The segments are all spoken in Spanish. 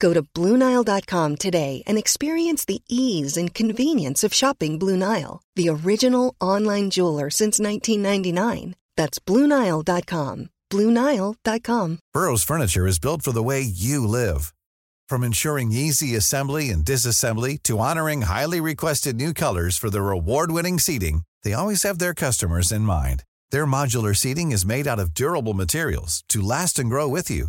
Go to BlueNile.com today and experience the ease and convenience of shopping Blue Nile, the original online jeweler since 1999. That's BlueNile.com. BlueNile.com. Burrow's furniture is built for the way you live. From ensuring easy assembly and disassembly to honoring highly requested new colors for their award winning seating, they always have their customers in mind. Their modular seating is made out of durable materials to last and grow with you.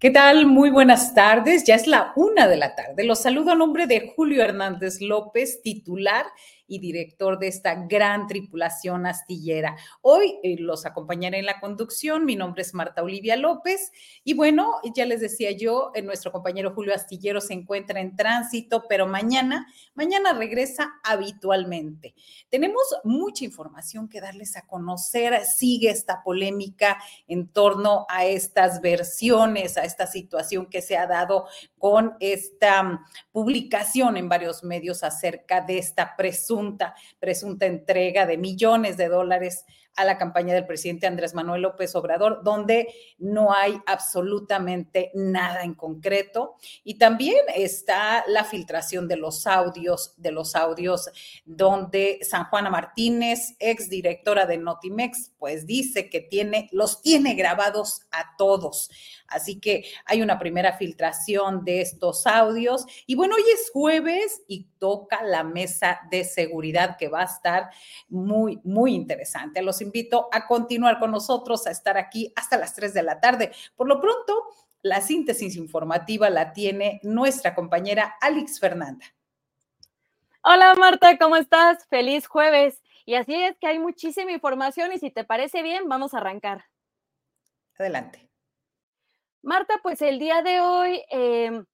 ¿Qué tal? Muy buenas tardes. Ya es la una de la tarde. Los saludo a nombre de Julio Hernández López, titular y director de esta gran tripulación astillera. Hoy eh, los acompañaré en la conducción. Mi nombre es Marta Olivia López y bueno, ya les decía yo, eh, nuestro compañero Julio Astillero se encuentra en tránsito, pero mañana, mañana regresa habitualmente. Tenemos mucha información que darles a conocer. Sigue esta polémica en torno a estas versiones, a esta situación que se ha dado con esta mm, publicación en varios medios acerca de esta presunta presunta, entrega de millones de dólares a la campaña del presidente Andrés Manuel López Obrador, donde no hay absolutamente nada en concreto. Y también está la filtración de los audios, de los audios donde San Juana Martínez, ex directora de Notimex, pues dice que tiene, los tiene grabados a todos. Así que hay una primera filtración de estos audios. Y bueno, hoy es jueves y toca la mesa de seguridad que va a estar muy, muy interesante. Los invito a continuar con nosotros, a estar aquí hasta las 3 de la tarde. Por lo pronto, la síntesis informativa la tiene nuestra compañera Alex Fernanda. Hola Marta, ¿cómo estás? Feliz jueves. Y así es que hay muchísima información y si te parece bien, vamos a arrancar. Adelante. Marta, pues el día de hoy em,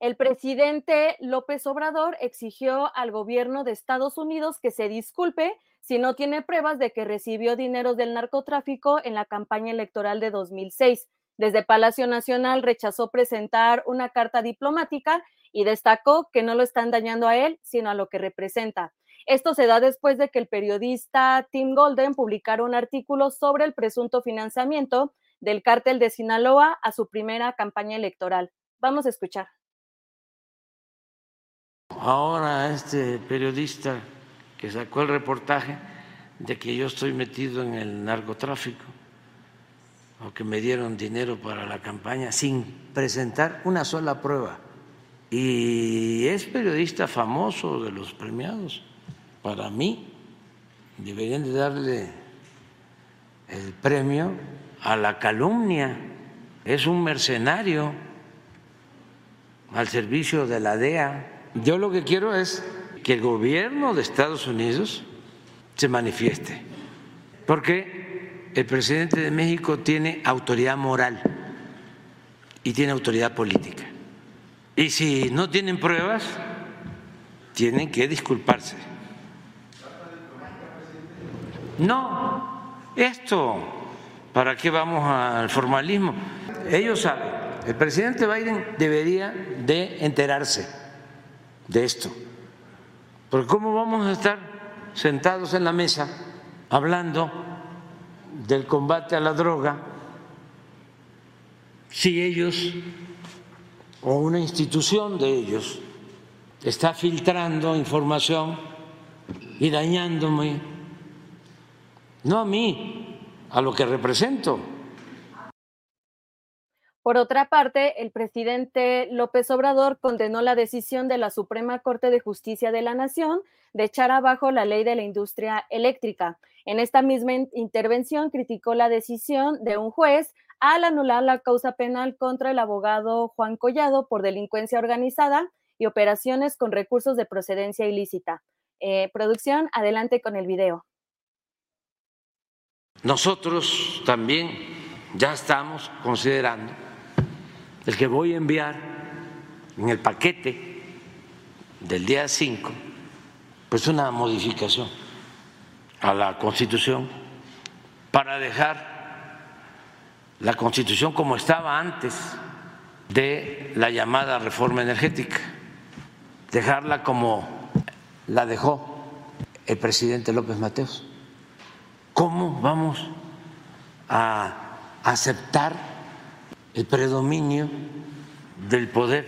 el presidente López Obrador exigió al gobierno de Estados Unidos que se disculpe si no tiene pruebas de que recibió dinero del narcotráfico en la campaña electoral de 2006. Desde Palacio Nacional rechazó presentar una carta diplomática y destacó que no lo están dañando a él, sino a lo que representa. Esto se da después de que el periodista Tim Golden publicara un artículo sobre el presunto financiamiento del cártel de Sinaloa a su primera campaña electoral. Vamos a escuchar. Ahora este periodista que sacó el reportaje de que yo estoy metido en el narcotráfico o que me dieron dinero para la campaña sin presentar una sola prueba. Y es periodista famoso de los premiados. Para mí deberían de darle el premio a la calumnia, es un mercenario al servicio de la DEA. Yo lo que quiero es que el gobierno de Estados Unidos se manifieste, porque el presidente de México tiene autoridad moral y tiene autoridad política. Y si no tienen pruebas, tienen que disculparse. No, esto ¿Para qué vamos al formalismo? Ellos saben, el presidente Biden debería de enterarse de esto. Porque ¿cómo vamos a estar sentados en la mesa hablando del combate a la droga si ellos o una institución de ellos está filtrando información y dañándome, no a mí, a lo que represento. Por otra parte, el presidente López Obrador condenó la decisión de la Suprema Corte de Justicia de la Nación de echar abajo la ley de la industria eléctrica. En esta misma intervención criticó la decisión de un juez al anular la causa penal contra el abogado Juan Collado por delincuencia organizada y operaciones con recursos de procedencia ilícita. Eh, producción, adelante con el video. Nosotros también ya estamos considerando el que voy a enviar en el paquete del día 5, pues una modificación a la Constitución para dejar la Constitución como estaba antes de la llamada reforma energética, dejarla como la dejó el presidente López Mateos. ¿Cómo vamos a aceptar el predominio del poder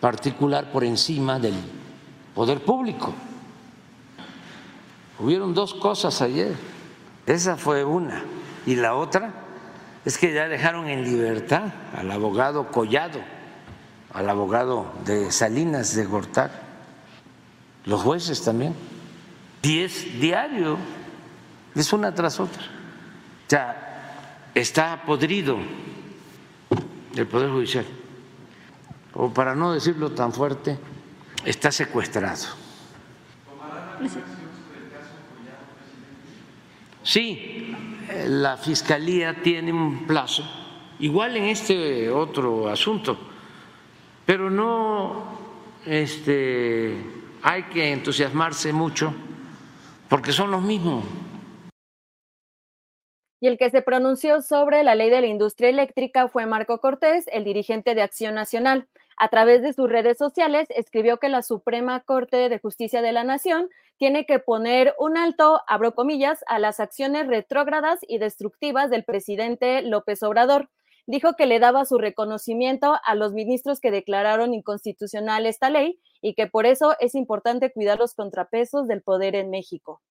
particular por encima del poder público? Hubieron dos cosas ayer, esa fue una, y la otra es que ya dejaron en libertad al abogado Collado, al abogado de Salinas de Gortar, los jueces también, diez diario, es una tras otra. Ya está podrido el Poder Judicial, o para no decirlo tan fuerte, está secuestrado. Sí, la Fiscalía tiene un plazo, igual en este otro asunto, pero no este, hay que entusiasmarse mucho porque son los mismos. Y el que se pronunció sobre la ley de la industria eléctrica fue Marco Cortés, el dirigente de Acción Nacional. A través de sus redes sociales escribió que la Suprema Corte de Justicia de la Nación tiene que poner un alto, abro comillas, a las acciones retrógradas y destructivas del presidente López Obrador. Dijo que le daba su reconocimiento a los ministros que declararon inconstitucional esta ley y que por eso es importante cuidar los contrapesos del poder en México.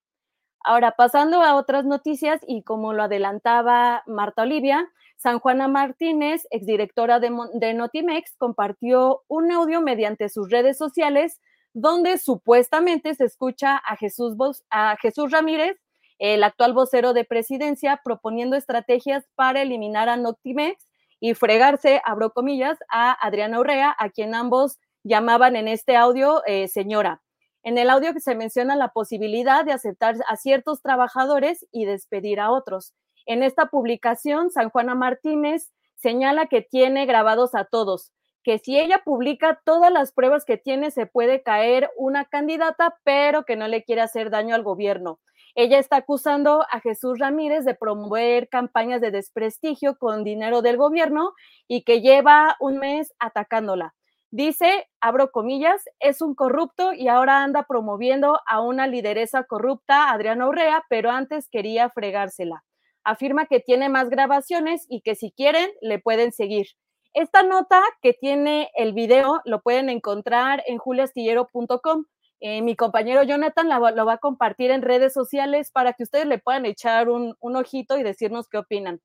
Ahora, pasando a otras noticias y como lo adelantaba Marta Olivia, San Juana Martínez, exdirectora de, de Notimex, compartió un audio mediante sus redes sociales donde supuestamente se escucha a Jesús, a Jesús Ramírez, el actual vocero de presidencia, proponiendo estrategias para eliminar a Noctimex y fregarse, abro comillas, a Adriana Urrea, a quien ambos llamaban en este audio eh, señora. En el audio se menciona la posibilidad de aceptar a ciertos trabajadores y despedir a otros. En esta publicación, San Juana Martínez señala que tiene grabados a todos, que si ella publica todas las pruebas que tiene, se puede caer una candidata, pero que no le quiere hacer daño al gobierno. Ella está acusando a Jesús Ramírez de promover campañas de desprestigio con dinero del gobierno y que lleva un mes atacándola. Dice, abro comillas, es un corrupto y ahora anda promoviendo a una lideresa corrupta, Adriana Urrea, pero antes quería fregársela. Afirma que tiene más grabaciones y que si quieren le pueden seguir. Esta nota que tiene el video lo pueden encontrar en juliastillero.com. Eh, mi compañero Jonathan lo va a compartir en redes sociales para que ustedes le puedan echar un, un ojito y decirnos qué opinan.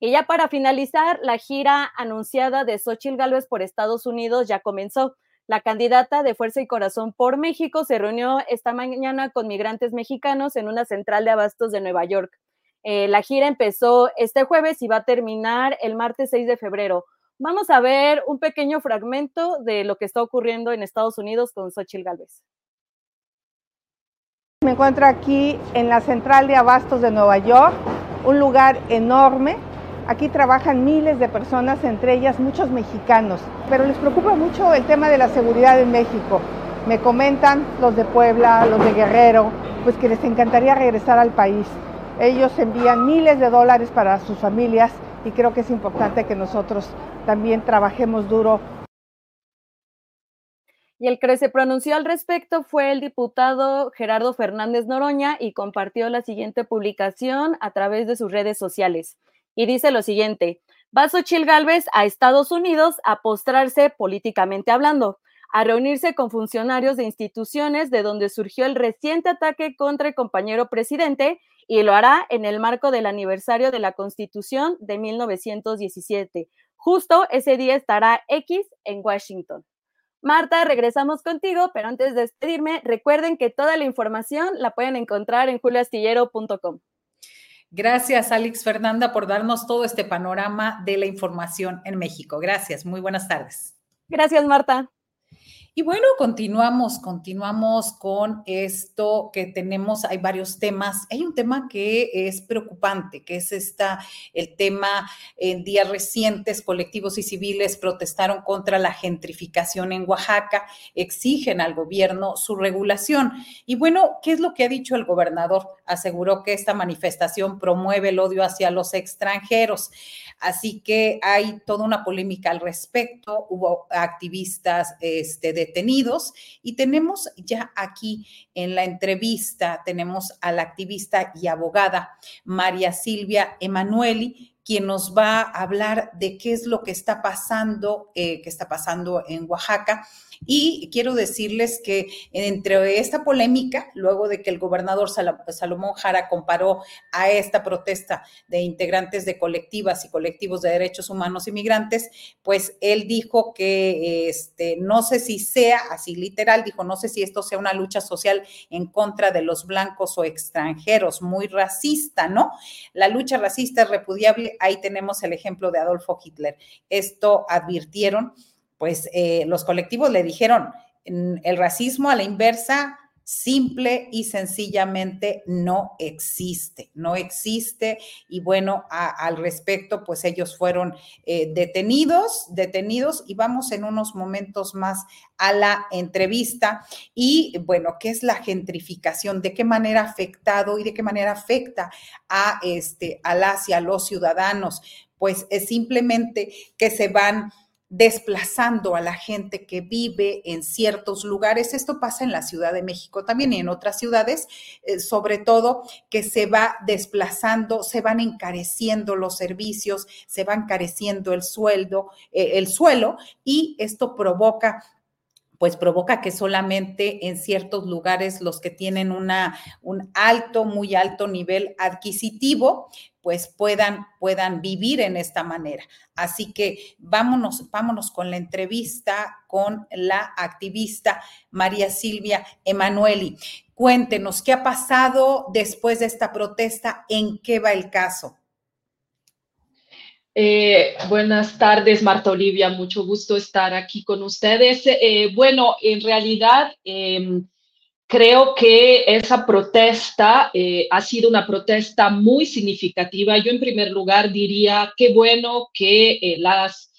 Y ya para finalizar, la gira anunciada de Xochitl Gálvez por Estados Unidos ya comenzó. La candidata de Fuerza y Corazón por México se reunió esta mañana con migrantes mexicanos en una central de abastos de Nueva York. Eh, la gira empezó este jueves y va a terminar el martes 6 de febrero. Vamos a ver un pequeño fragmento de lo que está ocurriendo en Estados Unidos con Xochitl Galvez. Me encuentro aquí en la central de abastos de Nueva York, un lugar enorme. Aquí trabajan miles de personas, entre ellas muchos mexicanos, pero les preocupa mucho el tema de la seguridad en México. Me comentan los de Puebla, los de Guerrero, pues que les encantaría regresar al país. Ellos envían miles de dólares para sus familias y creo que es importante que nosotros también trabajemos duro. Y el que se pronunció al respecto fue el diputado Gerardo Fernández Noroña y compartió la siguiente publicación a través de sus redes sociales. Y dice lo siguiente, va Xochil Gálvez a Estados Unidos a postrarse políticamente hablando, a reunirse con funcionarios de instituciones de donde surgió el reciente ataque contra el compañero presidente y lo hará en el marco del aniversario de la Constitución de 1917. Justo ese día estará X en Washington. Marta, regresamos contigo, pero antes de despedirme, recuerden que toda la información la pueden encontrar en julioastillero.com. Gracias, Alex Fernanda, por darnos todo este panorama de la información en México. Gracias, muy buenas tardes. Gracias, Marta. Y bueno, continuamos, continuamos con esto que tenemos, hay varios temas. Hay un tema que es preocupante, que es esta, el tema en días recientes, colectivos y civiles protestaron contra la gentrificación en Oaxaca, exigen al gobierno su regulación. Y bueno, ¿qué es lo que ha dicho el gobernador? Aseguró que esta manifestación promueve el odio hacia los extranjeros. Así que hay toda una polémica al respecto. Hubo activistas este, detenidos y tenemos ya aquí en la entrevista, tenemos a la activista y abogada María Silvia Emanueli, quien nos va a hablar de qué es lo que está pasando, eh, que está pasando en Oaxaca y quiero decirles que entre esta polémica, luego de que el gobernador Salomón Jara comparó a esta protesta de integrantes de colectivas y colectivos de derechos humanos inmigrantes, pues él dijo que este, no sé si sea así literal, dijo, no sé si esto sea una lucha social en contra de los blancos o extranjeros, muy racista, ¿no? La lucha racista es repudiable, ahí tenemos el ejemplo de Adolfo Hitler. Esto advirtieron pues eh, los colectivos le dijeron, el racismo a la inversa simple y sencillamente no existe, no existe. Y bueno, al respecto, pues ellos fueron eh, detenidos, detenidos y vamos en unos momentos más a la entrevista. Y bueno, ¿qué es la gentrificación? ¿De qué manera ha afectado y de qué manera afecta a, este, a las a los ciudadanos? Pues es simplemente que se van desplazando a la gente que vive en ciertos lugares. Esto pasa en la Ciudad de México también y en otras ciudades, eh, sobre todo que se va desplazando, se van encareciendo los servicios, se va encareciendo el sueldo, eh, el suelo y esto provoca pues provoca que solamente en ciertos lugares los que tienen una, un alto, muy alto nivel adquisitivo, pues puedan, puedan vivir en esta manera. Así que vámonos, vámonos con la entrevista con la activista María Silvia Emanueli. Cuéntenos qué ha pasado después de esta protesta, en qué va el caso. Eh, buenas tardes, Marta Olivia. Mucho gusto estar aquí con ustedes. Eh, bueno, en realidad em, creo que esa protesta eh, ha sido una protesta muy significativa. Yo en primer lugar diría qué bueno que las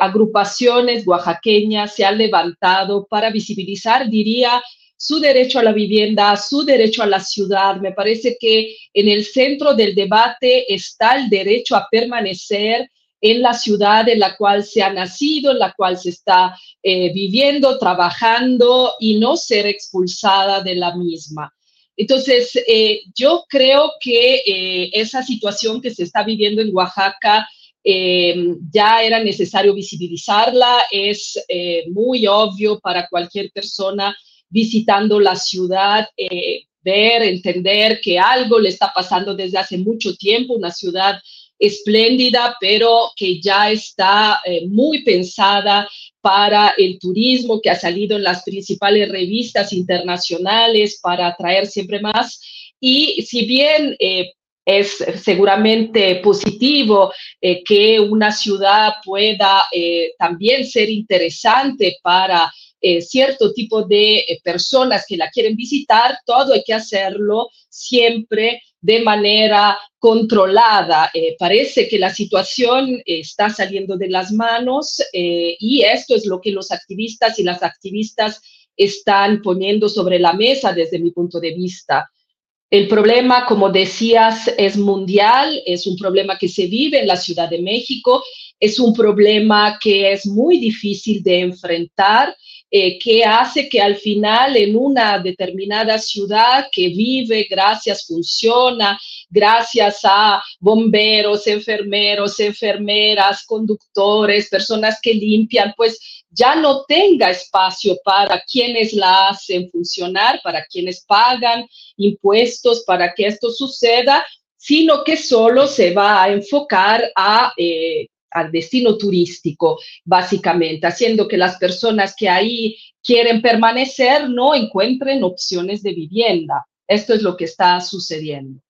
agrupaciones oaxaqueñas se han levantado para visibilizar, diría, su derecho a la vivienda, su derecho a la ciudad. Me parece que en el centro del debate está el derecho a permanecer en la ciudad en la cual se ha nacido, en la cual se está eh, viviendo, trabajando y no ser expulsada de la misma. Entonces, eh, yo creo que eh, esa situación que se está viviendo en Oaxaca ya era necesario visibilizarla, es muy obvio para cualquier persona visitando la ciudad, eh, ver, entender que algo le está pasando desde hace mucho tiempo, una ciudad espléndida, pero que ya está eh, muy pensada para el turismo, que ha salido en las principales revistas internacionales para atraer siempre más. Y si bien eh, es seguramente positivo que una ciudad pueda también ser interesante para eh, cierto tipo de eh, personas que la quieren visitar, todo hay que hacerlo siempre de manera controlada. Eh, parece que la situación está saliendo de las manos y esto es lo que los activistas y las activistas están poniendo sobre la mesa desde mi punto de vista. El problema, como decías, es mundial, es un problema que se vive en la Ciudad de México, es un problema que es muy difícil de enfrentar eh, que hace que al final en una determinada ciudad que vive, gracias, funciona, gracias a bomberos, enfermeros, enfermeras, conductores, personas que limpian, pues ya no tenga espacio para quienes la hacen funcionar, para quienes pagan impuestos para que esto suceda, sino que solo se va a enfocar a, eh, al destino turístico, básicamente, haciendo que las personas que ahí quieren permanecer no encuentren opciones de vivienda. Esto es lo que está sucediendo.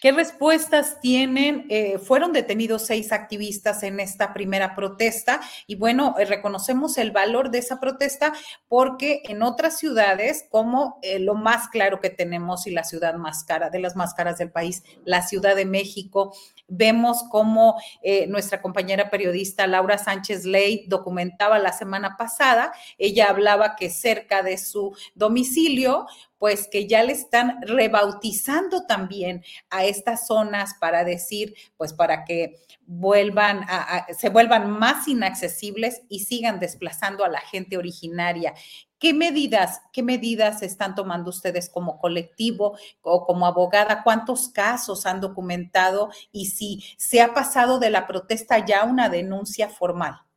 ¿Qué respuestas tienen? Eh, fueron detenidos seis activistas en esta primera protesta y bueno, eh, reconocemos el valor de esa protesta porque en otras ciudades, como eh, lo más claro que tenemos y la ciudad más cara, de las más caras del país, la Ciudad de México, vemos cómo nuestra compañera periodista Laura Sánchez Ley documentaba la semana pasada, ella hablaba que cerca de su domicilio, pues que ya le están rebautizando también a estas zonas para decir, pues para que vuelvan a, se vuelvan más inaccesibles y sigan desplazando a la gente originaria. ¿Qué medidas, qué medidas están tomando ustedes como colectivo o como abogada? ¿Cuántos casos han documentado y si se ha pasado de la protesta ya una denuncia formal?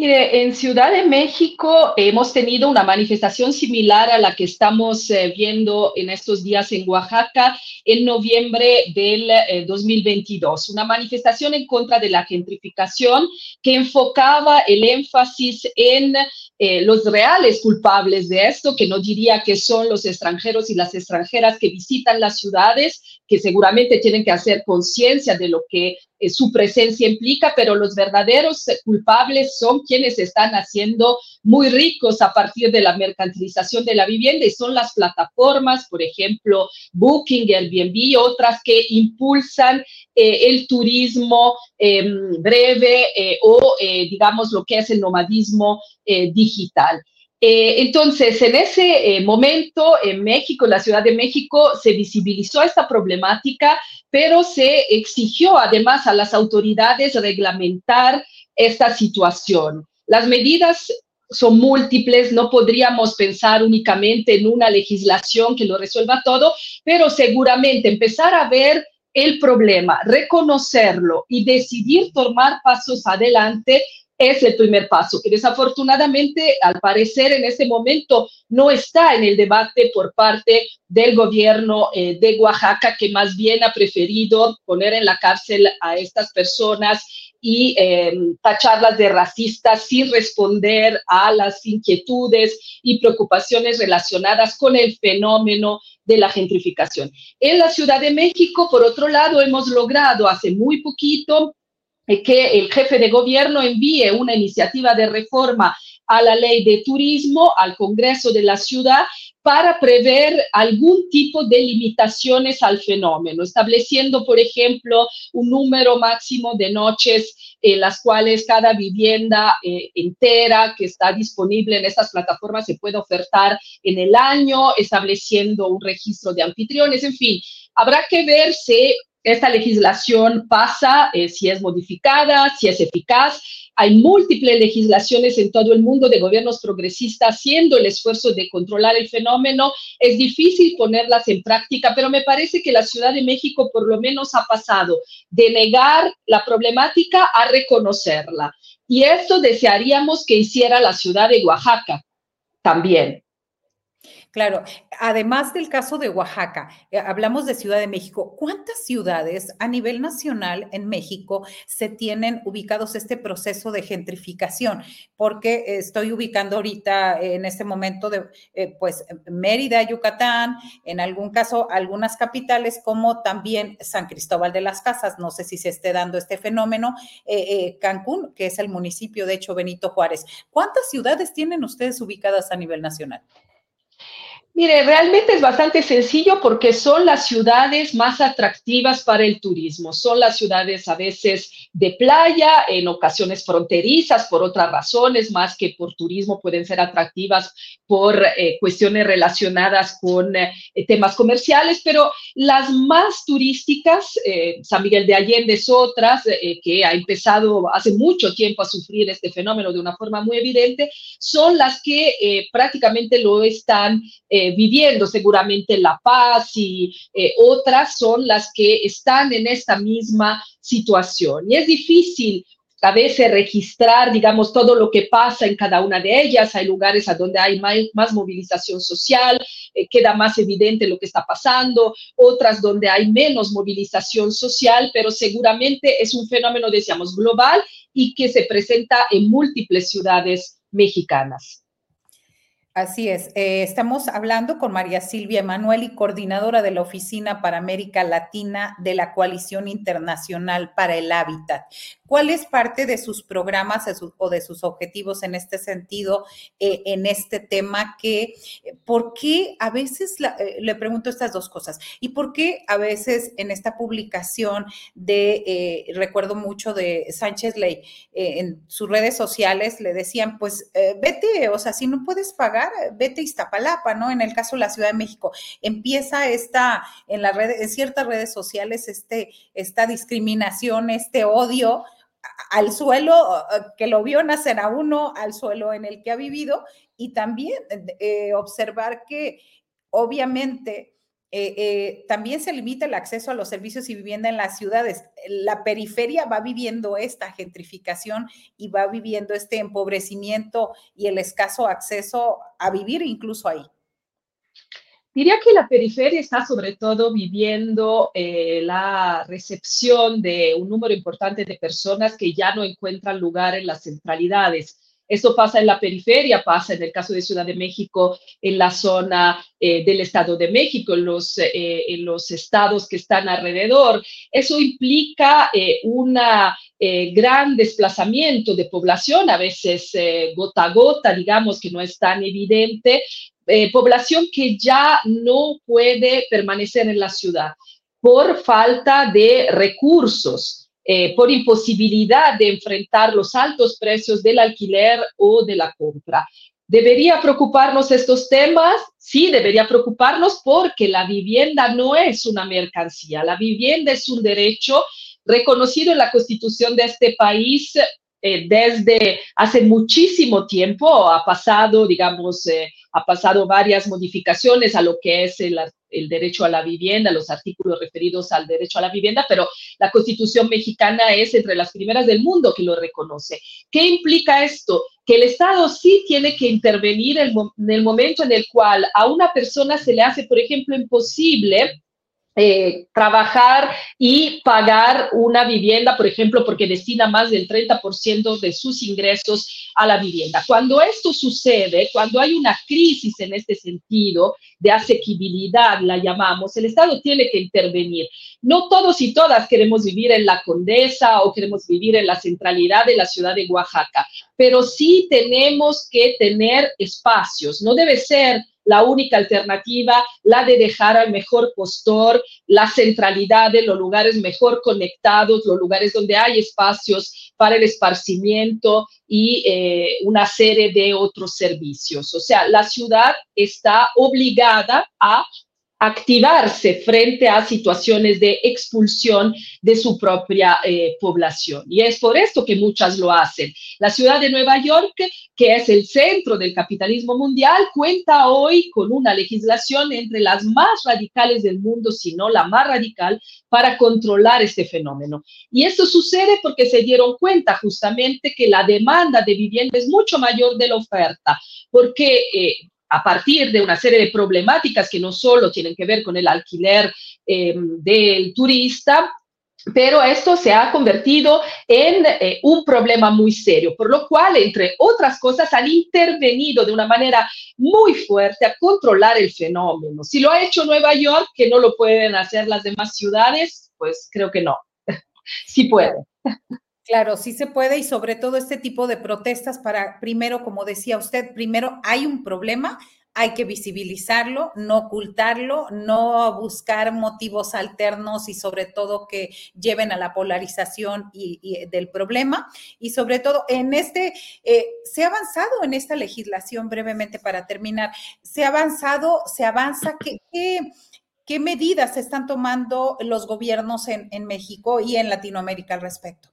Mire, en Ciudad de México hemos tenido una manifestación similar a la que estamos eh, viendo en estos días en Oaxaca en noviembre del 2022. Eh, una manifestación en contra de la gentrificación que enfocaba el énfasis en eh, los reales culpables de esto, que no diría que son los extranjeros y las extranjeras que visitan las ciudades, que seguramente tienen que hacer conciencia de lo que eh, su presencia implica, pero los verdaderos culpables son quienes están haciendo muy ricos a partir de la mercantilización de la vivienda y son las plataformas, por ejemplo, Booking, Airbnb otras que impulsan eh, el turismo em, breve eh, o, digamos, lo que es el nomadismo digital. Entonces, en ese momento, en México, en la Ciudad de México, se visibilizó esta problemática pero se exigió además a las autoridades reglamentar esta situación. Las medidas son múltiples, no podríamos pensar únicamente en una legislación que lo resuelva todo, pero seguramente empezar a ver el problema, reconocerlo y decidir tomar pasos adelante es el primer paso, que desafortunadamente, al parecer, en este momento no está en el debate por parte del gobierno eh, de Oaxaca, que más bien ha preferido poner en la cárcel a estas personas y eh, tacharlas de racistas sin responder a las inquietudes y preocupaciones relacionadas con el fenómeno de la gentrificación. En la Ciudad de México, por otro lado, hemos logrado hace muy poquito que el jefe de gobierno envíe una iniciativa de reforma a la ley de turismo al Congreso de la ciudad para prever algún tipo de limitaciones al fenómeno, estableciendo, por ejemplo, un número máximo de noches en las cuales cada vivienda eh, entera que está disponible en estas plataformas se puede ofertar en el año, estableciendo un registro de anfitriones, en fin, habrá que ver si esta legislación pasa, eh, si es modificada, si es eficaz. Hay múltiples legislaciones en todo el mundo de gobiernos progresistas haciendo el esfuerzo de controlar el fenómeno. Es difícil ponerlas en práctica, pero me parece que la Ciudad de México por lo menos ha pasado de negar la problemática a reconocerla. Y esto desearíamos que hiciera la ciudad de Oaxaca también. Claro, además del caso de Oaxaca, eh, hablamos de Ciudad de México. ¿Cuántas ciudades a nivel nacional en México se tienen ubicados este proceso de gentrificación? Porque estoy ubicando ahorita en este momento de, eh, pues, Mérida, Yucatán, en algún caso algunas capitales como también San Cristóbal de las Casas. No sé si se esté dando este fenómeno. Eh, Cancún, que es el municipio, de hecho, Benito Juárez. ¿Cuántas ciudades tienen ustedes ubicadas a nivel nacional? Mire, realmente es bastante sencillo porque son las ciudades más atractivas para el turismo. Son las ciudades a veces de playa, en ocasiones fronterizas, por otras razones, más que por turismo, pueden ser atractivas por eh, cuestiones relacionadas con eh, temas comerciales, pero las más turísticas, eh, San Miguel de Allende es otras, que ha empezado hace mucho tiempo a sufrir este fenómeno de una forma muy evidente, son las que prácticamente lo están viviendo. Seguramente La Paz y otras son las que están en esta misma situación. Y es difícil a veces registrar, digamos, todo lo que pasa en cada una de ellas. Hay lugares a donde hay más, movilización social, eh, queda más evidente lo que está pasando, otras donde hay menos movilización social, pero seguramente es un fenómeno, decíamos, global y que se presenta en múltiples ciudades mexicanas. Así es. Eh, estamos hablando con María Silvia Emanuel y coordinadora de la Oficina para América Latina de la Coalición Internacional para el Hábitat. ¿Cuál es parte de sus programas o de sus objetivos en este sentido, eh, en este tema? Que, eh, ¿Por qué a veces, le pregunto estas dos cosas, y por qué a veces en esta publicación de, recuerdo mucho de Sánchez Ley, en sus redes sociales le decían, pues vete, o sea, si no puedes pagar, vete a Iztapalapa, ¿no? En el caso de la Ciudad de México, empieza esta, en las redes, en ciertas redes sociales, este, esta discriminación, este odio al suelo que lo vio nacer a uno, al suelo en el que ha vivido, y también eh, observar que obviamente eh, eh, también se limita el acceso a los servicios y vivienda en las ciudades. La periferia va viviendo esta gentrificación y va viviendo este empobrecimiento y el escaso acceso a vivir incluso ahí. Diría que la periferia está sobre todo viviendo eh, la recepción de un número importante de personas que ya no encuentran lugar en las centralidades esto pasa en la periferia, pasa en el caso de Ciudad de México, en la zona eh, del Estado de México, en los, eh, en los estados que están alrededor. Eso implica eh, un gran desplazamiento de población, a veces gota a gota, digamos que no es tan evidente, población que ya no puede permanecer en la ciudad por falta de recursos. Eh, por imposibilidad de enfrentar los altos precios del alquiler o de la compra. ¿Debería preocuparnos estos temas? Sí, debería preocuparnos porque la vivienda no es una mercancía, la vivienda es un derecho reconocido en la constitución de este país eh, desde hace muchísimo tiempo. Ha pasado, digamos, eh, ha pasado varias modificaciones a lo que es el, el, derecho a la vivienda, los artículos referidos al derecho a la vivienda, pero la constitución mexicana es entre las primeras del mundo que lo reconoce. ¿Qué implica esto? Que el Estado sí tiene que intervenir en el momento en el cual a una persona se le hace, por ejemplo, imposible eh, trabajar y pagar una vivienda, por ejemplo, porque destina más del 30% de sus ingresos a la vivienda. Cuando esto sucede, cuando hay una crisis en este sentido de asequibilidad, la llamamos, el Estado tiene que intervenir. No todos y todas queremos vivir en la Condesa o queremos vivir en la centralidad de la ciudad de Oaxaca, pero sí tenemos que tener espacios. No debe ser la única alternativa, la de dejar al mejor postor la centralidad de los lugares mejor conectados, los lugares donde hay espacios para el esparcimiento y eh, una serie de otros servicios. O sea, la ciudad está obligada a activarse frente a situaciones de expulsión de su propia eh, población. Y es por esto que muchas lo hacen. La ciudad de Nueva York, que es el centro del capitalismo mundial, cuenta hoy con una legislación entre las más radicales del mundo, si no la más radical, para controlar este fenómeno. Y esto sucede porque se dieron cuenta justamente que la demanda de vivienda es mucho mayor de la oferta, porque eh, a partir de una serie de problemáticas que no solo tienen que ver con el alquiler eh, del turista, pero esto se ha convertido en eh, un problema muy serio, por lo cual, entre otras cosas, han intervenido de una manera muy fuerte a controlar el fenómeno. Si lo ha hecho Nueva York, que no lo pueden hacer las demás ciudades, pues creo que no. sí puede. Claro, sí se puede y sobre todo este tipo de protestas para, primero, como decía usted, primero hay un problema, hay que visibilizarlo, no ocultarlo, no buscar motivos alternos y sobre todo que lleven a la polarización y, del problema. Y sobre todo en este, eh, se ha avanzado en esta legislación brevemente para terminar, se ha avanzado, se avanza, ¿qué, qué, medidas están tomando los gobiernos en, en México y en Latinoamérica al respecto?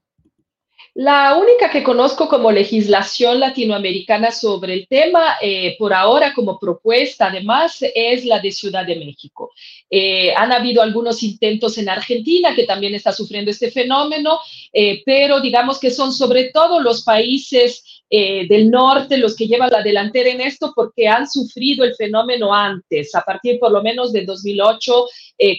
La única que conozco como legislación latinoamericana sobre el tema, eh, por ahora como propuesta además, es la de Ciudad de México. Eh, han habido algunos intentos en Argentina que también está sufriendo este fenómeno, eh, pero digamos que son sobre todo los países del norte los que llevan la delantera en esto porque han sufrido el fenómeno antes, a partir por lo menos del 2008,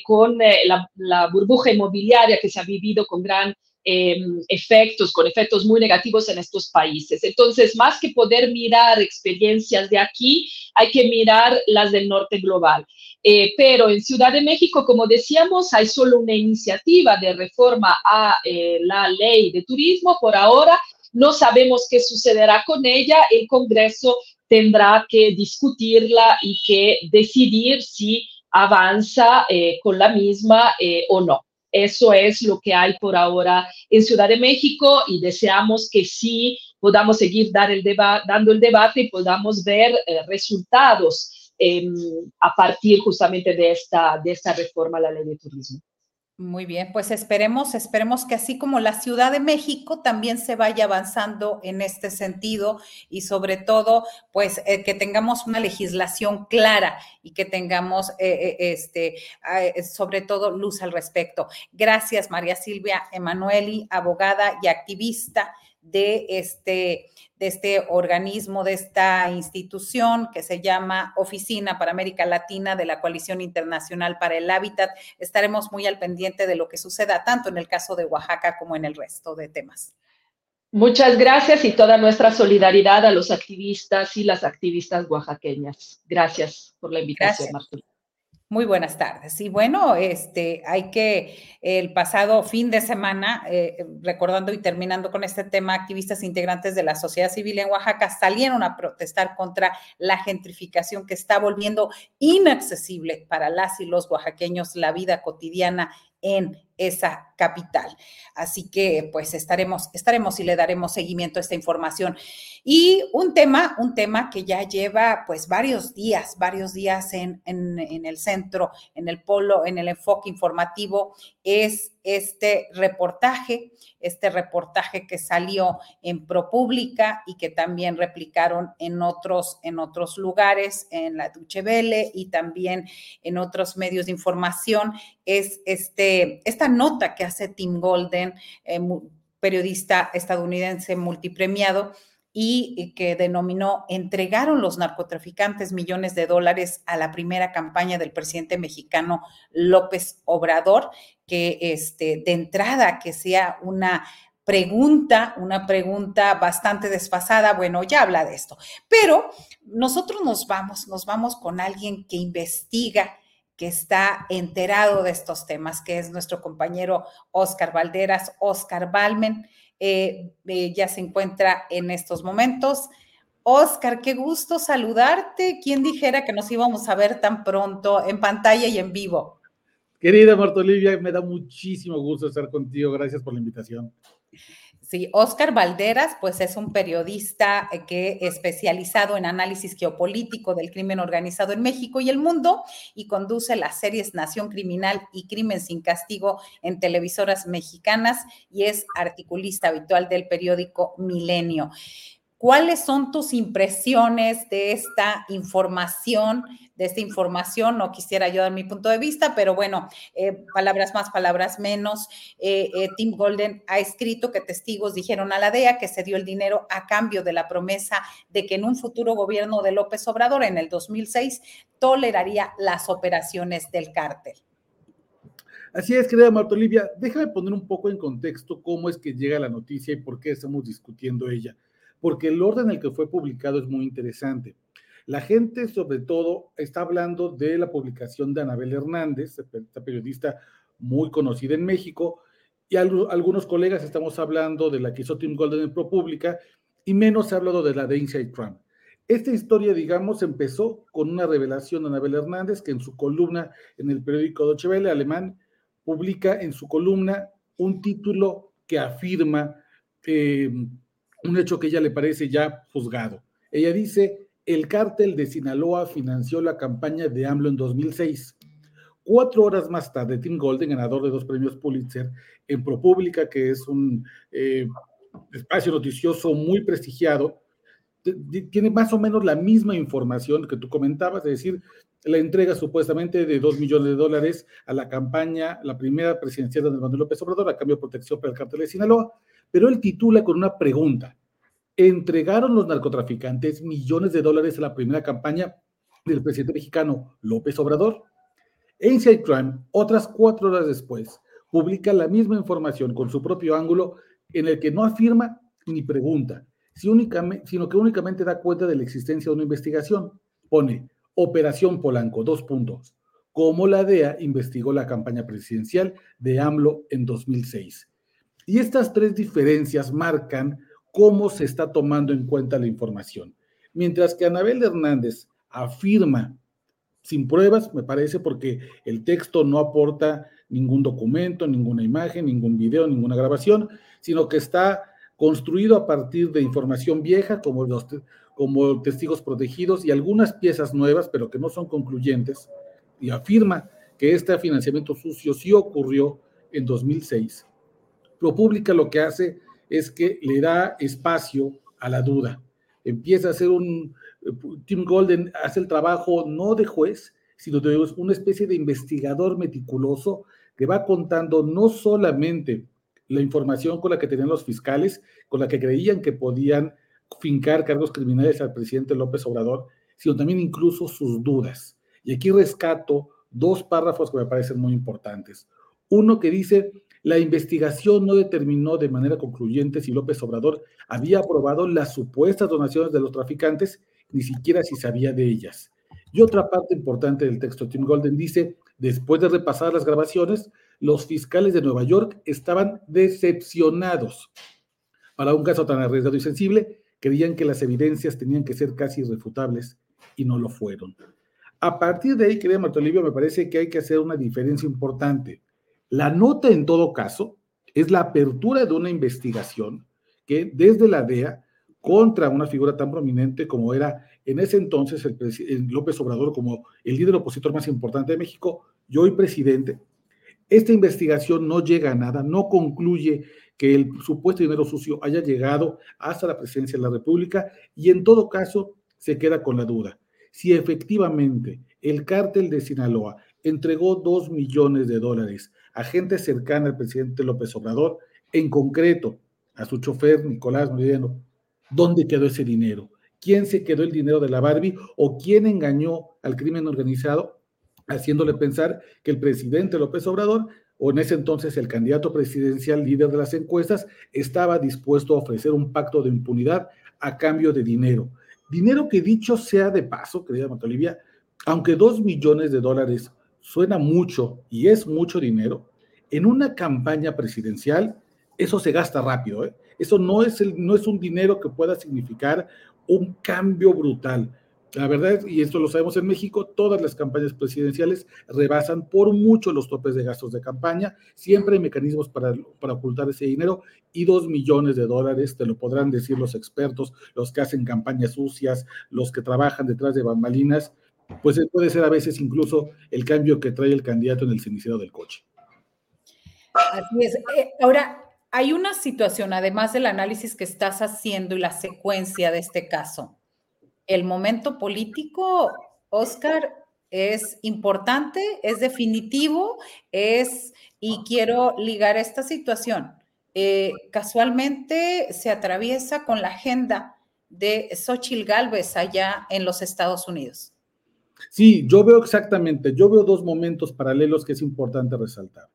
con la, la burbuja inmobiliaria que se ha vivido con gran Em, efectos, con efectos muy negativos en estos países. Entonces, más que poder mirar experiencias de aquí, hay que mirar las del norte global. Eh, pero en Ciudad de México, como decíamos, hay solo una iniciativa de reforma a eh, la ley de turismo por ahora. No sabemos qué sucederá con ella. El Congreso tendrá que discutirla y que decidir si avanza eh, con la misma o no. Eso es lo que hay por ahora en Ciudad de México y deseamos que sí podamos seguir dar el dando el debate y podamos ver eh, resultados em, a partir justamente de esta, de esta reforma a la ley de turismo. Muy bien, pues esperemos, esperemos que así como la Ciudad de México también se vaya avanzando en este sentido y sobre todo, pues eh, que tengamos una legislación clara y que tengamos, eh, eh, este, sobre todo, luz al respecto. Gracias, María Silvia Emanueli, abogada y activista de este de este organismo, de esta institución que se llama Oficina para América Latina de la Coalición Internacional para el Hábitat. Estaremos muy al pendiente de lo que suceda tanto en el caso de Oaxaca como en el resto de temas. Muchas gracias y toda nuestra solidaridad a los activistas y las activistas oaxaqueñas. Gracias por la invitación, Martín. Muy buenas tardes. Y bueno, este, hay que el pasado fin de semana, eh, recordando y terminando con este tema, activistas integrantes de la sociedad civil en Oaxaca salieron a protestar contra la gentrificación que está volviendo inaccesible para las y los oaxaqueños la vida cotidiana en esa capital. Así que pues estaremos, estaremos y le daremos seguimiento a esta información. Y un tema, un tema que ya lleva pues varios días, varios días en, en, el centro, en el polo, en el enfoque informativo, es este reportaje, este reportaje que salió en ProPública y que también replicaron en otros, en otros lugares, en la Duche y también en otros medios de información, es este, esta nota que hace Tim Golden, eh, periodista estadounidense multipremiado, y que denominó entregaron los narcotraficantes millones de dólares a la primera campaña del presidente mexicano López Obrador, que este, de entrada que sea una pregunta, una pregunta bastante desfasada, bueno, ya habla de esto, pero nosotros nos vamos, nos vamos con alguien que investiga, que está enterado de estos temas, que es nuestro compañero Oscar Valderas, Oscar Balmen. Eh, eh, ya se encuentra en estos momentos. Oscar, qué gusto saludarte. ¿Quién dijera que nos íbamos a ver tan pronto en pantalla y en vivo? Querida Marta Olivia, me da muchísimo gusto estar contigo. Gracias por la invitación. Sí, Oscar Valderas, pues es un periodista eh, que especializado en análisis geopolítico del crimen organizado en México y el mundo y conduce las series Nación Criminal y Crimen sin Castigo en televisoras mexicanas y es articulista habitual del periódico Milenio. ¿Cuáles son tus impresiones de esta información? De esta información, no quisiera yo dar mi punto de vista, pero bueno, eh, palabras más, palabras menos. Eh, eh, Tim Golden ha escrito que testigos dijeron a la DEA que se dio el dinero a cambio de la promesa de que en un futuro gobierno de López Obrador, en el 2006, toleraría las operaciones del cártel. Así es, querida Marta Olivia, déjame poner un poco en contexto cómo es que llega la noticia y por qué estamos discutiendo ella porque el orden en el que fue publicado es muy interesante. La gente, sobre todo, está hablando de la publicación de Anabel Hernández, esta periodista muy conocida en México, y algunos colegas estamos hablando de la que hizo Tim Golden en ProPublica, y menos se ha hablado de la de Inside Trump. Esta historia, digamos, empezó con una revelación de Anabel Hernández, que en su columna en el periódico Deutsche Welle alemán publica en su columna un título que afirma eh, un hecho que ella le parece ya juzgado. Ella dice, el cártel de Sinaloa financió la campaña de AMLO en 2006. Cuatro horas más tarde, Tim Golden, ganador de dos premios Pulitzer, en ProPublica, que es un eh, espacio noticioso muy prestigiado, tiene más o menos la misma información que tú comentabas, es decir, la entrega supuestamente de dos millones de dólares a la campaña, la primera presidencial de Manuel López Obrador, a cambio de protección para el cártel de Sinaloa, pero él titula con una pregunta. ¿Entregaron los narcotraficantes millones de dólares a la primera campaña del presidente mexicano López Obrador? Inside Crime, otras cuatro horas después, publica la misma información con su propio ángulo en el que no afirma ni pregunta, sino que únicamente da cuenta de la existencia de una investigación. Pone Operación Polanco, dos puntos. Cómo la DEA investigó la campaña presidencial de AMLO en 2006. Y estas tres diferencias marcan cómo se está tomando en cuenta la información. Mientras que Anabel Hernández afirma, sin pruebas, me parece, porque el texto no aporta ningún documento, ninguna imagen, ningún video, ninguna grabación, sino que está construido a partir de información vieja, como, los, como testigos protegidos y algunas piezas nuevas, pero que no son concluyentes, y afirma que este financiamiento sucio sí ocurrió en 2006. ProPublica lo que hace es que le da espacio a la duda. Empieza a hacer un, Tim Golden hace el trabajo no de juez, sino de una especie de investigador meticuloso que va contando no solamente la información con la que tenían los fiscales, con la que creían que podían fincar cargos criminales al presidente López Obrador, sino también incluso sus dudas. Y aquí rescato dos párrafos que me parecen muy importantes. Uno que dice, la investigación no determinó de manera concluyente si López Obrador había aprobado las supuestas donaciones de los traficantes, ni siquiera si sabía de ellas. Y otra parte importante del texto, Tim Golden dice, después de repasar las grabaciones, los fiscales de Nueva York estaban decepcionados. Para un caso tan arriesgado y sensible, creían que las evidencias tenían que ser casi irrefutables y no lo fueron. A partir de ahí, querida Marta Olivia, me parece que hay que hacer una diferencia importante. La nota, en todo caso, es la apertura de una investigación que desde la DEA contra una figura tan prominente como era en ese entonces el, López Obrador como el líder opositor más importante de México y hoy presidente, esta investigación no llega a nada, no concluye que el supuesto dinero sucio haya llegado hasta la presidencia de la República y en todo caso se queda con la duda. Si efectivamente el cártel de Sinaloa entregó dos millones de dólares a gente cercana al presidente López Obrador, en concreto a su chofer Nicolás Moreno, ¿dónde quedó ese dinero? ¿Quién se quedó el dinero de la Barbie o quién engañó al crimen organizado haciéndole pensar que el presidente López Obrador, o en ese entonces el candidato presidencial líder de las encuestas, estaba dispuesto a ofrecer un pacto de impunidad a cambio de dinero. Dinero que dicho sea de paso, querida Olivia, aunque dos millones de dólares suena mucho y es mucho dinero, en una campaña presidencial eso se gasta rápido. ¿eh? Eso no es, el, no es un dinero que pueda significar un cambio brutal. La verdad, y esto lo sabemos en México, todas las campañas presidenciales rebasan por mucho los topes de gastos de campaña. Siempre hay mecanismos para, para ocultar ese dinero y dos millones de dólares, te lo podrán decir los expertos, los que hacen campañas sucias, los que trabajan detrás de bambalinas, pues puede ser a veces incluso el cambio que trae el candidato en el cenicero del coche. Así es. Eh, ahora, hay una situación, además del análisis que estás haciendo y la secuencia de este caso el momento político, Oscar, es importante, es definitivo, es, y quiero ligar esta situación. Eh, casualmente se atraviesa con la agenda de Xochitl Galvez allá en los Estados Unidos. Sí, yo veo exactamente, yo veo dos momentos paralelos que es importante resaltar.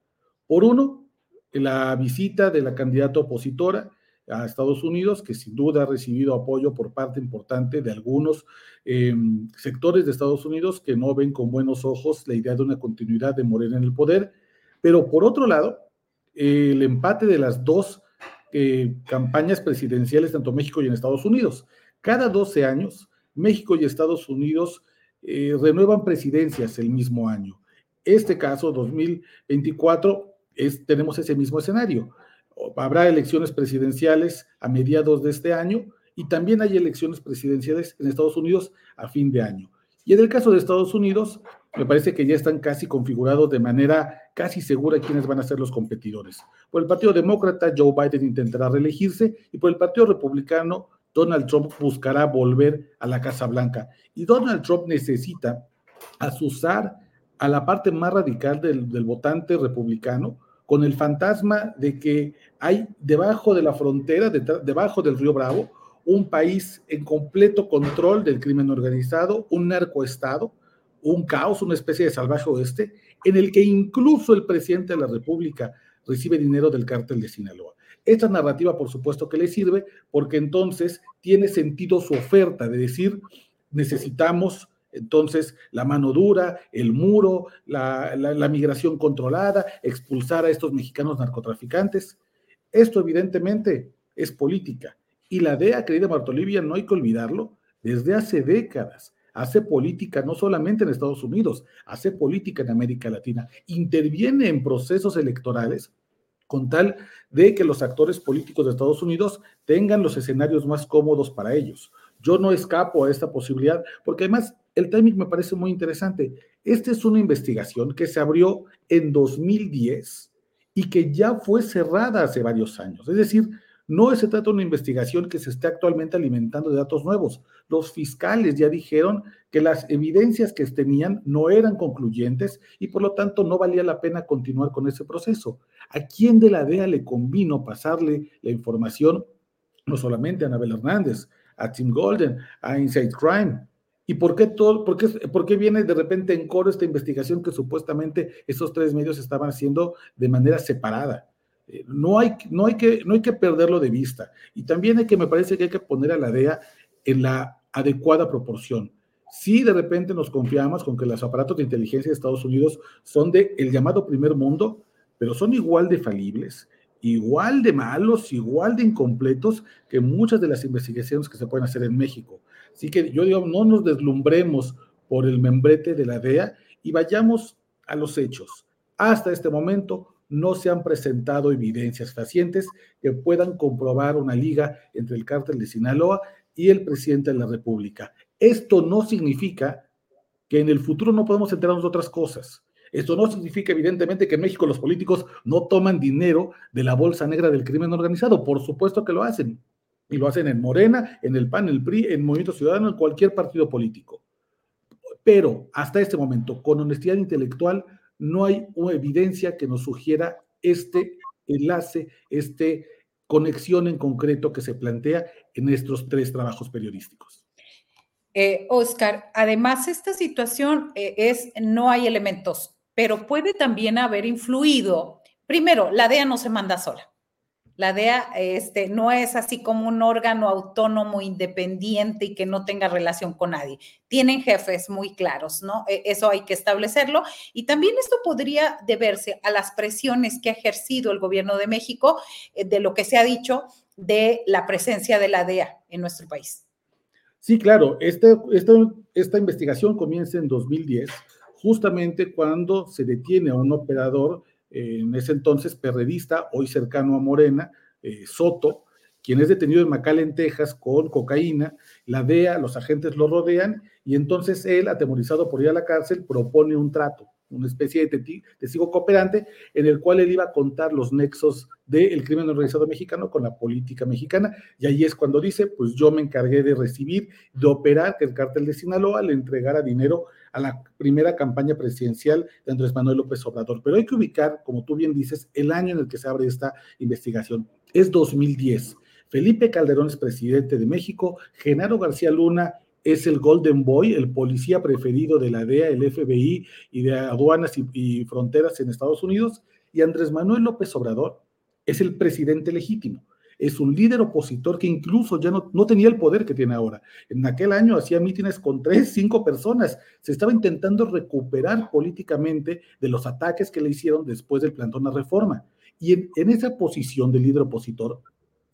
Por uno, la visita de la candidata opositora a Estados Unidos, que sin duda ha recibido apoyo por parte importante de algunos em, sectores de Estados Unidos que no ven con buenos ojos la idea de una continuidad de Morena en el poder. Pero por otro lado, el empate de las dos eh, campañas presidenciales, tanto México y en Estados Unidos. Cada 12 años, México y Estados Unidos eh, renuevan presidencias el mismo año. Este caso, 2024, es, tenemos ese mismo escenario. Habrá elecciones presidenciales a mediados de este año y también hay elecciones presidenciales en Estados Unidos a fin de año. Y en el caso de Estados Unidos, me parece que ya están casi configurados de manera casi segura quiénes van a ser los competidores. Por el Partido Demócrata, Joe Biden intentará reelegirse y por el Partido Republicano, Donald Trump buscará volver a la Casa Blanca. Y Donald Trump necesita asusar a la parte más radical del, del votante republicano con el fantasma de que hay debajo de la frontera, debajo del río Bravo, un país en completo control del crimen organizado, un narcoestado, un caos, una especie de salvaje oeste, en el que incluso el presidente de la República recibe dinero del cártel de Sinaloa. Esta narrativa, por supuesto, que le sirve porque entonces tiene sentido su oferta de decir, necesitamos entonces la mano dura, el muro, la, la migración controlada, expulsar a estos mexicanos narcotraficantes. Esto evidentemente es política y la DEA, querida Martolivia, no hay que olvidarlo, desde hace décadas hace política no solamente en Estados Unidos, hace política en América Latina, interviene en procesos electorales con tal de que los actores políticos de Estados Unidos tengan los escenarios más cómodos para ellos. Yo no escapo a esta posibilidad porque además el timing me parece muy interesante. Esta es una investigación que se abrió en 2010 y que ya fue cerrada hace varios años. Es decir, no se trata de una investigación que se esté actualmente alimentando de datos nuevos. Los fiscales ya dijeron que las evidencias que tenían no eran concluyentes y por lo tanto no valía la pena continuar con ese proceso. ¿A quién de la DEA le convino pasarle la información? No solamente a Anabel Hernández, a Tim Golden, a Inside Crime, ¿Y por qué, todo, por, qué, por qué viene de repente en coro esta investigación que supuestamente esos tres medios estaban haciendo de manera separada? No hay, no, hay que, no hay que perderlo de vista. Y también hay que, me parece que hay que poner a la DEA en la adecuada proporción. Si de repente nos confiamos con que los aparatos de inteligencia de Estados Unidos son de el llamado primer mundo, pero son igual de falibles, igual de malos, igual de incompletos que muchas de las investigaciones que se pueden hacer en México. Así que yo digo, no nos deslumbremos por el membrete de la DEA y vayamos a los hechos. Hasta este momento, no se han presentado evidencias fehacientes que puedan comprobar una liga entre el cártel de Sinaloa y el presidente de la República. Esto no significa que en el futuro no podemos enterarnos de otras cosas. Esto no significa, evidentemente, que en México los políticos no toman dinero de la bolsa negra del crimen organizado. Por supuesto que lo hacen. Y lo hacen en Morena, en el PAN, en el PRI, en Movimiento Ciudadano, en cualquier partido político. Pero hasta este momento, con honestidad intelectual, no hay evidencia que nos sugiera este enlace, esta conexión en concreto que se plantea en estos tres trabajos periodísticos. Eh, Oscar, además esta situación eh, es, no hay elementos, pero puede también haber influido, primero, la DEA no se manda sola. La DEA este, no es así como un órgano autónomo, independiente y que no tenga relación con nadie. Tienen jefes muy claros, ¿no? E, eso hay que establecerlo. Y también esto podría deberse a las presiones que ha ejercido el gobierno de México eh, de lo que se ha dicho de la presencia de la DEA en nuestro país. Sí, claro. Este, esta, esta investigación comienza en 2010, justamente cuando se detiene a un operador en ese entonces perredista, hoy cercano a Morena, eh, Soto, quien es detenido en McAllen, Texas, con cocaína, la DEA, los agentes lo rodean y entonces él, atemorizado por ir a la cárcel, propone un trato, una especie de testigo cooperante en el cual él iba a contar los nexos del crimen organizado mexicano con la política mexicana y ahí es cuando dice, pues yo me encargué de recibir, de operar que el cártel de Sinaloa le entregara dinero a la primera campaña presidencial de Andrés Manuel López Obrador. Pero hay que ubicar, como tú bien dices, el año en el que se abre esta investigación. Es 2010. Felipe Calderón es presidente de México, Genaro García Luna es el Golden Boy, el policía preferido de la DEA, el FBI y de aduanas y, y fronteras en Estados Unidos, y Andrés Manuel López Obrador es el presidente legítimo es un líder opositor que incluso ya no, no tenía el poder que tiene ahora. En aquel año hacía mítines con tres, cinco personas. Se estaba intentando recuperar políticamente de los ataques que le hicieron después del plantón a reforma. Y en, en esa posición de líder opositor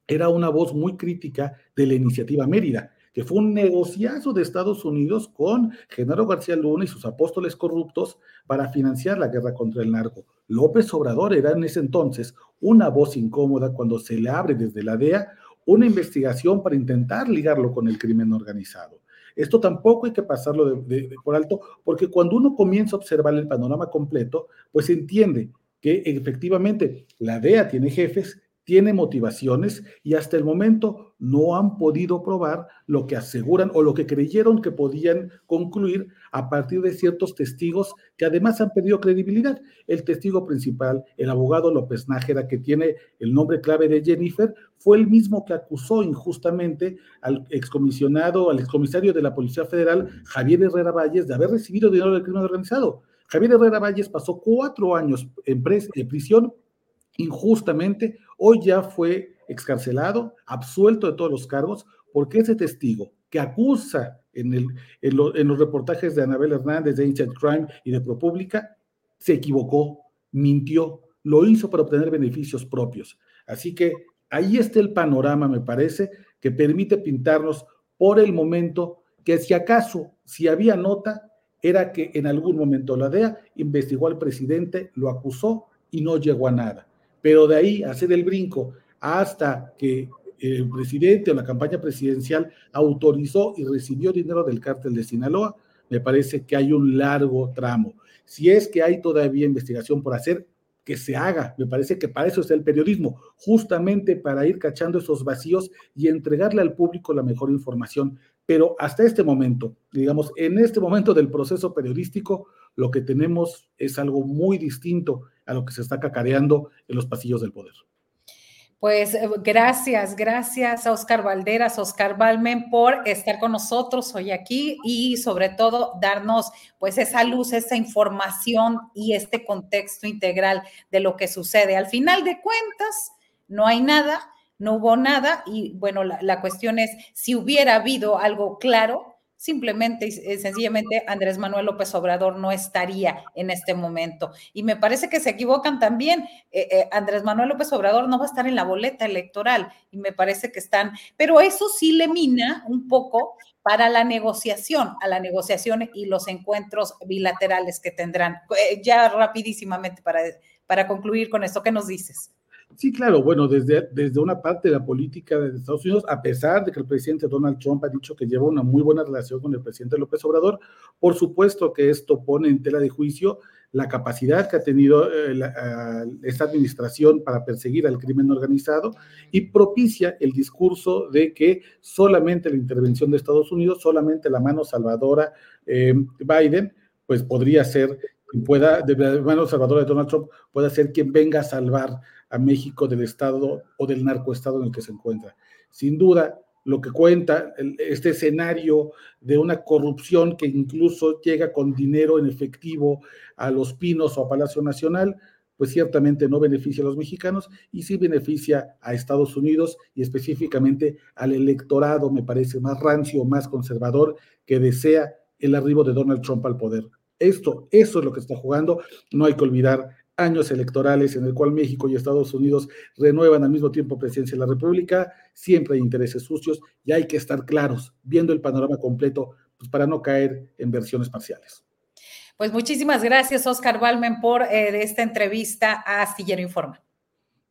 era una voz muy crítica de la iniciativa Mérida que fue un negociazo de Estados Unidos con Genaro García Luna y sus apóstoles corruptos para financiar la guerra contra el narco. López Obrador era en ese entonces una voz incómoda cuando se le abre desde la DEA una investigación para intentar ligarlo con el crimen organizado. Esto tampoco hay que pasarlo por alto, porque cuando uno comienza a observar el panorama completo, pues entiende que efectivamente la DEA tiene jefes tiene motivaciones y hasta el momento no han podido probar lo que aseguran o lo que creyeron que podían concluir a partir de ciertos testigos que además han perdido credibilidad. El testigo principal, el abogado López Nájera, que tiene el nombre clave de Jennifer, fue el mismo que acusó injustamente al excomisionado, al excomisario de la Policía Federal, Javier Herrera Valles, de haber recibido dinero del crimen organizado. Javier Herrera Valles pasó cuatro años en, prisión injustamente, hoy ya fue excarcelado, absuelto de todos los cargos, porque ese testigo que acusa en, el, en, los reportajes de Anabel Hernández, de Ancient Crime y de ProPublica, se equivocó, mintió, lo hizo para obtener beneficios propios. Así que ahí está el panorama, me parece, que permite pintarnos por el momento que si acaso, si había nota, era que en algún momento la DEA investigó al presidente, lo acusó y no llegó a nada. Pero de ahí hacer el brinco hasta que el presidente o la campaña presidencial autorizó y recibió dinero del cártel de Sinaloa, me parece que hay un largo tramo. Si es que hay todavía investigación por hacer, que se haga. Me parece que para eso es el periodismo, justamente para ir cachando esos vacíos y entregarle al público la mejor información. Pero hasta este momento, digamos, en este momento del proceso periodístico, lo que tenemos es algo muy distinto a lo que se está cacareando en los pasillos del poder. Pues eh, gracias, gracias a Oscar Valderas, Oscar Balmen, por estar con nosotros hoy aquí y sobre todo darnos pues esa luz, esa información y este contexto integral de lo que sucede. Al final de cuentas, no hay nada, no hubo nada y bueno, la, la cuestión es si hubiera habido algo claro, simplemente y sencillamente Andrés Manuel López Obrador no estaría en este momento. Y me parece que se equivocan también. Eh, eh, Andrés Manuel López Obrador no va a estar en la boleta electoral y me parece que están, pero eso sí le mina un poco para la negociación, a la negociación y los encuentros bilaterales que tendrán. Eh, ya rapidísimamente para, para concluir con esto, ¿qué nos dices? Sí, claro, bueno, desde, desde una parte de la política de Estados Unidos, a pesar de que el presidente Donald Trump ha dicho que lleva una muy buena relación con el presidente López Obrador, por supuesto que esto pone en tela de juicio la capacidad que ha tenido eh, esta administración para perseguir al crimen organizado y propicia el discurso de que solamente la intervención de Estados Unidos, solamente la mano salvadora eh, Biden, pues podría ser, pueda, de la mano salvadora de Donald Trump, pueda ser quien venga a salvar a México del estado o del narcoestado en el que se encuentra. Sin duda, lo que cuenta este escenario de una corrupción que incluso llega con dinero en efectivo a Los Pinos o a Palacio Nacional, pues ciertamente no beneficia a los mexicanos y sí beneficia a Estados Unidos y específicamente al electorado, me parece, más rancio, más conservador, que desea el arribo de Donald Trump al poder. Esto, eso es lo que está jugando. No hay que olvidar años electorales en el cual México y Estados Unidos renuevan al mismo tiempo presidencia de la República, siempre hay intereses sucios y hay que estar claros, viendo el panorama completo, pues para no caer en versiones parciales. Pues muchísimas gracias, Oscar Balmen, por eh, esta entrevista a Astillero Informa.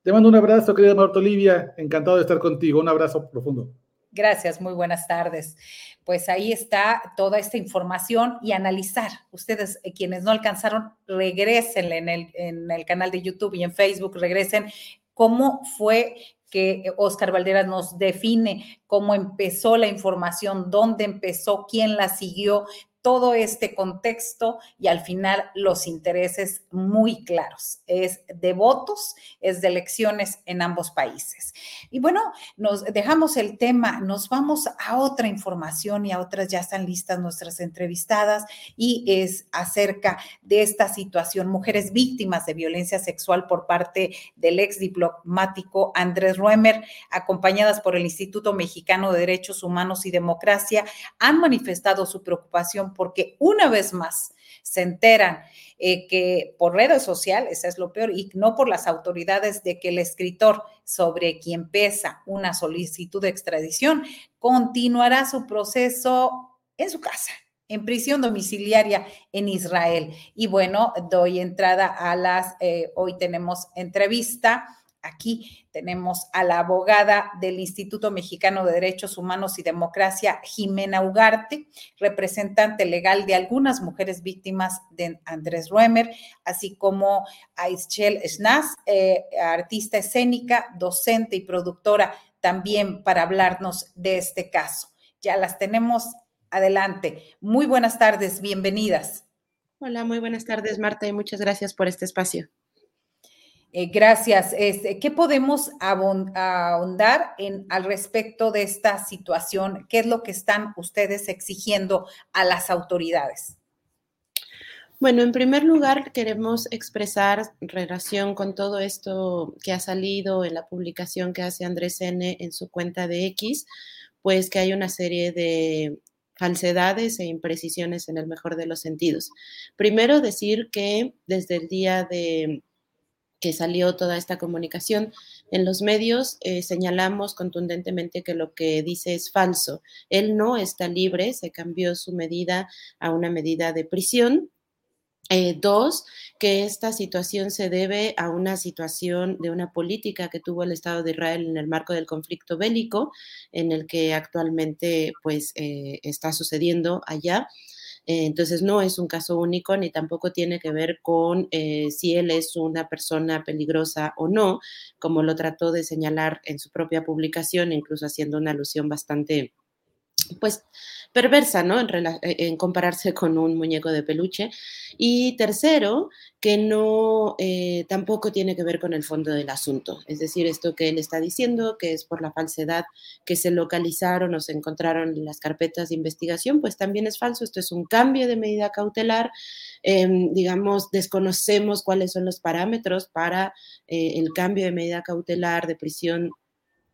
Te mando un abrazo, querida Marta Olivia. Encantado de estar contigo. Un abrazo profundo. Gracias, muy buenas tardes. Pues ahí está toda esta información y analizar. Ustedes, eh, quienes no alcanzaron, regresen en el, en el canal de YouTube y en Facebook, regresen cómo fue que Oscar Valderas nos define cómo empezó la información, dónde empezó, quién la siguió, todo este contexto y al final los intereses muy claros. Es de votos, es de elecciones en ambos países. Y bueno, nos dejamos el tema, nos vamos a otra información y a otras ya están listas nuestras entrevistadas y es acerca de esta situación, mujeres víctimas de violencia sexual por parte del ex diplomático Andrés Ruemer, acompañadas por el Instituto Mexicano de Derechos Humanos y Democracia, han manifestado su preocupación porque una vez más se enteran eh, que por redes sociales, es lo peor, y no por las autoridades de que el escritor sobre quien pesa una solicitud de extradición continuará su proceso en su casa, en prisión domiciliaria en Israel. Y bueno, doy entrada a las, eh, hoy tenemos entrevista Aquí tenemos a la abogada del Instituto Mexicano de Derechos Humanos y Democracia, Jimena Ugarte, representante legal de algunas mujeres víctimas de Andrés Ruemer, así como a Ischel Schnaz, eh, artista escénica, docente y productora, también para hablarnos de este caso. Ya las tenemos adelante. Muy buenas tardes, bienvenidas. Hola, muy buenas tardes, Marta, y muchas gracias por este espacio. Eh, gracias. Este, ¿Qué podemos ahondar en, al respecto de esta situación? ¿Qué es lo que están ustedes exigiendo a las autoridades? Bueno, en primer lugar, queremos expresar relación con todo esto que ha salido en la publicación que hace Andrés N en su cuenta de X, pues que hay una serie de falsedades e imprecisiones en el mejor de los sentidos. Primero, decir que desde el día de que salió toda esta comunicación. En los medios eh, señalamos contundentemente que lo que dice es falso. Él no está libre, se cambió su medida a una medida de prisión. Eh, dos, que esta situación se debe a una situación de una política que tuvo el Estado de Israel en el marco del conflicto bélico, en el que actualmente pues eh, está sucediendo allá. Eh, entonces no es un caso único ni tampoco tiene que ver con eh, si él es una persona peligrosa o no, como lo trató de señalar en su propia publicación, incluso haciendo una alusión bastante pues perversa, ¿no? En, en, compararse con un muñeco de peluche. Y tercero, que no eh, tampoco tiene que ver con el fondo del asunto. Es decir, esto que él está diciendo, que es por la falsedad que se localizaron o se encontraron en las carpetas de investigación, pues también es falso. Esto es un cambio de medida cautelar. Em, digamos, desconocemos cuáles son los parámetros para eh, el cambio de medida cautelar de prisión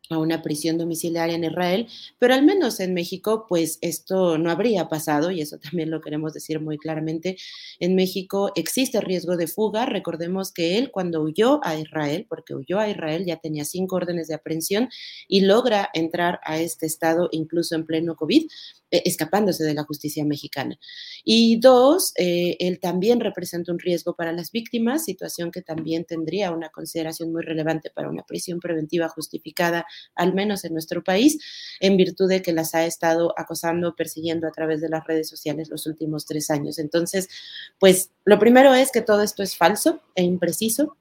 a una prisión domiciliaria en Israel, pero al menos en México, pues esto no habría pasado y eso también lo queremos decir muy claramente. En México existe riesgo de fuga. Recordemos que él cuando huyó a Israel, porque huyó a Israel, ya tenía cinco órdenes de aprehensión y logra entrar a este estado incluso en pleno COVID, eh, escapándose de la justicia mexicana. Y dos, eh, él también representa un riesgo para las víctimas, situación que también tendría una consideración muy relevante para una prisión preventiva justificada, al menos en nuestro país, en virtud de que las ha estado acosando, persiguiendo a través de las redes sociales los últimos tres años. Entonces, pues lo primero es que todo esto es falso e impreciso,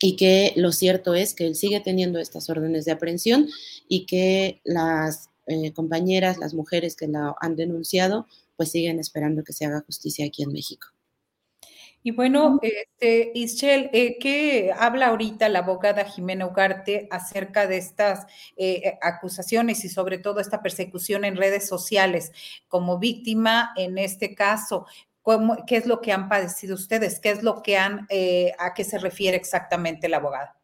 y que lo cierto es que él sigue teniendo estas órdenes de aprehensión y que las eh, compañeras, las mujeres que la han denunciado, pues siguen esperando que se haga justicia aquí en México. Y bueno, este, Ischel, eh, ¿qué habla ahorita la abogada Jimena Ugarte acerca de estas eh, acusaciones y sobre todo esta persecución en redes sociales como víctima en este caso? ¿Qué es lo que han padecido ustedes? ¿Qué es lo que han, a qué se refiere exactamente la abogada?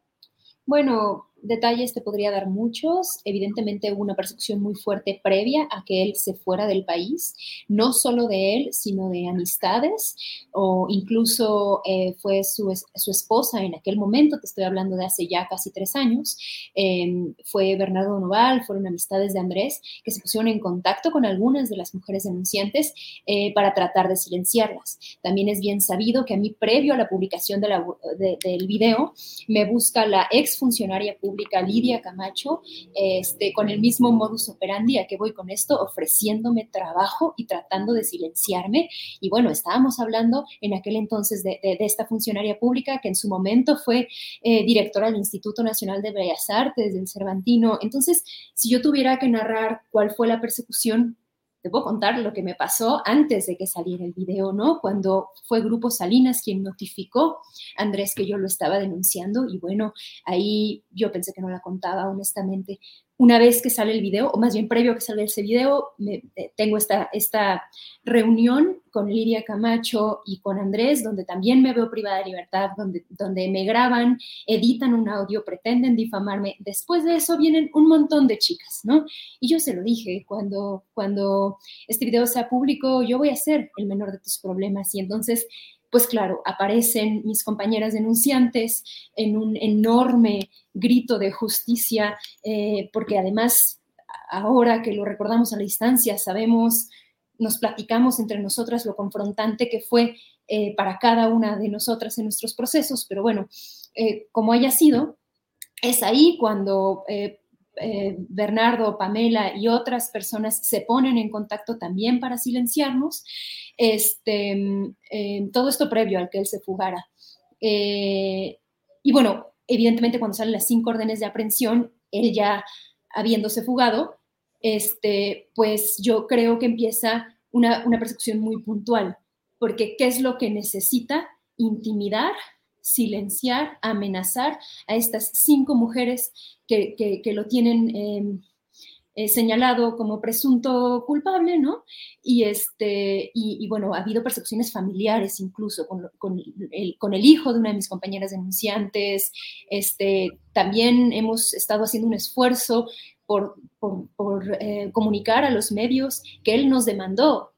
Bueno, detalles te podría dar muchos. Evidentemente hubo una persecución muy fuerte previa a que él se fuera del país, no solo de él, sino de amistades, o incluso eh, fue su, su, esposa en aquel momento, te estoy hablando de hace ya casi tres años, em, fue Bernardo Noval, fueron amistades de Andrés, que se pusieron en contacto con algunas de las mujeres denunciantes eh, para tratar de silenciarlas. También es bien sabido que a mí, previo a la publicación de la, del video, me busca la ex funcionaria pública Lidia Camacho, este, con el mismo modus operandi a que voy con esto, ofreciéndome trabajo y tratando de silenciarme. Y bueno, estábamos hablando en aquel entonces de, esta funcionaria pública que en su momento fue eh, directora del Instituto Nacional de Bellas Artes, del Cervantino. Entonces, si yo tuviera que narrar cuál fue la persecución te puedo contar lo que me pasó antes de que saliera el video, ¿no? Cuando fue Grupo Salinas quien notificó a Andrés que yo lo estaba denunciando y bueno, ahí yo pensé que no la contaba honestamente. Una vez que sale el video, o más bien previo a que salga ese video, eh, tengo esta, esta reunión con Lidia Camacho y con Andrés, donde también me veo privada de libertad, donde, donde me graban, editan un audio, pretenden difamarme. Después de eso vienen un montón de chicas, ¿no? Y yo se lo dije, cuando, cuando este video sea público, yo voy a ser el menor de tus problemas. Y entonces pues claro, aparecen mis compañeras denunciantes en un enorme grito de justicia, eh, porque además, ahora que lo recordamos a la distancia, sabemos, nos platicamos entre nosotras lo confrontante que fue eh, para cada una de nosotras en nuestros procesos, pero bueno, eh, como haya sido, es ahí cuando Bernardo, Pamela y otras personas se ponen en contacto también para silenciarnos este, em, todo esto previo al que él se fugara. Eh, y bueno, evidentemente cuando salen las cinco órdenes de aprehensión, él ya habiéndose fugado, este, pues yo creo que empieza una, una persecución muy puntual, porque ¿qué es lo que necesita? Intimidar, silenciar, amenazar a estas cinco mujeres que, que, lo tienen em, eh, señalado como presunto culpable, ¿no? Y, este, y, bueno, ha habido persecuciones familiares incluso con, con, el, con, el, hijo de una de mis compañeras denunciantes. Este, también hemos estado haciendo un esfuerzo por, por, por eh, comunicar a los medios que él nos demandó.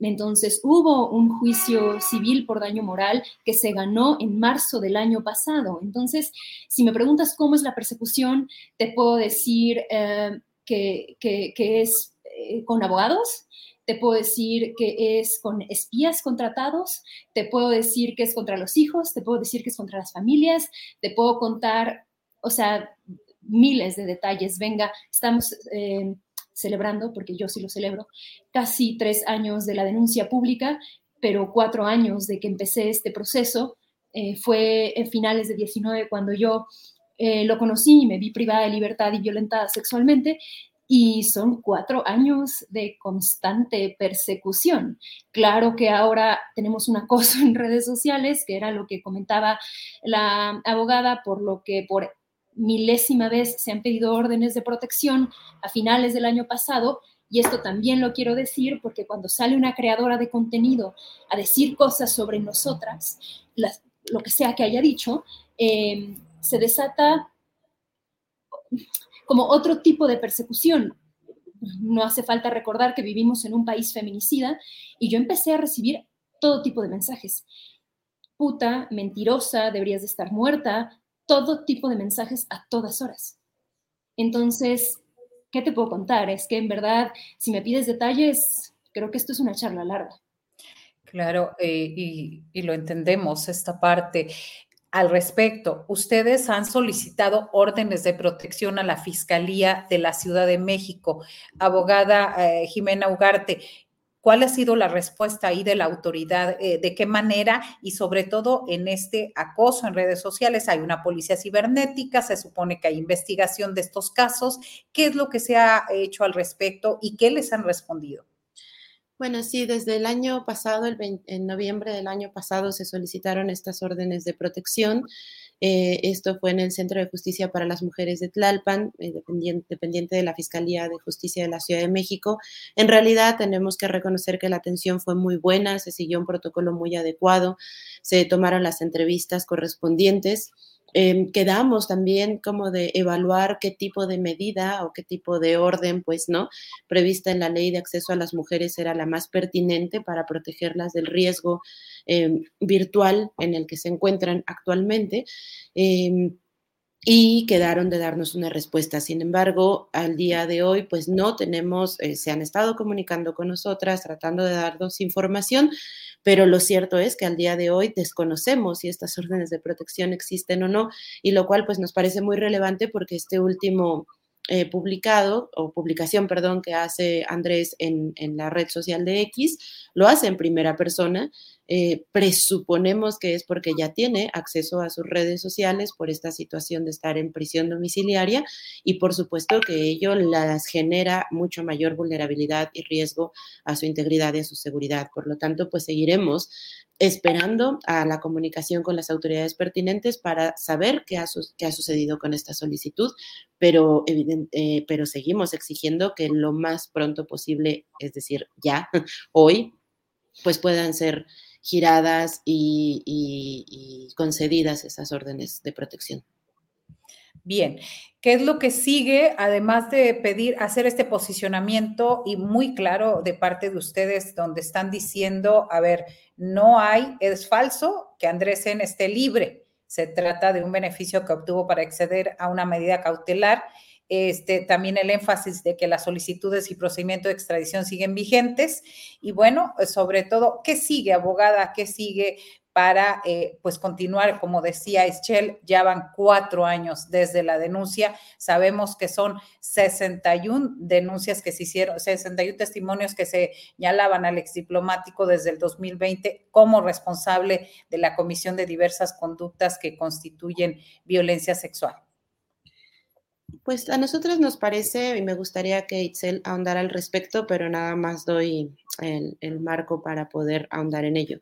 Entonces hubo un juicio civil por daño moral que se ganó en marzo del año pasado. Entonces, si me preguntas cómo es la persecución, te puedo decir, eh, que, es eh, con abogados, te puedo decir que es con espías contratados, te puedo decir que es contra los hijos, te puedo decir que es contra las familias, te puedo contar, o sea, miles de detalles. Venga, estamos eh, celebrando, porque yo sí lo celebro, casi tres años de la denuncia pública, pero cuatro años de que empecé este proceso. Eh, fue en finales de 19 cuando yo eh, lo conocí y me vi privada de libertad y violentada sexualmente y son cuatro años de constante persecución. Claro que ahora tenemos un acoso en redes sociales, que era lo que comentaba la abogada, por lo que por milésima vez se han pedido órdenes de protección a finales del año pasado. Y esto también lo quiero decir porque cuando sale una creadora de contenido a decir cosas sobre nosotras, lo que sea que haya dicho, eh, se desata como otro tipo de persecución. No hace falta recordar que vivimos en un país feminicida y yo empecé a recibir todo tipo de mensajes. Puta, mentirosa, deberías de estar muerta, todo tipo de mensajes a todas horas. Entonces, ¿qué te puedo contar? Es que en verdad, si me pides detalles, creo que esto es una charla larga. Claro, eh, y, lo entendemos, esta parte al respecto. Ustedes han solicitado órdenes de protección a la Fiscalía de la Ciudad de México. Abogada eh, Jimena Ugarte, ¿cuál ha sido la respuesta ahí de la autoridad? Eh, ¿De qué manera? Y sobre todo en este acoso en redes sociales, hay una policía cibernética, se supone que hay investigación de estos casos. ¿Qué es lo que se ha hecho al respecto y qué les han respondido? Bueno, sí, desde el año pasado, el en noviembre del año pasado, se solicitaron estas órdenes de protección. Eh, esto fue en el Centro de Justicia para las Mujeres de Tlalpan, eh, dependiente, dependiente, de la Fiscalía de Justicia de la Ciudad de México. En realidad, tenemos que reconocer que la atención fue muy buena, se siguió un protocolo muy adecuado, se tomaron las entrevistas correspondientes. Em, quedamos también como de evaluar qué tipo de medida o qué tipo de orden, pues, ¿no? Prevista en la ley de acceso a las mujeres era la más pertinente para protegerlas del riesgo em, virtual en el que se encuentran actualmente. Em, y quedaron de darnos una respuesta. Sin embargo, al día de hoy, pues no tenemos, eh, se han estado comunicando con nosotras, tratando de darnos información, pero lo cierto es que al día de hoy desconocemos si estas órdenes de protección existen o no, y lo cual pues nos parece muy relevante porque este último eh, publicado o publicación, perdón, que hace Andrés en, la red social de X, lo hace en primera persona. Eh, presuponemos que es porque ya tiene acceso a sus redes sociales por esta situación de estar en prisión domiciliaria y por supuesto que ello las genera mucho mayor vulnerabilidad y riesgo a su integridad y a su seguridad. Por lo tanto, pues seguiremos esperando a la comunicación con las autoridades pertinentes para saber qué ha, sucedido con esta solicitud, pero, eh, pero seguimos exigiendo que lo más pronto posible, es decir, ya, hoy, pues puedan ser giradas y concedidas esas órdenes de protección. Bien, ¿qué es lo que sigue, además de pedir, hacer este posicionamiento y muy claro de parte de ustedes, donde están diciendo, a ver, no hay, es falso que Andrés N esté libre. Se trata de un beneficio que obtuvo para acceder a una medida cautelar. Este, también el énfasis de que las solicitudes y procedimiento de extradición siguen vigentes. Y bueno, sobre todo, ¿qué sigue, abogada? ¿Qué sigue para eh, pues continuar, como decía Ischel, ya van cuatro años desde la denuncia. Sabemos que son 61 denuncias que se hicieron, 61 testimonios que se señalaban al exdiplomático desde el 2020 como responsable de la comisión de diversas conductas que constituyen violencia sexual. Pues a nosotros nos parece, y me gustaría que Itzel ahondara al respecto, pero nada más doy el marco para poder ahondar en ello.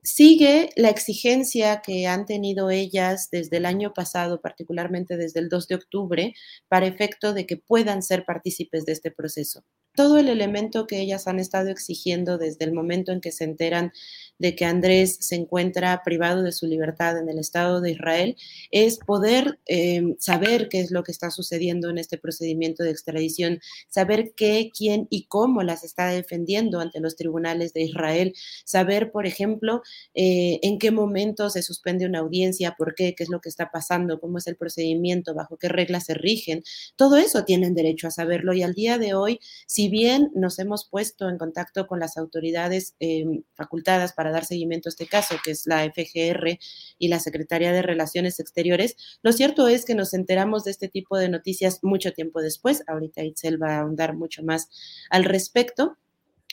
Sigue la exigencia que han tenido ellas desde el año pasado, particularmente desde el 2 de octubre, para efecto de que puedan ser partícipes de este proceso todo el elemento que ellas han estado exigiendo desde el momento en que se enteran de que Andrés se encuentra privado de su libertad en el Estado de Israel es poder em, saber qué es lo que está sucediendo en este procedimiento de extradición, saber qué, quién y cómo las está defendiendo ante los tribunales de Israel, saber, por ejemplo, eh, en qué momento se suspende una audiencia, por qué, qué es lo que está pasando, cómo es el procedimiento, bajo qué reglas se rigen. Todo eso tienen derecho a saberlo y al día de hoy, si bien nos hemos puesto en contacto con las autoridades em, facultadas para dar seguimiento a este caso, que es la FGR y la Secretaría de Relaciones Exteriores, lo cierto es que nos enteramos de este tipo de noticias mucho tiempo después. Ahorita Itzel va a ahondar mucho más al respecto.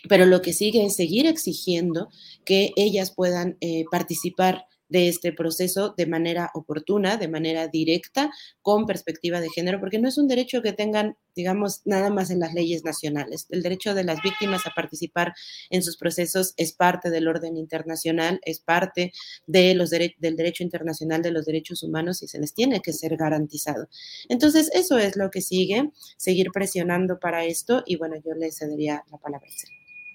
Pero lo que sigue es seguir exigiendo que ellas puedan eh, participar de este proceso de manera oportuna, de manera directa, con perspectiva de género, porque no es un derecho que tengan, digamos, nada más en las leyes nacionales. El derecho de las víctimas a participar en sus procesos es parte del orden internacional, es parte de los del derecho internacional de los derechos humanos y se les tiene que ser garantizado. Entonces, eso es lo que sigue, seguir presionando para esto y bueno, yo le cedería la palabra.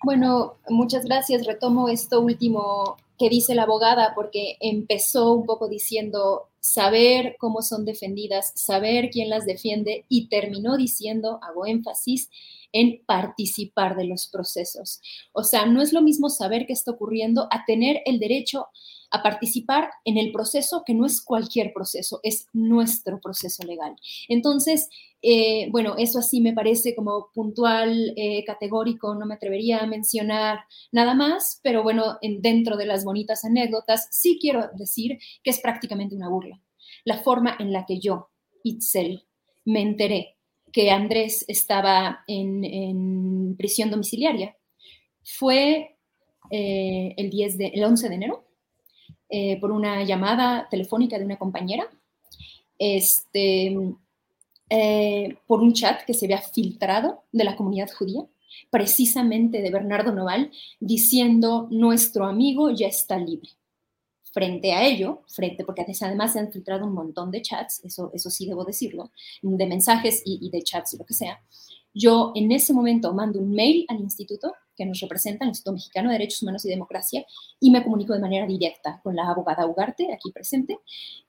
Bueno, muchas gracias. Retomo esto último que dice la abogada, porque empezó un poco diciendo saber cómo son defendidas, saber quién las defiende y terminó diciendo, hago énfasis, en participar de los procesos. O sea, no es lo mismo saber qué está ocurriendo a tener el derecho a participar en el proceso que no es cualquier proceso, es nuestro proceso legal. Entonces, eh, bueno, eso así me parece como puntual, eh, categórico, no me atrevería a mencionar nada más, pero bueno, en, dentro de las bonitas anécdotas, sí quiero decir que es prácticamente una burla. La forma en la que yo, Itzel, me enteré que Andrés estaba en, prisión domiciliaria fue eh, el, 10 de, el 11 de enero por una llamada telefónica de una compañera. Este, eh, por un chat que se había filtrado de la comunidad judía, precisamente de Bernardo Noval, diciendo nuestro amigo ya está libre. Frente a ello, frente, porque además se han filtrado un montón de chats, eso, eso sí debo decirlo, de mensajes y de chats y lo que sea, yo en ese momento mando un mail al instituto que nos representa, el Instituto Mexicano de Derechos Humanos y Democracia, y me comunico de manera directa con la abogada Ugarte, aquí presente,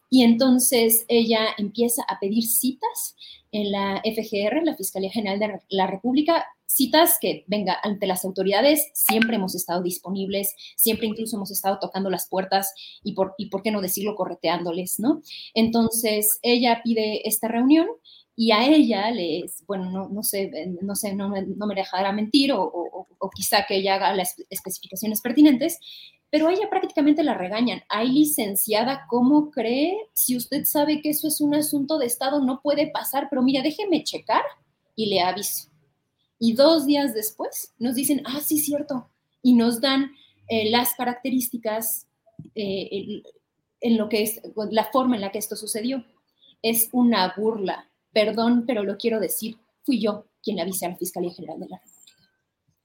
y entonces ella empieza a pedir citas en la FGR, la Fiscalía General de la República, citas que, venga, ante las autoridades siempre hemos estado disponibles, siempre incluso hemos estado tocando las puertas y por, y por qué no decirlo, correteándoles, ¿no? Entonces, ella pide esta reunión y a ella les, bueno, no, sé, no sé, no, me dejará mentir o, o, quizá que ella haga las especificaciones pertinentes, pero a ella prácticamente la regañan. Hay licenciada, ¿cómo cree? Si usted sabe que eso es un asunto de Estado, no puede pasar, pero mira, déjeme checar y le aviso. Y dos días después nos dicen, ah, sí, cierto, y nos dan eh, las características eh, en lo que es la forma en la que esto sucedió. Es una burla. Perdón, pero lo quiero decir, fui yo quien avisé a la Fiscalía General de la República.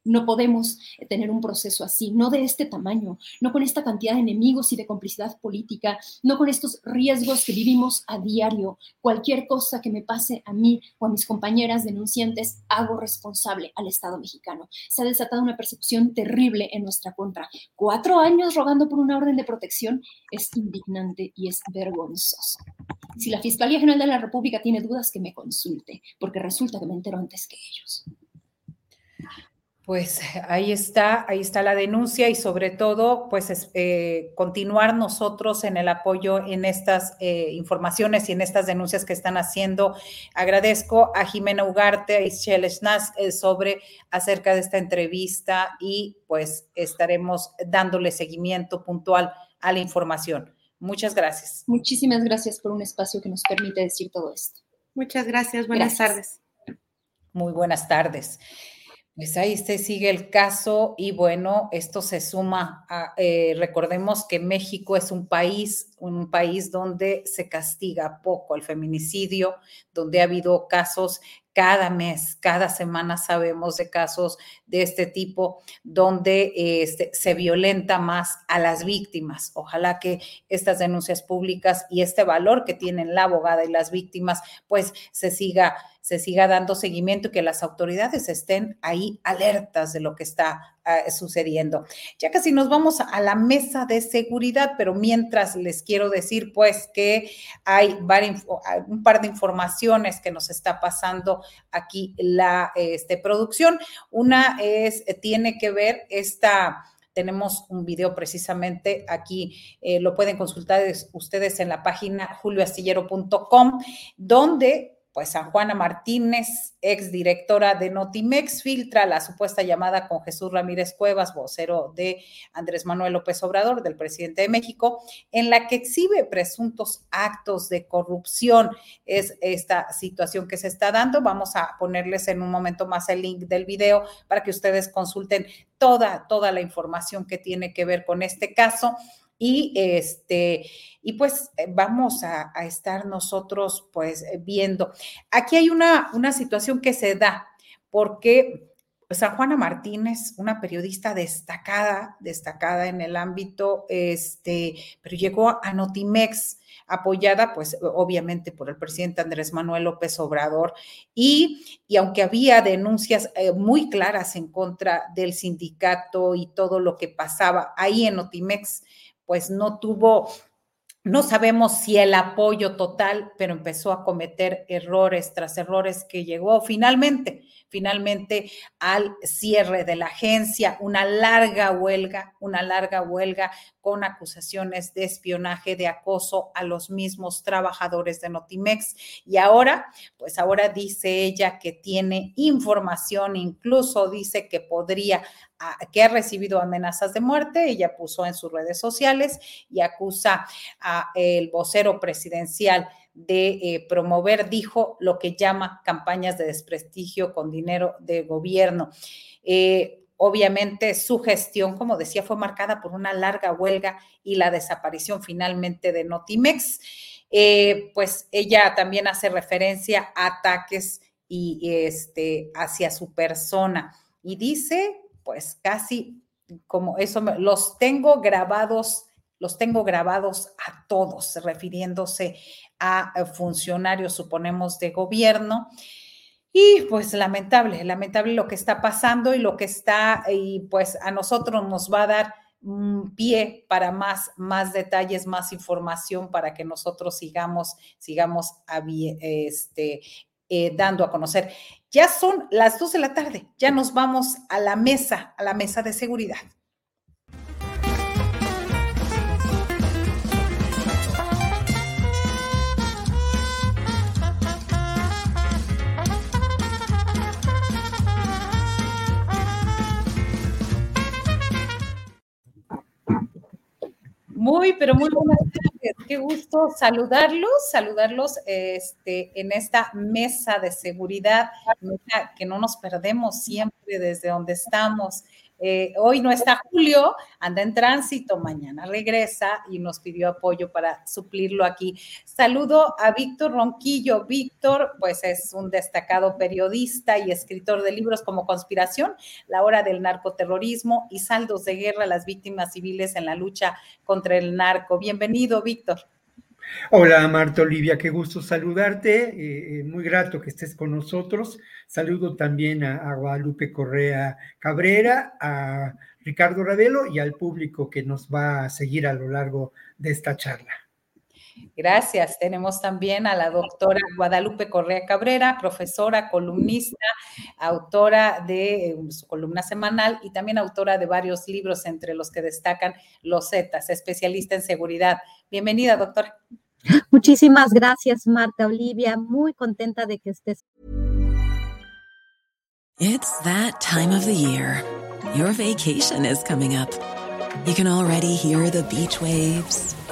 No podemos tener un proceso así, no de este tamaño, no con esta cantidad de enemigos y de complicidad política, no con estos riesgos que vivimos a diario. Cualquier cosa que me pase a mí o a mis compañeras denunciantes, hago responsable al Estado mexicano. Se ha desatado una persecución terrible en nuestra contra. Cuatro años rogando por una orden de protección es indignante y es vergonzoso. Si la Fiscalía General de la República tiene dudas, que me consulte, porque resulta que me entero antes que ellos. Pues ahí está, ahí está la denuncia y sobre todo, pues eh, continuar nosotros en el apoyo en estas eh, informaciones y en estas denuncias que están haciendo. Agradezco a Jimena Ugarte, a Ischel Schnaz eh, sobre acerca de esta entrevista y pues estaremos dándole seguimiento puntual a la información. Muchas gracias. Muchísimas gracias por un espacio que nos permite decir todo esto. Muchas gracias. Buenas tardes. Muy buenas tardes. Pues ahí se sigue el caso y bueno, esto se suma a, eh, recordemos que México es un país, un país donde se castiga poco el feminicidio, donde ha habido casos cada mes, cada semana sabemos de casos de este tipo donde este, se violenta más a las víctimas. Ojalá que estas denuncias públicas y este valor que tienen la abogada y las víctimas, pues se siga se siga dando seguimiento y que las autoridades estén ahí alertas de lo que está uh, sucediendo. Ya casi nos vamos a la mesa de seguridad, pero mientras les quiero decir pues que hay un par de informaciones que nos está pasando aquí la este, producción. Una es, tiene que ver esta tenemos un video precisamente aquí, eh, lo pueden consultar ustedes en la página julioastillero.com, donde pues San Juana Martínez, ex directora de Notimex, filtra la supuesta llamada con Jesús Ramírez Cuevas, vocero de Andrés Manuel López Obrador, del presidente de México, en la que exhibe presuntos actos de corrupción. Es esta situación que se está dando. Vamos a ponerles en un momento más el link del video para que ustedes consulten toda, toda la información que tiene que ver con este caso. Y este, y pues eh, vamos a, estar nosotros pues eh, viendo. Aquí hay una, una situación que se da porque San Juana Martínez, una periodista destacada, destacada en el ámbito, este, pero llegó a Notimex, apoyada pues obviamente por el presidente Andrés Manuel López Obrador y, y aunque había denuncias eh, muy claras en contra del sindicato y todo lo que pasaba ahí en Notimex, pues no tuvo, no sabemos si el apoyo total, pero empezó a cometer errores tras errores que llegó finalmente finalmente al cierre de la agencia, una larga huelga, una larga huelga con acusaciones de espionaje, de acoso a los mismos trabajadores de Notimex. Y ahora, pues ahora dice ella que tiene información, incluso dice que podría que ha recibido amenazas de muerte, ella puso en sus redes sociales y acusa a el vocero presidencial de eh, promover, dijo, lo que llama campañas de desprestigio con dinero de gobierno. Eh, obviamente su gestión, como decía, fue marcada por una larga huelga y la desaparición finalmente de Notimex. Eh, pues ella también hace referencia a ataques y este hacia su persona y dice, pues casi como eso, los tengo grabados, los tengo grabados a todos, refiriéndose a eh, funcionarios, suponemos, de gobierno. Y pues lamentable, lamentable lo que está pasando y lo que está, y pues a nosotros nos va a dar pie para más, más detalles, más información para que nosotros sigamos, sigamos este, eh, dando a conocer. Ya son las dos de la tarde, ya nos vamos a la mesa, a la mesa de seguridad. Muy, pero muy buenas tardes. Qué gusto saludarlos, saludarlos este, en esta mesa de seguridad, que no nos perdemos siempre desde donde estamos, Eh, hoy no está Julio, anda en tránsito, mañana regresa y nos pidió apoyo para suplirlo aquí. Saludo a Víctor Ronquillo. Víctor, pues es un destacado periodista y escritor de libros como Conspiración, La hora del narcoterrorismo y Saldos de guerra a las víctimas civiles en la lucha contra el narco. Bienvenido, Víctor. Hola Marta Olivia, qué gusto saludarte, eh, eh, muy grato que estés con nosotros. Saludo también a, Guadalupe Correa Cabrera, a Ricardo Ravelo y al público que nos va a seguir a lo largo de esta charla. Gracias. Tenemos también a la doctora Guadalupe Correa Cabrera, profesora, columnista, autora de eh, su columna semanal y también autora de varios libros, entre los que destacan Los Zetas, especialista en seguridad. Bienvenida, doctora. Muchísimas gracias, Marta Olivia. Muy contenta de que estés. It's that time of the year. Your vacation is coming up. You can already hear the beach waves,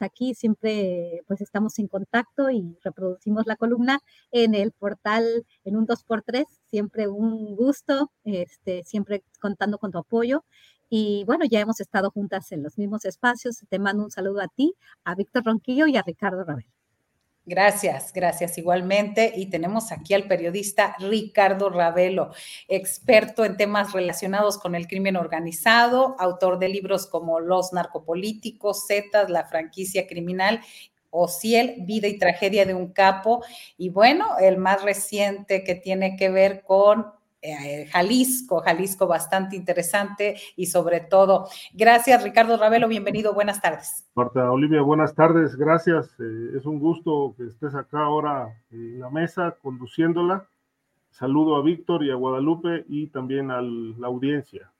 Aquí siempre pues estamos en contacto y reproducimos la columna en el portal en un 2x3. Siempre un gusto, este, siempre contando con tu apoyo. Y bueno, ya hemos estado juntas en los mismos espacios. Te mando un saludo a ti, a Víctor Ronquillo y a Ricardo Rabel. Gracias, gracias igualmente. Y tenemos aquí al periodista Ricardo Ravelo, experto en temas relacionados con el crimen organizado, autor de libros como Los narcopolíticos, Zetas, la franquicia criminal Ociel, Vida y Tragedia de un Capo. Y bueno, el más reciente que tiene que ver con Jalisco, Jalisco bastante interesante y sobre todo, gracias Ricardo Ravelo, bienvenido, buenas tardes. Marta Olivia, buenas tardes, gracias, eh, es un gusto que estés acá ahora en la mesa conduciéndola. Saludo a Víctor y a Guadalupe y también a la audiencia.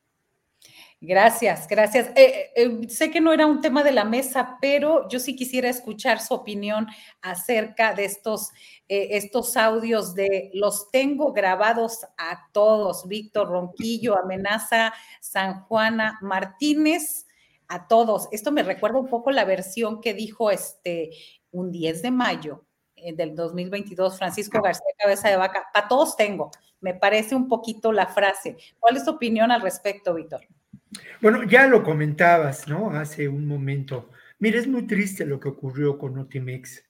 Gracias, gracias. Eh, eh, sé que no era un tema de la mesa, pero yo sí quisiera escuchar su opinión acerca de estos, eh, estos audios de los tengo grabados a todos. Víctor Ronquillo, Amenaza, San Juana Martínez, a todos. Esto me recuerda un poco la versión que dijo este un 10 de mayo del 2022, Francisco García Cabeza de Vaca. A todos tengo. Me parece un poquito la frase. ¿Cuál es tu opinión al respecto, Víctor? Bueno, ya lo comentabas, ¿no? Hace un momento. Mira, es muy triste lo que ocurrió con Notimex.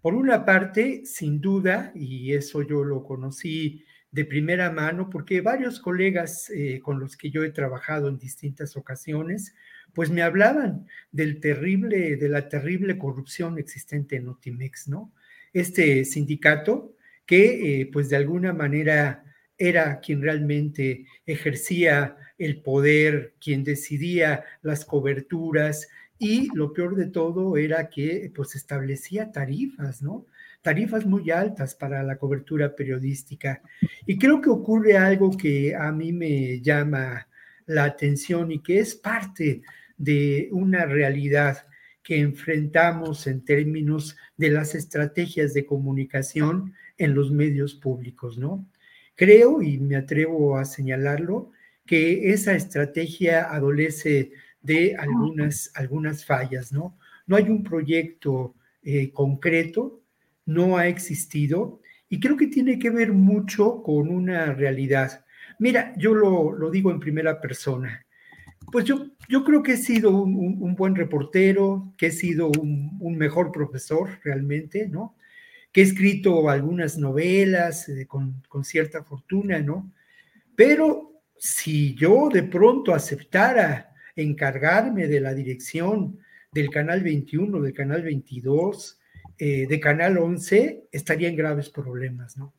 Por una parte, sin duda, y eso yo lo conocí de primera mano, porque varios colegas eh, con los que yo he trabajado en distintas ocasiones, pues me hablaban del terrible, de la terrible corrupción existente en Notimex, ¿no? Este sindicato que, eh, pues de alguna manera, era quien realmente ejercía el poder, quien decidía las coberturas y lo peor de todo era que pues establecía tarifas, ¿no? Tarifas muy altas para la cobertura periodística. Y creo que ocurre algo que a mí me llama la atención y que es parte de una realidad que enfrentamos en términos de las estrategias de comunicación en los medios públicos, ¿no? Creo, y me atrevo a señalarlo, que esa estrategia adolece de algunas, algunas fallas, ¿no? No hay un proyecto eh, concreto, no ha existido, y creo que tiene que ver mucho con una realidad. Mira, yo lo, digo en primera persona. Pues yo, yo creo que he sido un, buen reportero, que he sido un, un, mejor profesor realmente, ¿no? que he escrito algunas novelas eh, con, cierta fortuna, ¿no? Pero si yo de pronto aceptara encargarme de la dirección del Canal 21, del Canal 22, eh, de Canal 11, estaría en graves problemas, ¿no?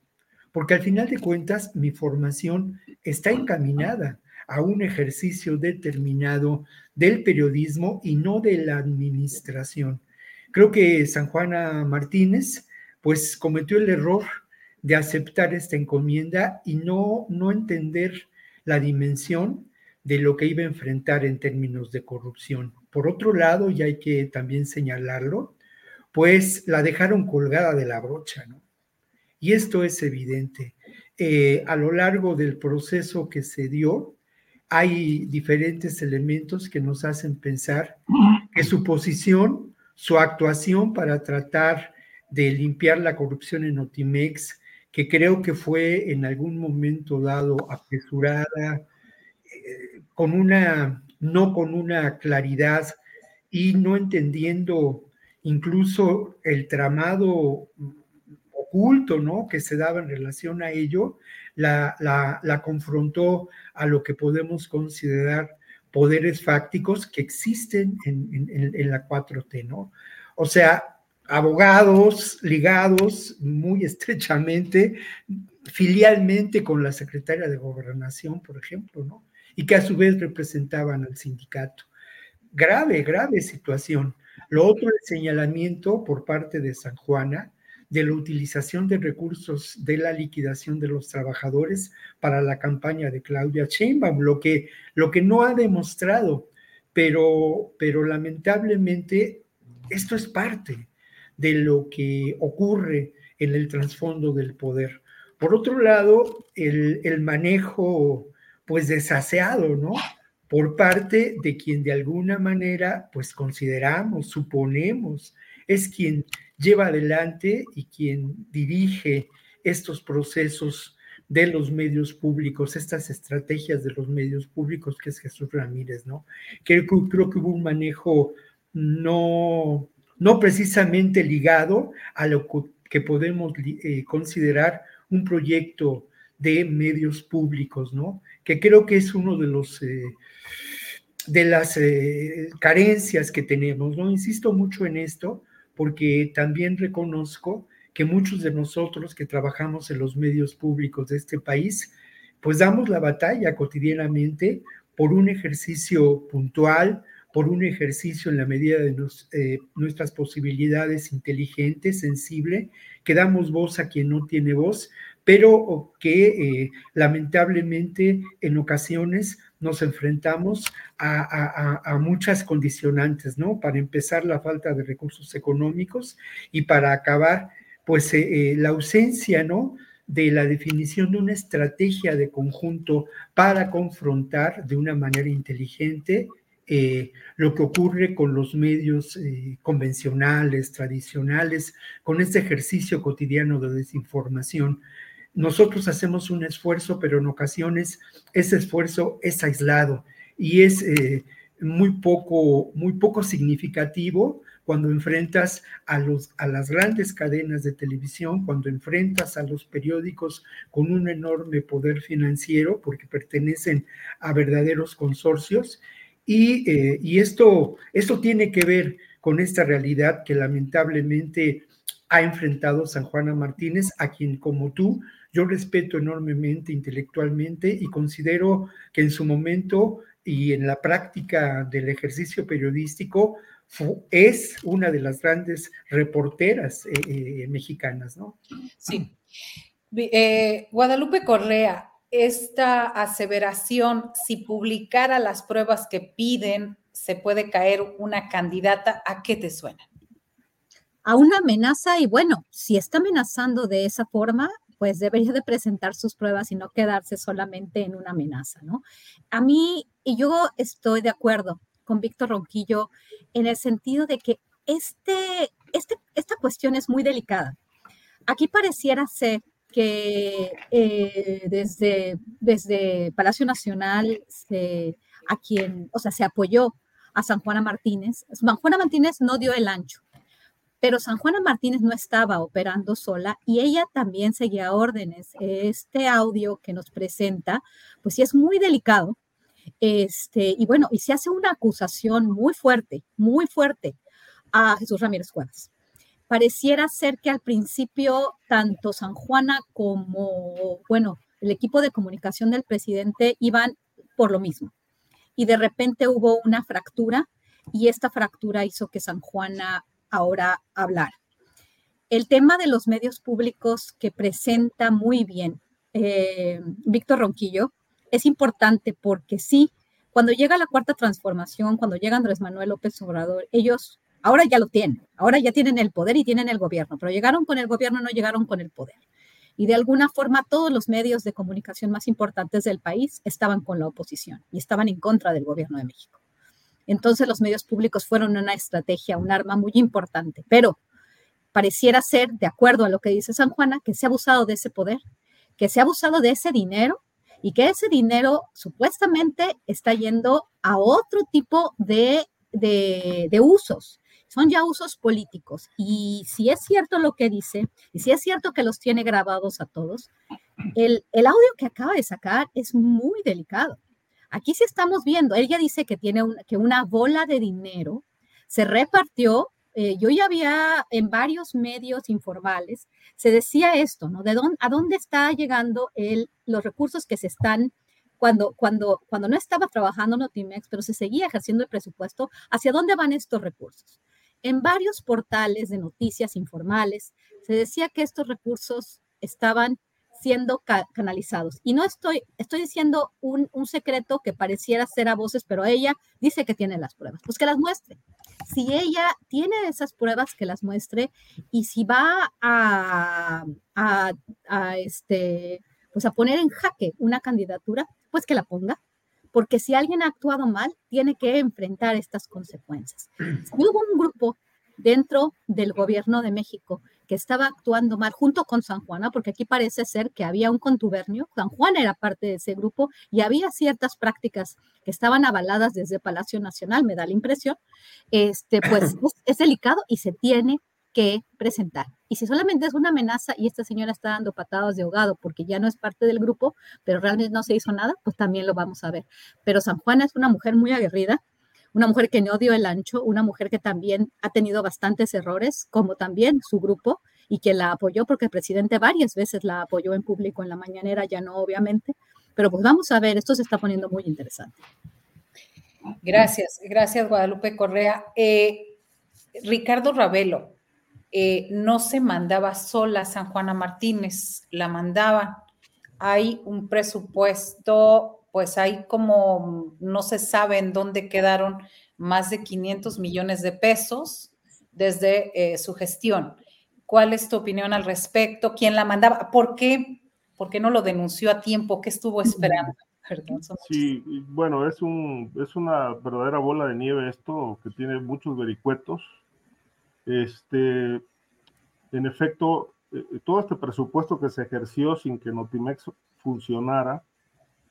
Porque al final de cuentas mi formación está encaminada a un ejercicio determinado del periodismo y no de la administración. Creo que San Juana Martínez pues cometió el error de aceptar esta encomienda y no, no entender la dimensión de lo que iba a enfrentar en términos de corrupción. Por otro lado, y hay que también señalarlo, pues la dejaron colgada de la brocha, ¿no? Y esto es evidente. Eh, a lo largo del proceso que se dio, hay diferentes elementos que nos hacen pensar que su posición, su actuación para tratar de limpiar la corrupción en Otimex, que creo que fue en algún momento dado apresurada, eh, con una, no con una claridad y no entendiendo incluso el tramado oculto, ¿no? Que se daba en relación a ello, la, la, confrontó a lo que podemos considerar poderes fácticos que existen en, en, en la 4T, ¿no? O sea, abogados ligados muy estrechamente, filialmente con la secretaria de gobernación, por ejemplo, ¿no? Y que a su vez representaban al sindicato. Grave, grave situación. Lo otro, el señalamiento por parte de San Juana de la utilización de recursos de la liquidación de los trabajadores para la campaña de Claudia Sheinbaum, lo que, lo que no ha demostrado, pero, pero lamentablemente esto es parte de lo que ocurre en el trasfondo del poder. Por otro lado, el, manejo, pues, desaseado, ¿no? Por parte de quien de alguna manera, pues, consideramos, suponemos, es quien lleva adelante y quien dirige estos procesos de los medios públicos, estas estrategias de los medios públicos, que es Jesús Ramírez, ¿no? Creo, creo que hubo un manejo no, no precisamente ligado a lo que podemos eh, considerar un proyecto de medios públicos, ¿no? Que creo que es uno de los eh, de las eh, carencias que tenemos, ¿no? Insisto mucho en esto porque también reconozco que muchos de nosotros que trabajamos en los medios públicos de este país, pues damos la batalla cotidianamente por un ejercicio puntual, por un ejercicio en la medida de eh, nuestras posibilidades inteligente, sensible, que damos voz a quien no tiene voz, pero que eh, lamentablemente en ocasiones nos enfrentamos a, muchas condicionantes, ¿no? Para empezar, la falta de recursos económicos y para acabar, pues, eh, la ausencia, ¿no? de la definición de una estrategia de conjunto para confrontar de una manera inteligente eh, lo que ocurre con los medios eh, convencionales, tradicionales, con este ejercicio cotidiano de desinformación. Nosotros hacemos un esfuerzo, pero en ocasiones ese esfuerzo es aislado y es eh, muy, poco, muy poco significativo cuando enfrentas a, los, a las grandes cadenas de televisión, cuando enfrentas a los periódicos con un enorme poder financiero, porque pertenecen a verdaderos consorcios, eh, y, esto, esto tiene que ver con esta realidad que lamentablemente ha enfrentado San Juana Martínez, a quien como tú yo respeto enormemente intelectualmente y considero que en su momento y en la práctica del ejercicio periodístico es una de las grandes reporteras eh, eh, mexicanas, ¿no? Sí. Guadalupe Correa, esta aseveración, si publicara las pruebas que piden, se puede caer una candidata, ¿a qué te suena? A una amenaza y bueno, si está amenazando de esa forma, pues debería de presentar sus pruebas y no quedarse solamente en una amenaza, ¿no? A mí, y yo estoy de acuerdo con Víctor Ronquillo en el sentido de que este, este, esta cuestión es muy delicada. Aquí pareciera ser que eh, desde, desde Palacio Nacional se, a quien, o sea, se apoyó a San Juana Martínez. San Juana Martínez no dio el ancho, pero San Juana Martínez no estaba operando sola y ella también seguía órdenes. Este audio que nos presenta, pues sí es muy delicado Este, y bueno, y se hace una acusación muy fuerte, muy fuerte a Jesús Ramírez Cuevas. Pareciera ser que al principio tanto San Juana como, bueno, el equipo de comunicación del presidente iban por lo mismo. Y de repente hubo una fractura y esta fractura hizo que San Juana ahora hablara. El tema de los medios públicos que presenta muy bien eh, Víctor Ronquillo es importante porque sí, cuando llega la cuarta transformación, cuando llega Andrés Manuel López Obrador, ellos ahora ya lo tienen, ahora ya tienen el poder y tienen el gobierno, pero llegaron con el gobierno, no llegaron con el poder. Y de alguna forma todos los medios de comunicación más importantes del país estaban con la oposición y estaban en contra del gobierno de México. Entonces los medios públicos fueron una estrategia, un arma muy importante, pero pareciera ser, de acuerdo a lo que dice San Juana, que se ha abusado de ese poder, que se ha abusado de ese dinero y que ese dinero supuestamente está yendo a otro tipo de, de, usos. Son ya usos políticos. Y si es cierto lo que dice, y si es cierto que los tiene grabados a todos, el, el audio que acaba de sacar es muy delicado. Aquí sí estamos viendo, ella dice que tiene que una bola de dinero se repartió eh, yo ya había en varios medios informales, se decía esto, ¿no? ¿De dónde, a dónde está llegando el, los recursos que se están, cuando, cuando, cuando no estaba trabajando Notimex, pero se seguía ejerciendo el presupuesto, hacia dónde van estos recursos? En varios portales de noticias informales se decía que estos recursos estaban siendo canalizados. Y no estoy, estoy diciendo un, un, secreto que pareciera ser a voces, pero ella dice que tiene las pruebas. Pues que las muestre. Si ella tiene esas pruebas, que las muestre. Y si va a, a, a este, pues a poner en jaque una candidatura, pues que la ponga. Porque si alguien ha actuado mal, tiene que enfrentar estas consecuencias. Si hubo un grupo dentro del gobierno de México que estaba actuando mal junto con San Juana, porque aquí parece ser que había un contubernio, San Juan era parte de ese grupo y había ciertas prácticas que estaban avaladas desde Palacio Nacional, me da la impresión, este, pues es, delicado y se tiene que presentar. Y si solamente es una amenaza y esta señora está dando patadas de ahogado porque ya no es parte del grupo, pero realmente no se hizo nada, pues también lo vamos a ver. Pero San Juan es una mujer muy aguerrida, una mujer que no dio el ancho, una mujer que también ha tenido bastantes errores, como también su grupo, y que la apoyó porque el presidente varias veces la apoyó en público en la mañanera, ya no obviamente, pero pues vamos a ver, esto se está poniendo muy interesante. Gracias, gracias Guadalupe Correa. Eh, Ricardo Ravelo, eh, no se mandaba sola San Juana Martínez, la mandaban. Hay un presupuesto pues hay como, no se sabe en dónde quedaron más de 500 millones de pesos desde eh, su gestión. ¿Cuál es tu opinión al respecto? ¿Quién la mandaba? ¿Por qué? ¿Por qué no lo denunció a tiempo? ¿Qué estuvo esperando? sí, bueno, es, un, es una verdadera bola de nieve esto, que tiene muchos vericuetos. Este, en efecto, eh, todo este presupuesto que se ejerció sin que Notimex funcionara,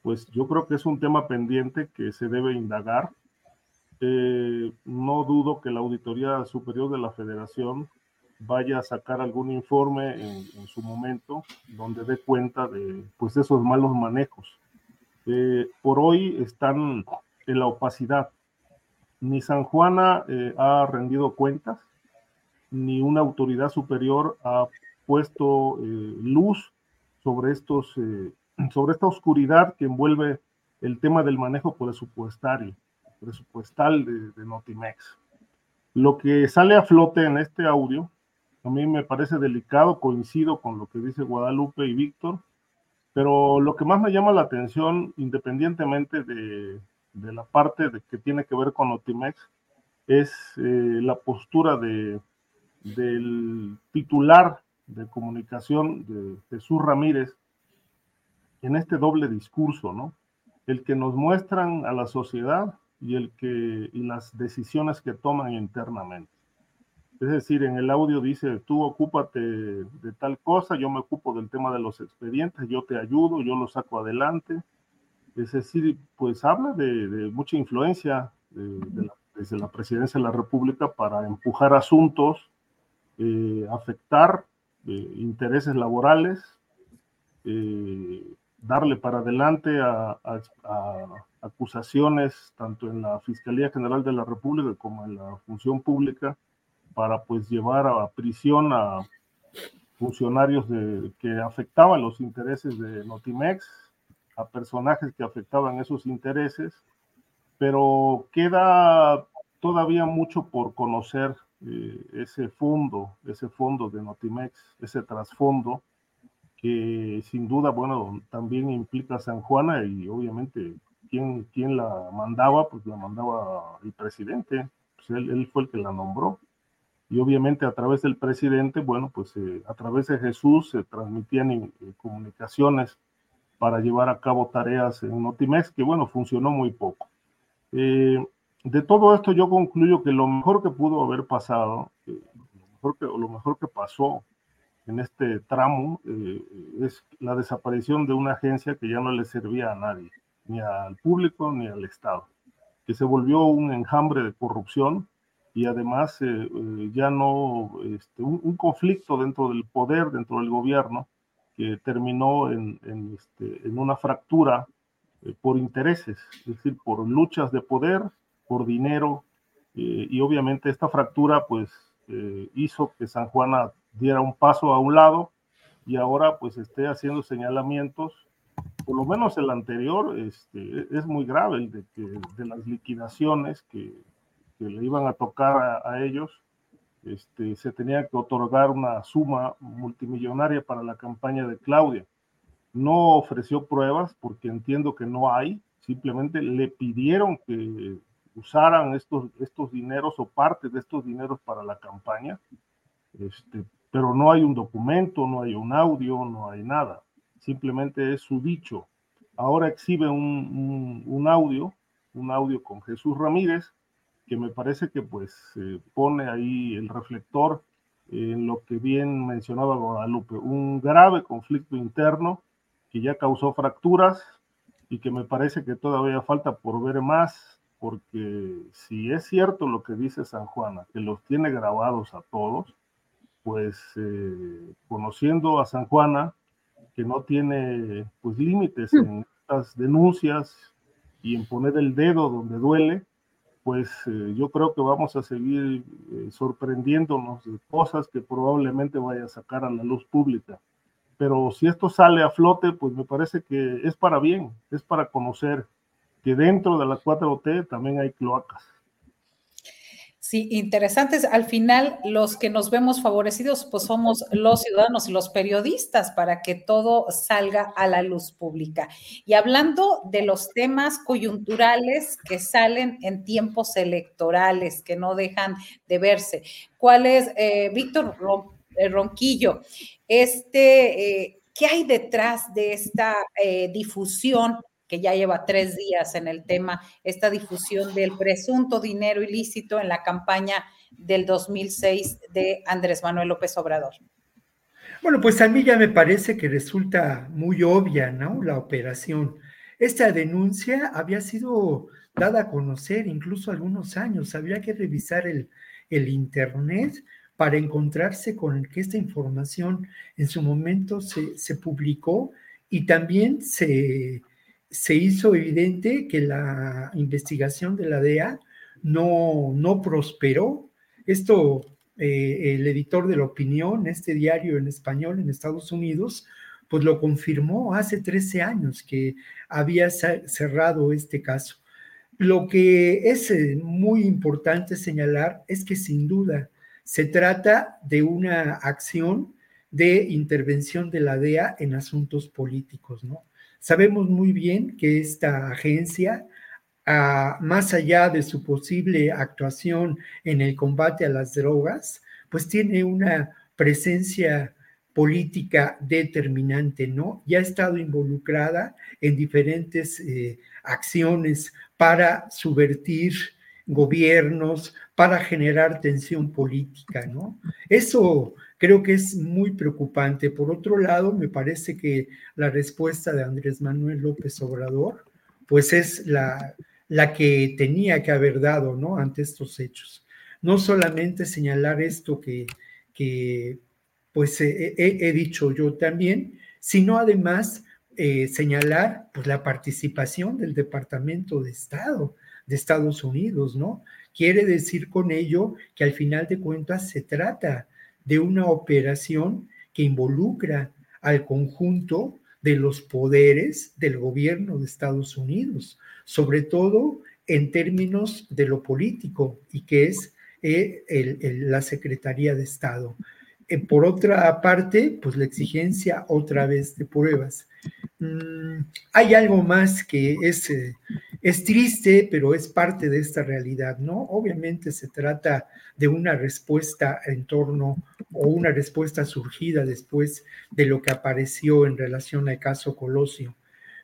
pues yo creo que es un tema pendiente que se debe indagar. Eh, no dudo que la Auditoría Superior de la Federación vaya a sacar algún informe en, su momento donde dé cuenta de pues, esos malos manejos. Eh, por hoy están en la opacidad. Ni San Juana ha rendido cuentas, ni una autoridad superior ha puesto luz sobre estos sobre esta oscuridad que envuelve el tema del manejo presupuestario, presupuestal de, Notimex. Lo que sale a flote en este audio, a mí me parece delicado, coincido con lo que dice Guadalupe y Víctor, pero lo que más me llama la atención, independientemente de, la parte de que tiene que ver con Notimex, es eh, la postura de, del titular de comunicación de Jesús Ramírez, en este doble discurso, ¿no? El que nos muestran a la sociedad y el que y las decisiones que toman internamente. Es decir, en el audio dice, tú ocúpate de tal cosa, yo me ocupo del tema de los expedientes, yo te ayudo, yo lo saco adelante. Es decir, pues habla de, mucha influencia desde la presidencia de la República para empujar asuntos, eh, afectar eh, intereses laborales, eh, darle para adelante a, acusaciones tanto en la Fiscalía General de la República como en la Función Pública para pues llevar a prisión a funcionarios que afectaban los intereses de Notimex, a personajes que afectaban esos intereses, pero queda todavía mucho por conocer eh, ese fondo, ese fondo de Notimex, ese trasfondo, que sin duda, bueno, también implica a San Juana y obviamente quién, quién la mandaba, pues la mandaba el presidente, pues él, él, fue el que la nombró. Y obviamente a través del presidente, bueno, pues eh, a través de Jesús se transmitían eh, comunicaciones para llevar a cabo tareas en Notimex, que bueno, funcionó muy poco. Eh, de todo esto yo concluyo que lo mejor que pudo haber pasado, lo, mejor que, lo mejor que pasó en este tramo es la desaparición de una agencia que ya no le servía a nadie ni al público ni al Estado, que se volvió un enjambre de corrupción y además eh, eh, ya no este, un, conflicto dentro del poder, dentro del gobierno, que terminó en, en, este, una fractura eh, por intereses, es decir, por luchas de poder, por dinero, y obviamente esta fractura pues hizo que San Juana diera un paso a un lado y ahora pues esté haciendo señalamientos por lo menos el anterior, este, es muy grave, el de, que, de las liquidaciones que, que, le iban a tocar a, ellos. Este, se tenía que otorgar una suma multimillonaria para la campaña de Claudia. No ofreció pruebas porque entiendo que no hay, simplemente le pidieron que usaran estos, estos dineros o parte de estos dineros para la campaña, este, pero no hay un documento, no hay un audio, no hay nada simplemente es su dicho. Ahora exhibe un, audio, un audio con Jesús Ramírez, que me parece que pues pone ahí el reflector en lo que bien mencionaba Guadalupe, un grave conflicto interno que ya causó fracturas y que me parece que todavía falta por ver más, porque si es cierto lo que dice San Juana, que los tiene grabados a todos, pues eh, conociendo a San Juana, que no tiene pues límites en estas denuncias y en poner el dedo donde duele, pues eh, yo creo que vamos a seguir eh, sorprendiéndonos de cosas que probablemente vaya a sacar a la luz pública. Pero si esto sale a flote, pues me parece que es para bien, es para conocer que dentro de la 4T también hay cloacas. Sí, interesantes. Al final, los que nos vemos favorecidos, pues somos los ciudadanos y los periodistas para que todo salga a la luz pública. Y hablando de los temas coyunturales que salen en tiempos electorales, que no dejan de verse, ¿cuál es, eh, Víctor eh, Ronquillo, este, eh, qué hay detrás de esta difusión que ya lleva tres días en el tema, esta difusión del presunto dinero ilícito en la campaña del 2006 de Andrés Manuel López Obrador. Bueno, pues a mí ya me parece que resulta muy obvia, ¿no? La operación. Esta denuncia había sido dada a conocer incluso algunos años. Había que revisar el, el Internet para encontrarse con que esta información en su momento se, se publicó y también se, se hizo evidente que la investigación de la DEA no, no prosperó. Esto, eh, el editor de la opinión, este diario en español en Estados Unidos, pues lo confirmó hace 13 años que había cerrado este caso. Lo que es eh, muy importante señalar es que sin duda se trata de una acción de intervención de la DEA en asuntos políticos, ¿no? Sabemos muy bien que esta agencia, ah, más allá de su posible actuación en el combate a las drogas, pues tiene una presencia política determinante, ¿no? Ya ha estado involucrada en diferentes eh, acciones para subvertir gobiernos, para generar tensión política, ¿no? Eso creo que es muy preocupante. Por otro lado, me parece que la respuesta de Andrés Manuel López Obrador, pues es la, la que tenía que haber dado, ¿no? Ante estos hechos. No solamente señalar esto que, que pues he, dicho yo también, sino además eh, señalar pues, la participación del Departamento de Estado de Estados Unidos, ¿no? Quiere decir con ello que al final de cuentas se trata de una operación que involucra al conjunto de los poderes del gobierno de Estados Unidos, sobre todo en términos de lo político y que es eh, la Secretaría de Estado. Eh, por otra parte, pues la exigencia otra vez de pruebas. Mm, hay algo más que es, eh, es triste, pero es parte de esta realidad, ¿no? Obviamente se trata de una respuesta en torno o una respuesta surgida después de lo que apareció en relación al caso Colosio.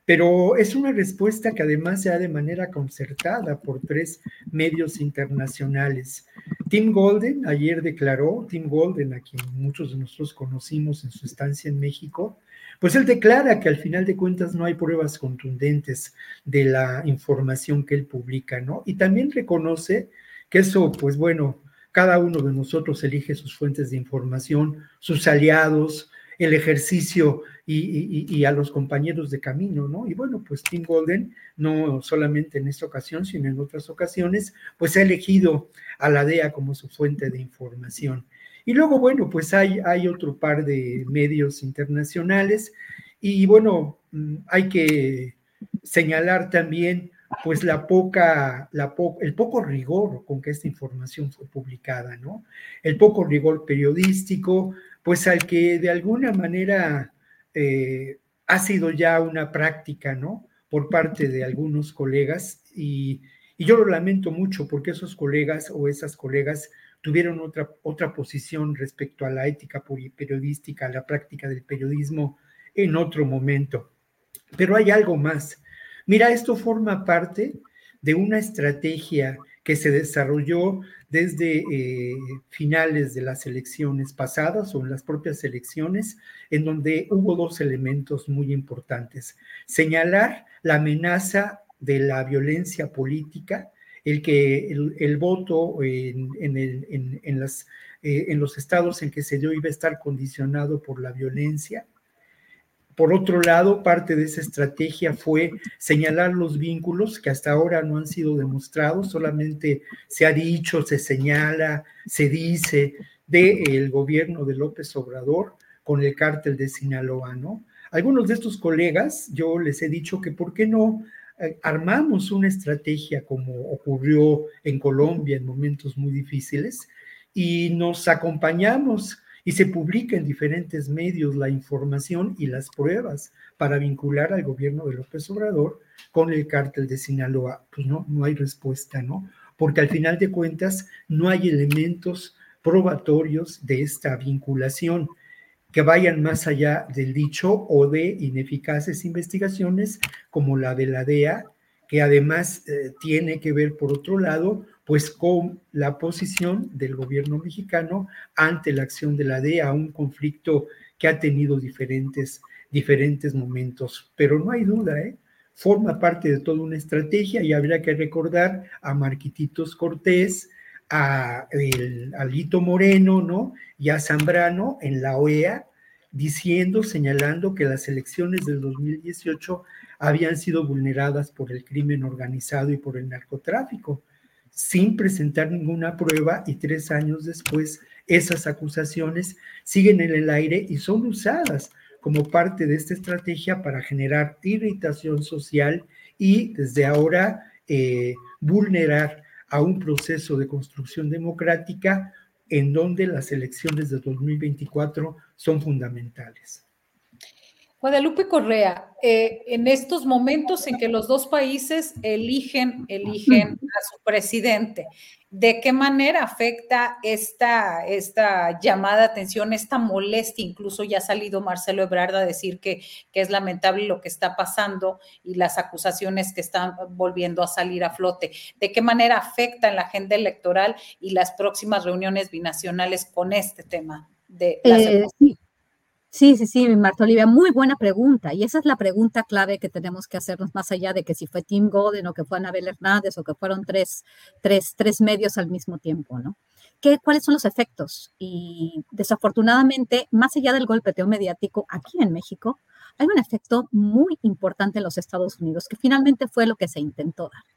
Pero es una respuesta que además se da de manera concertada por tres medios internacionales. Tim Golden ayer declaró, Tim Golden, a quien muchos de nosotros conocimos en su estancia en México, pues él declara que al final de cuentas no hay pruebas contundentes de la información que él publica, ¿no? Y también reconoce que eso, pues bueno, cada uno de nosotros elige sus fuentes de información, sus aliados, el ejercicio y, a los compañeros de camino, ¿no? Y bueno, pues Tim Golden, no solamente en esta ocasión, sino en otras ocasiones, pues ha elegido a la DEA como su fuente de información. Y luego, bueno, pues hay, otro par de medios internacionales y bueno, mm, hay que señalar también pues la poca, la el poco rigor con que esta información fue publicada, ¿no? El poco rigor periodístico, pues al que de alguna manera eh, ha sido ya una práctica, ¿no? Por parte de algunos colegas y, yo lo lamento mucho porque esos colegas o esas colegas tuvieron otra, otra posición respecto a la ética periodística, a la práctica del periodismo en otro momento. Pero hay algo más. Mira, esto forma parte de una estrategia que se desarrolló desde eh, finales de las elecciones pasadas o en las propias elecciones, en donde hubo dos elementos muy importantes. Señalar la amenaza de la violencia política, el que el, voto en, eh, en los estados en que se dio iba a estar condicionado por la violencia, por otro lado, parte de esa estrategia fue señalar los vínculos que hasta ahora no han sido demostrados, solamente se ha dicho, se señala, se dice del gobierno de López Obrador con el cártel de Sinaloa, ¿no? Algunos de estos colegas, yo les he dicho que por qué no eh, armamos una estrategia como ocurrió en Colombia en momentos muy difíciles y nos acompañamos y se publica en diferentes medios la información y las pruebas para vincular al gobierno de López Obrador con el cártel de Sinaloa. Pues no, no hay respuesta, ¿no? Porque al final de cuentas no hay elementos probatorios de esta vinculación que vayan más allá del dicho o de ineficaces investigaciones como la de la DEA, que además eh, tiene que ver, por otro lado, pues con la posición del gobierno mexicano ante la acción de la DEA, un conflicto que ha tenido diferentes, diferentes momentos. Pero no hay duda, ¿eh? forma parte de toda una estrategia y habría que recordar a Marquititos Cortés, a, el, Lito Moreno, ¿no? Y a Zambrano en la OEA, diciendo, señalando que las elecciones del 2018 habían sido vulneradas por el crimen organizado y por el narcotráfico sin presentar ninguna prueba y tres años después esas acusaciones siguen en el aire y son usadas como parte de esta estrategia para generar irritación social y desde ahora eh, vulnerar a un proceso de construcción democrática en donde las elecciones de 2024 son fundamentales. Guadalupe Correa, eh, en estos momentos en que los dos países eligen, eligen a su presidente, ¿de qué manera afecta esta, esta llamada atención, esta molestia? Incluso ya ha salido Marcelo Ebrard a decir que, que es lamentable lo que está pasando y las acusaciones que están volviendo a salir a flote. ¿De qué manera afecta en la agenda electoral y las próximas reuniones binacionales con este tema? De la eh, Sí, sí, sí, Marta Olivia, muy buena pregunta. Y esa es la pregunta clave que tenemos que hacernos más allá de que si fue Tim Golden o que fue Anabel Hernández o que fueron tres, tres, tres medios al mismo tiempo, ¿no? ¿Qué, ¿Cuáles son los efectos? Y desafortunadamente, más allá del golpeteo mediático aquí en México, hay un efecto muy importante en los Estados Unidos, que finalmente fue lo que se intentó dar.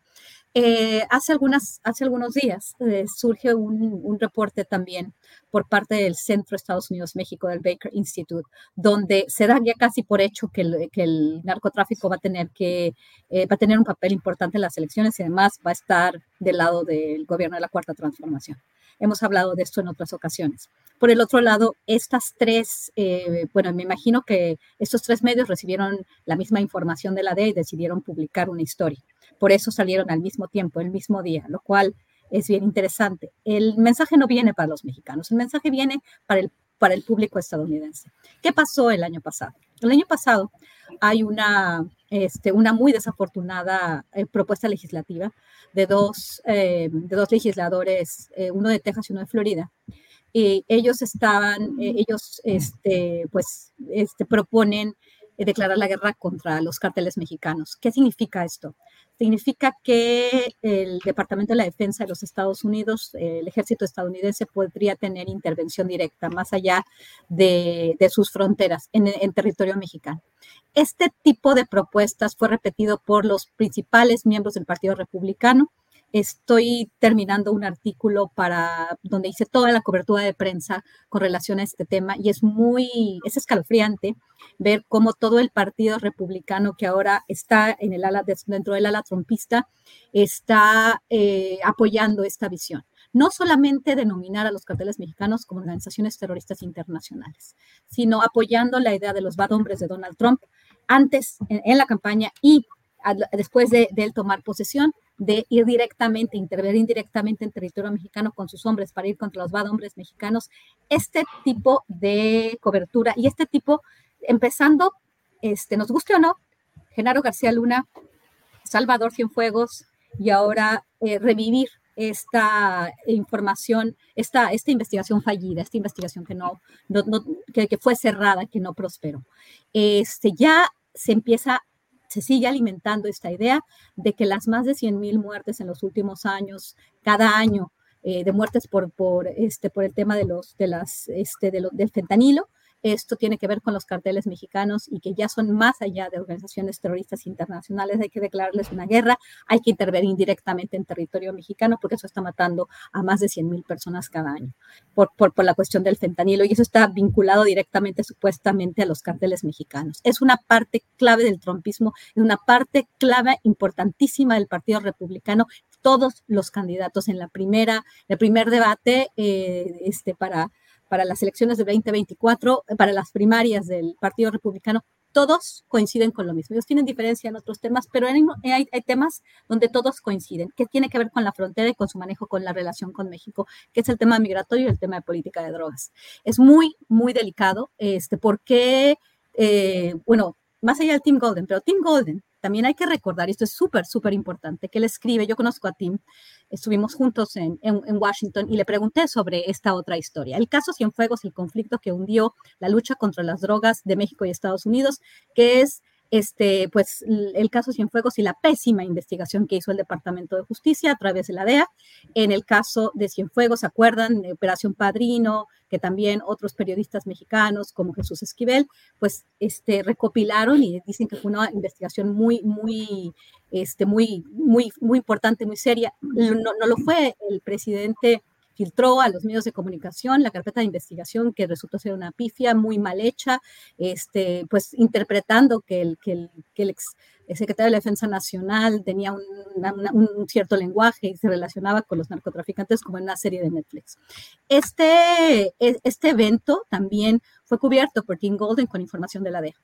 Eh, hace, algunos días eh, surge un, reporte también por parte del Centro Estados Unidos-México del Baker Institute, donde se da ya casi por hecho que el, narcotráfico va a tener que eh, va a tener un papel importante en las elecciones y además va a estar del lado del gobierno de la Cuarta Transformación. Hemos hablado de esto en otras ocasiones. Por el otro lado, estas tres, bueno, me imagino que estos tres medios recibieron la misma información de la DEA y decidieron publicar una historia. Por eso salieron al mismo tiempo, el mismo día, lo cual es bien interesante. El mensaje no viene para los mexicanos, el mensaje viene para el, para el público estadounidense. ¿Qué pasó el año pasado? El año pasado hay una, este, una muy desafortunada eh, propuesta legislativa de dos, eh, de dos legisladores, eh, uno de Texas y uno de Florida. Y ellos estaban, ellos este, pues, este, proponen declarar la guerra contra los cárteles mexicanos. ¿Qué significa esto? Significa que el Departamento de la Defensa de los Estados Unidos, el ejército estadounidense, podría tener intervención directa más allá de, sus fronteras en, territorio mexicano. Este tipo de propuestas fue repetido por los principales miembros del Partido Republicano estoy terminando un artículo para donde hice toda la cobertura de prensa con relación a este tema y es muy, es escalofriante ver cómo todo el partido republicano que ahora está en el ala, dentro del ala trompista, está eh, apoyando esta visión. No solamente denominar a los carteles mexicanos como organizaciones terroristas internacionales, sino apoyando la idea de los bad hombres de Donald Trump antes en, la campaña y después de, de él tomar posesión, de ir directamente, intervenir directamente en territorio mexicano con sus hombres para ir contra los bad hombres mexicanos. Este tipo de cobertura y este tipo, empezando, este, nos guste o no, Genaro García Luna, Salvador Cienfuegos y ahora eh, revivir esta información, esta, esta investigación fallida, esta investigación que no, no, que, que, fue cerrada, que no prosperó. Este, ya se empieza se sigue alimentando esta idea de que las más de 100.000 muertes en los últimos años, cada año, eh, de muertes por, por, este, por el tema de los, de las, este, de del fentanilo, esto tiene que ver con los carteles mexicanos y que ya son más allá de organizaciones terroristas internacionales. Hay que declararles una guerra, hay que intervenir directamente en territorio mexicano porque eso está matando a más de 100 mil personas cada año por, por, por, la cuestión del fentanilo y eso está vinculado directamente, supuestamente, a los carteles mexicanos. Es una parte clave del trompismo, es una parte clave importantísima del Partido Republicano todos los candidatos en la primera, el primer debate eh, este, para para las elecciones de 2024, eh, para las primarias del Partido Republicano, todos coinciden con lo mismo. Ellos tienen diferencia en otros temas, pero hay, hay, temas donde todos coinciden, que tiene que ver con la frontera y con su manejo con la relación con México, que es el tema migratorio y el tema de política de drogas. Es muy, muy delicado, este, porque, eh, bueno, más allá del Tim Golden, pero Tim Golden también hay que recordar, y esto es súper, súper importante, que él escribe, yo conozco a Tim, estuvimos juntos en, en, Washington y le pregunté sobre esta otra historia. El caso Cienfuegos, el conflicto que hundió la lucha contra las drogas de México y Estados Unidos, que es este, pues el caso Cienfuegos y la pésima investigación que hizo el Departamento de Justicia a través de la DEA. En el caso de Cienfuegos, ¿se acuerdan? Operación Padrino, que también otros periodistas mexicanos como Jesús Esquivel, pues este, recopilaron y dicen que fue una investigación muy, muy, este, muy, muy, muy importante, muy seria. No, no lo fue el presidente filtró a los medios de comunicación la carpeta de investigación que resultó ser una pifia muy mal hecha, este, pues interpretando que el, ex secretario de la Defensa Nacional tenía un, un, cierto lenguaje y se relacionaba con los narcotraficantes como en una serie de Netflix. Este, e, este evento también fue cubierto por Tim Golden con información de la DEA.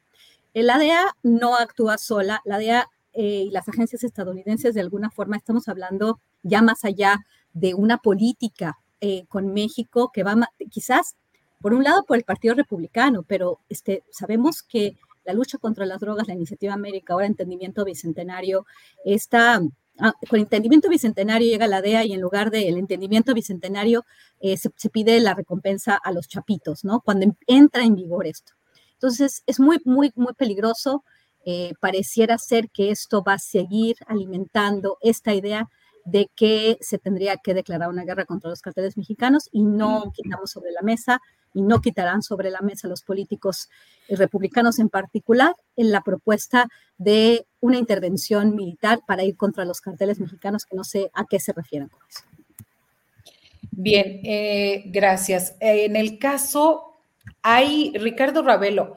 La DEA no actúa sola, la DEA eh, y las agencias estadounidenses de alguna forma estamos hablando ya más allá de una política eh, con México que va quizás, por un lado, por el Partido Republicano, pero este, sabemos que la lucha contra las drogas, la Iniciativa América, ahora Entendimiento Bicentenario, está, ah, con Entendimiento Bicentenario llega la DEA y en lugar del Entendimiento Bicentenario eh, se, pide la recompensa a los chapitos, ¿no? Cuando entra en vigor esto. Entonces, es muy, muy, muy peligroso. Eh, pareciera ser que esto va a seguir alimentando esta idea de que se tendría que declarar una guerra contra los carteles mexicanos y no quitamos sobre la mesa y no quitarán sobre la mesa los políticos republicanos en particular en la propuesta de una intervención militar para ir contra los carteles mexicanos, que no sé a qué se refieren con eso. Bien, eh, gracias. en el caso, hay Ricardo Ravelo,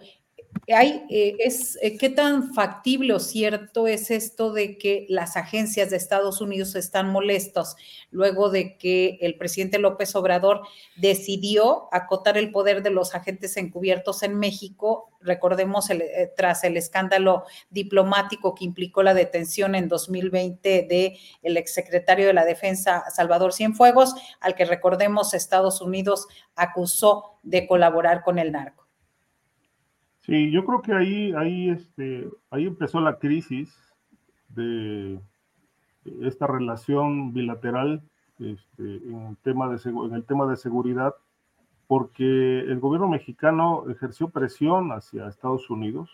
eh, es, eh, ¿qué tan factible o cierto es esto de que las agencias de Estados Unidos están molestos luego de que el presidente López Obrador decidió acotar el poder de los agentes encubiertos en México? Recordemos, eh, tras el escándalo diplomático que implicó la detención en 2020 de el exsecretario de la Defensa, Salvador Cienfuegos, al que recordemos Estados Unidos acusó de colaborar con el narco. Sí, yo creo que ahí, ahí, este, ahí empezó la crisis de esta relación bilateral este, en, tema de, en el tema de seguridad, porque el gobierno mexicano ejerció presión hacia Estados Unidos.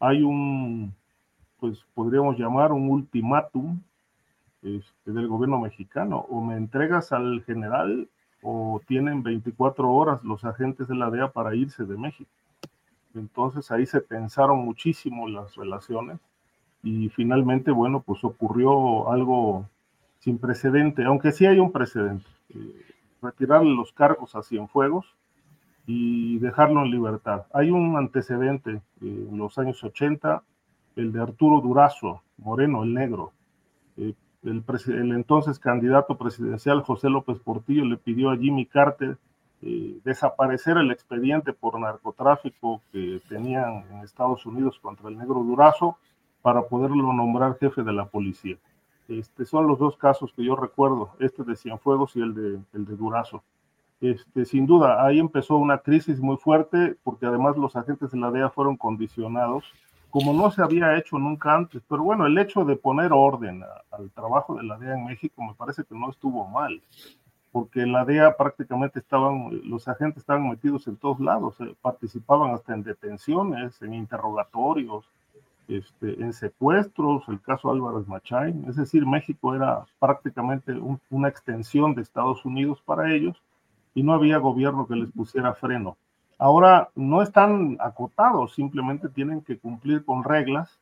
Hay un, pues podríamos llamar un ultimátum este, del gobierno mexicano, o me entregas al general o tienen 24 horas los agentes de la DEA para irse de México. Entonces ahí se pensaron muchísimo las relaciones y finalmente, bueno, pues ocurrió algo sin precedente, aunque sí hay un precedente, eh, retirarle los cargos a Cienfuegos y dejarlo en libertad. Hay un antecedente eh, en los años 80, el de Arturo Durazo, Moreno, el negro. Eh, el, el entonces candidato presidencial José López Portillo le pidió a Jimmy Carter eh, desaparecer el expediente por narcotráfico que tenían en Estados Unidos contra el negro Durazo para poderlo nombrar jefe de la policía. Este, son los dos casos que yo recuerdo, este de Cienfuegos y el de, el de Durazo. Este, sin duda, ahí empezó una crisis muy fuerte porque además los agentes de la DEA fueron condicionados, como no se había hecho nunca antes. Pero bueno, el hecho de poner orden al trabajo de la DEA en México me parece que no estuvo mal porque la DEA prácticamente estaban, los agentes estaban metidos en todos lados, eh, participaban hasta en detenciones, en interrogatorios, este, en secuestros, el caso Álvarez Machain, es decir, México era prácticamente una extensión de Estados Unidos para ellos y no había gobierno que les pusiera freno. Ahora no están acotados, simplemente tienen que cumplir con reglas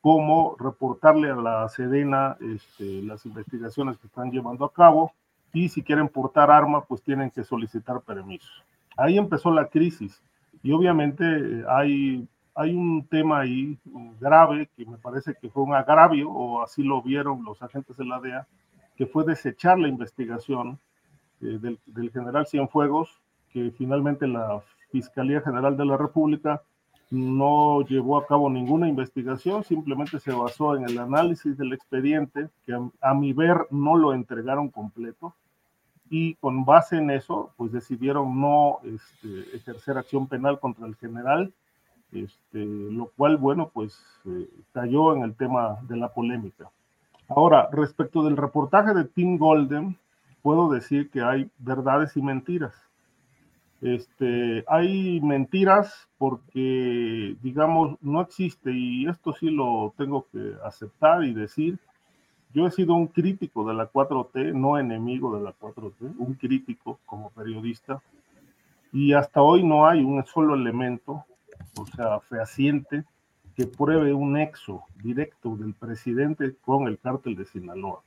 como reportarle a la Sedena este, las investigaciones que están llevando a cabo, y si quieren portar arma, pues tienen que solicitar permiso. Ahí empezó la crisis y obviamente eh, hay, hay un tema ahí grave que me parece que fue un agravio, o así lo vieron los agentes de la DEA, que fue desechar la investigación eh, del, del general Cienfuegos, que finalmente la Fiscalía General de la República no llevó a cabo ninguna investigación, simplemente se basó en el análisis del expediente, que a, mi ver no lo entregaron completo, y con base en eso, pues decidieron no este, ejercer acción penal contra el general, este, lo cual, bueno, pues eh, cayó en el tema de la polémica. Ahora, respecto del reportaje de Tim Golden, puedo decir que hay verdades y mentiras. Este, hay mentiras porque, digamos, no existe, y esto sí lo tengo que aceptar y decir, yo he sido un crítico de la 4T, no enemigo de la 4T, un crítico como periodista, y hasta hoy no hay un solo elemento, o sea, fehaciente, que pruebe un nexo directo del presidente con el cártel de Sinaloa.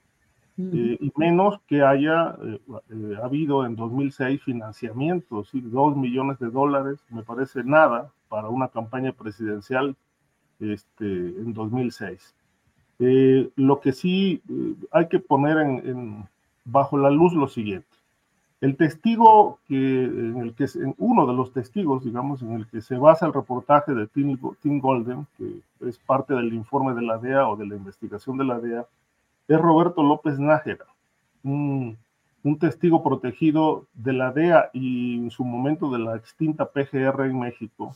Eh, y menos que haya eh, eh, habido en 2006 financiamientos, y dos millones de dólares, me parece nada para una campaña presidencial este, en 2006. Eh, lo que sí eh, hay que poner bajo la luz lo siguiente. El testigo que, en uno de los testigos, digamos, en el que se basa el reportaje de Tim, Golden, que es parte del informe de la DEA o de la investigación de la DEA, es Roberto López Nájera, un, testigo protegido de la DEA y en su momento de la extinta PGR en México,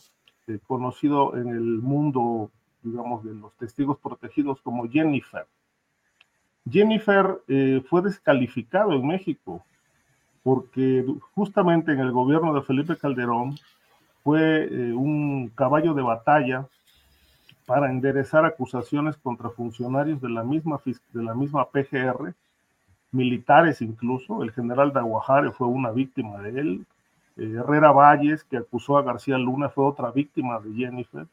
eh, conocido en el mundo digamos, de los testigos protegidos como Jennifer. Jennifer eh, fue descalificado en México porque justamente en el gobierno de Felipe Calderón fue eh, un caballo de batalla para enderezar acusaciones contra funcionarios de la misma, de la misma PGR, militares incluso, el general de Aguajare fue una víctima de él, Eh, Herrera Valles, que acusó a García Luna, fue otra víctima de Jennifer.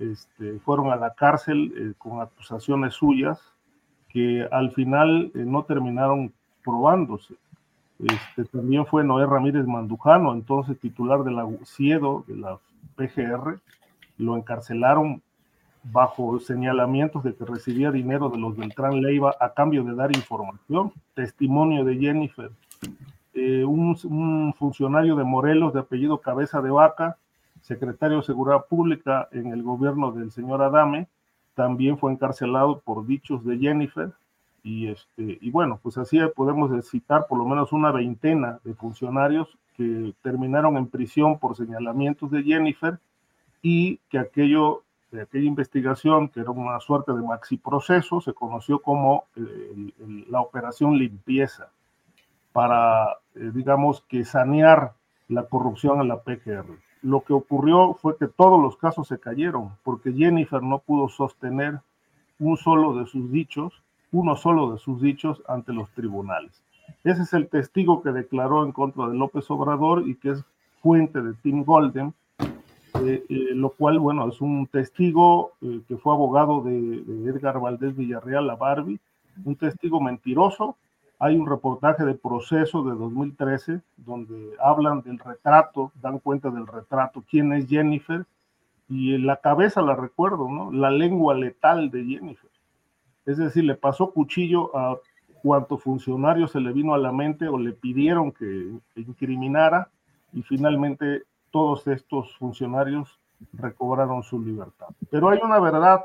Este, fueron a la cárcel eh, con acusaciones suyas que al final no terminaron probándose. Este, también fue Noé Ramírez Mandujano, entonces titular de la CIEDO, de la PGR, lo encarcelaron bajo señalamientos de que recibía dinero de los Beltrán Leiva a cambio de dar información. Testimonio de Jennifer. Eh, un, funcionario de Morelos de apellido Cabeza de Vaca, secretario de Seguridad Pública en el gobierno del señor Adame, también fue encarcelado por dichos de Jennifer. Y, este, y bueno, pues así podemos citar por lo menos una veintena de funcionarios que terminaron en prisión por señalamientos de Jennifer y que aquello de aquella investigación, que era una suerte de maxi proceso, se conoció como eh, la operación limpieza, para, eh, digamos, que sanear la corrupción en la PGR. Lo que ocurrió fue que todos los casos se cayeron, porque Jennifer no pudo sostener un solo de sus dichos, uno solo de sus dichos ante los tribunales. Ese es el testigo que declaró en contra de López Obrador y que es fuente de Tim Golden, eh, eh, lo cual, bueno, es un testigo eh, que fue abogado de, Edgar Valdés Villarreal, la Barbie, un testigo mentiroso. Hay un reportaje de proceso de 2013 donde hablan del retrato, dan cuenta del retrato, quién es Jennifer, y en la cabeza la recuerdo, ¿no? La lengua letal de Jennifer. Es decir, le pasó cuchillo a cuanto funcionario se le vino a la mente o le pidieron que incriminara y finalmente todos estos funcionarios recobraron su libertad. Pero hay una verdad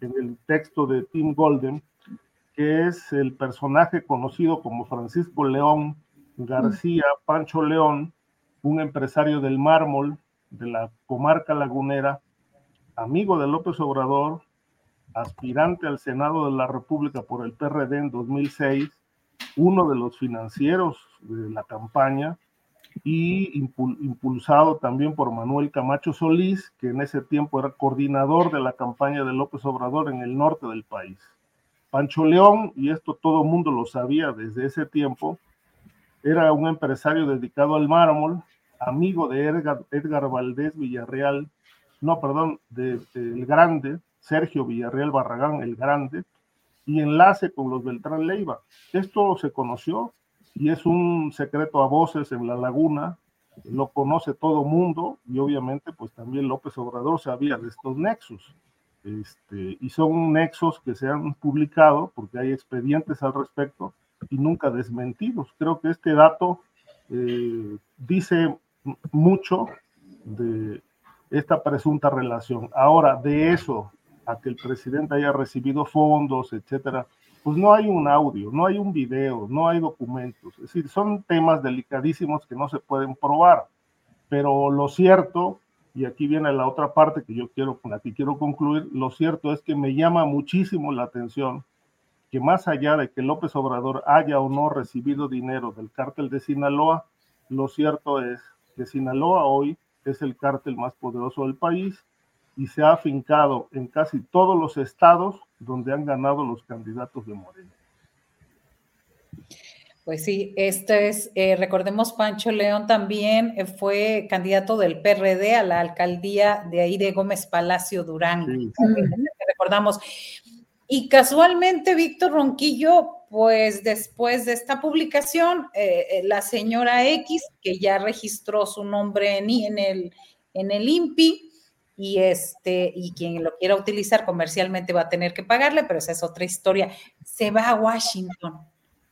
en el texto de Tim Golden, que es el personaje conocido como Francisco León García Pancho León, un empresario del mármol de la comarca lagunera, amigo de López Obrador, aspirante al Senado de la República por el PRD en 2006, uno de los financieros de la campaña, y impulsado también por Manuel Camacho Solís, que en ese tiempo era coordinador de la campaña de López Obrador en el norte del país. Pancho León, y esto todo mundo lo sabía desde ese tiempo, era un empresario dedicado al mármol, amigo de Edgar, Edgar Valdés Villarreal, no, perdón, de, el Grande, Sergio Villarreal Barragán el Grande, y enlace con los Beltrán Leiva. Esto se conoció y es un secreto a voces en la laguna, lo conoce todo mundo y obviamente pues también López Obrador sabía de estos nexos. Este, y son nexos que se han publicado porque hay expedientes al respecto y nunca desmentidos. Creo que este dato eh, dice mucho de esta presunta relación. Ahora, de eso a que el presidente haya recibido fondos, etcétera, pues no hay un audio, no hay un video, no hay documentos. Es decir, son temas delicadísimos que no se pueden probar. Pero lo cierto, y aquí viene la otra parte que yo quiero, con la que quiero concluir, lo cierto es que me llama muchísimo la atención que más allá de que López Obrador haya o no recibido dinero del cártel de Sinaloa, lo cierto es que Sinaloa hoy es el cártel más poderoso del país y se ha afincado en casi todos los estados donde han ganado los candidatos de Morena. Pues sí, este es, eh, recordemos, Pancho León también eh, fue candidato del PRD a la alcaldía de ahí de Gómez Palacio Durán. Recordamos. Y casualmente, Víctor Ronquillo, pues después de esta publicación, eh, la señora X, que ya registró su nombre en, en, el, en el INPI, y este y quien lo quiera utilizar comercialmente va a tener que pagarle, pero esa es otra historia. Se va a Washington,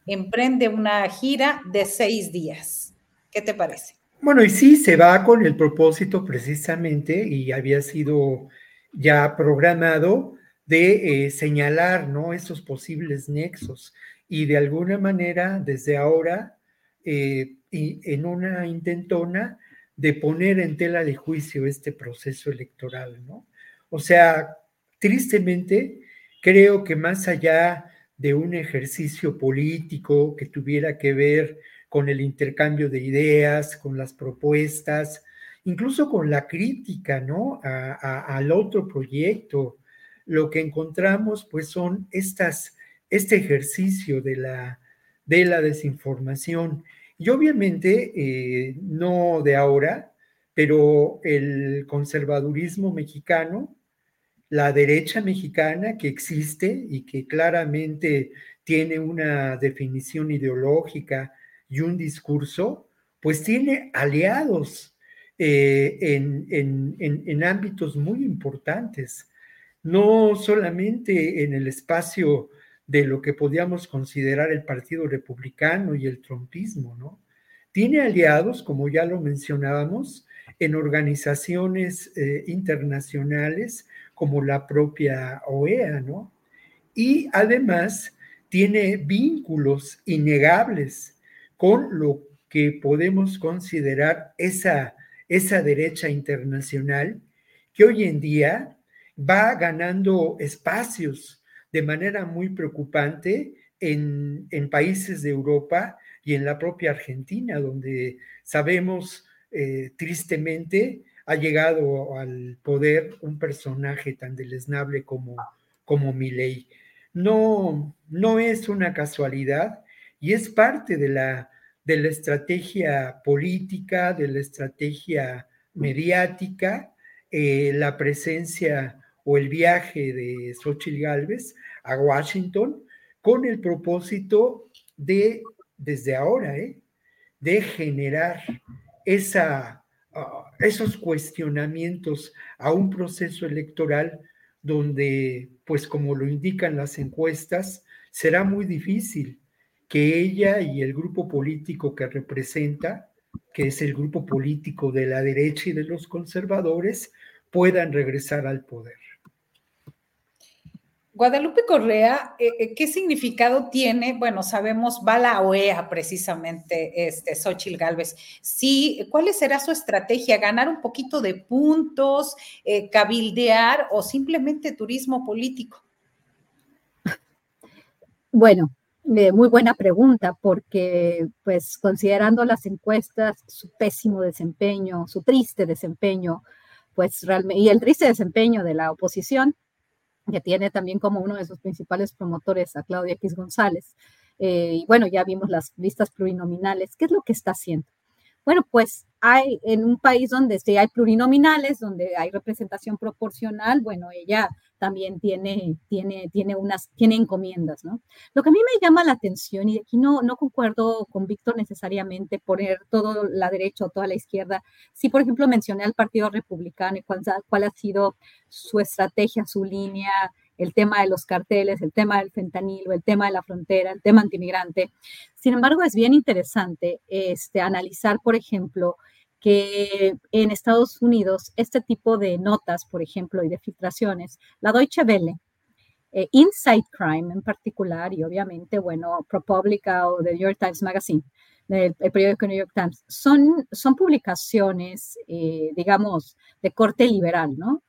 emprende una gira de seis días. ¿Qué te parece? Bueno, y sí, se va con el propósito precisamente, y había sido ya programado, de eh, señalar ¿no? esos posibles nexos y de alguna manera desde ahora, eh, y en una intentona, de poner en tela de juicio este proceso electoral, ¿no? O sea, tristemente, creo que más allá de un ejercicio político que tuviera que ver con el intercambio de ideas, con las propuestas, incluso con la crítica, ¿no? al otro proyecto, lo que encontramos, pues, son estas, este ejercicio de la, de la desinformación Y obviamente, eh, no de ahora, pero el conservadurismo mexicano, la derecha mexicana que existe y que claramente tiene una definición ideológica y un discurso, pues tiene aliados eh, en, ámbitos muy importantes, no solamente en el espacio de lo que podíamos considerar el Partido Republicano y el trompismo, ¿no? Tiene aliados, como ya lo mencionábamos, en organizaciones eh, internacionales como la propia OEA, ¿no? Y además tiene vínculos innegables con lo que podemos considerar esa, esa derecha internacional que hoy en día va ganando espacios de manera muy preocupante en, en países de Europa y en la propia Argentina, donde sabemos eh, tristemente ha llegado al poder un personaje tan deleznable como, como Milei. No, no es una casualidad y es parte de la, de la estrategia política, de la estrategia mediática, eh, la presencia o el viaje de Xochitl Gálvez a Washington con el propósito de, desde ahora, ¿eh? de generar esa, esos cuestionamientos a un proceso electoral donde, pues como lo indican las encuestas, será muy difícil que ella y el grupo político que representa, que es el grupo político de la derecha y de los conservadores, puedan regresar al poder. Guadalupe Correa, eh, eh, ¿qué significado tiene? Bueno, sabemos, va la OEA precisamente, este, Xochil Gálvez. Sí, ¿cuál será su estrategia? ¿Ganar un poquito de puntos, eh, cabildear o simplemente turismo político? Bueno, muy buena pregunta, porque pues considerando las encuestas, su pésimo desempeño, su triste desempeño, pues realmente, y el triste desempeño de la oposición, que tiene también como uno de sus principales promotores a Claudia X González. Eh, y bueno, ya vimos las listas plurinominales. ¿Qué es lo que está haciendo? Bueno, pues hay en un país donde sí hay plurinominales, donde hay representación proporcional, bueno, ella también tiene, tiene, tiene unas, tiene encomiendas, ¿no? Lo que a mí me llama la atención, y aquí no, no concuerdo con Víctor necesariamente poner todo la derecha o toda la izquierda, sí, por ejemplo, mencioné al Partido Republicano y cuál, cuál ha sido su estrategia, su línea, el tema de los carteles, el tema del fentanilo, el tema de la frontera, el tema antimigrante. Sin embargo, es bien interesante este, analizar, por ejemplo, que en Estados Unidos este tipo de notas, por ejemplo, y de filtraciones, la Deutsche Welle, eh, Inside Crime en particular, y obviamente, bueno, ProPublica o The New York Times Magazine, el, periódico New York Times, son, son publicaciones, eh, digamos, de corte liberal, ¿no?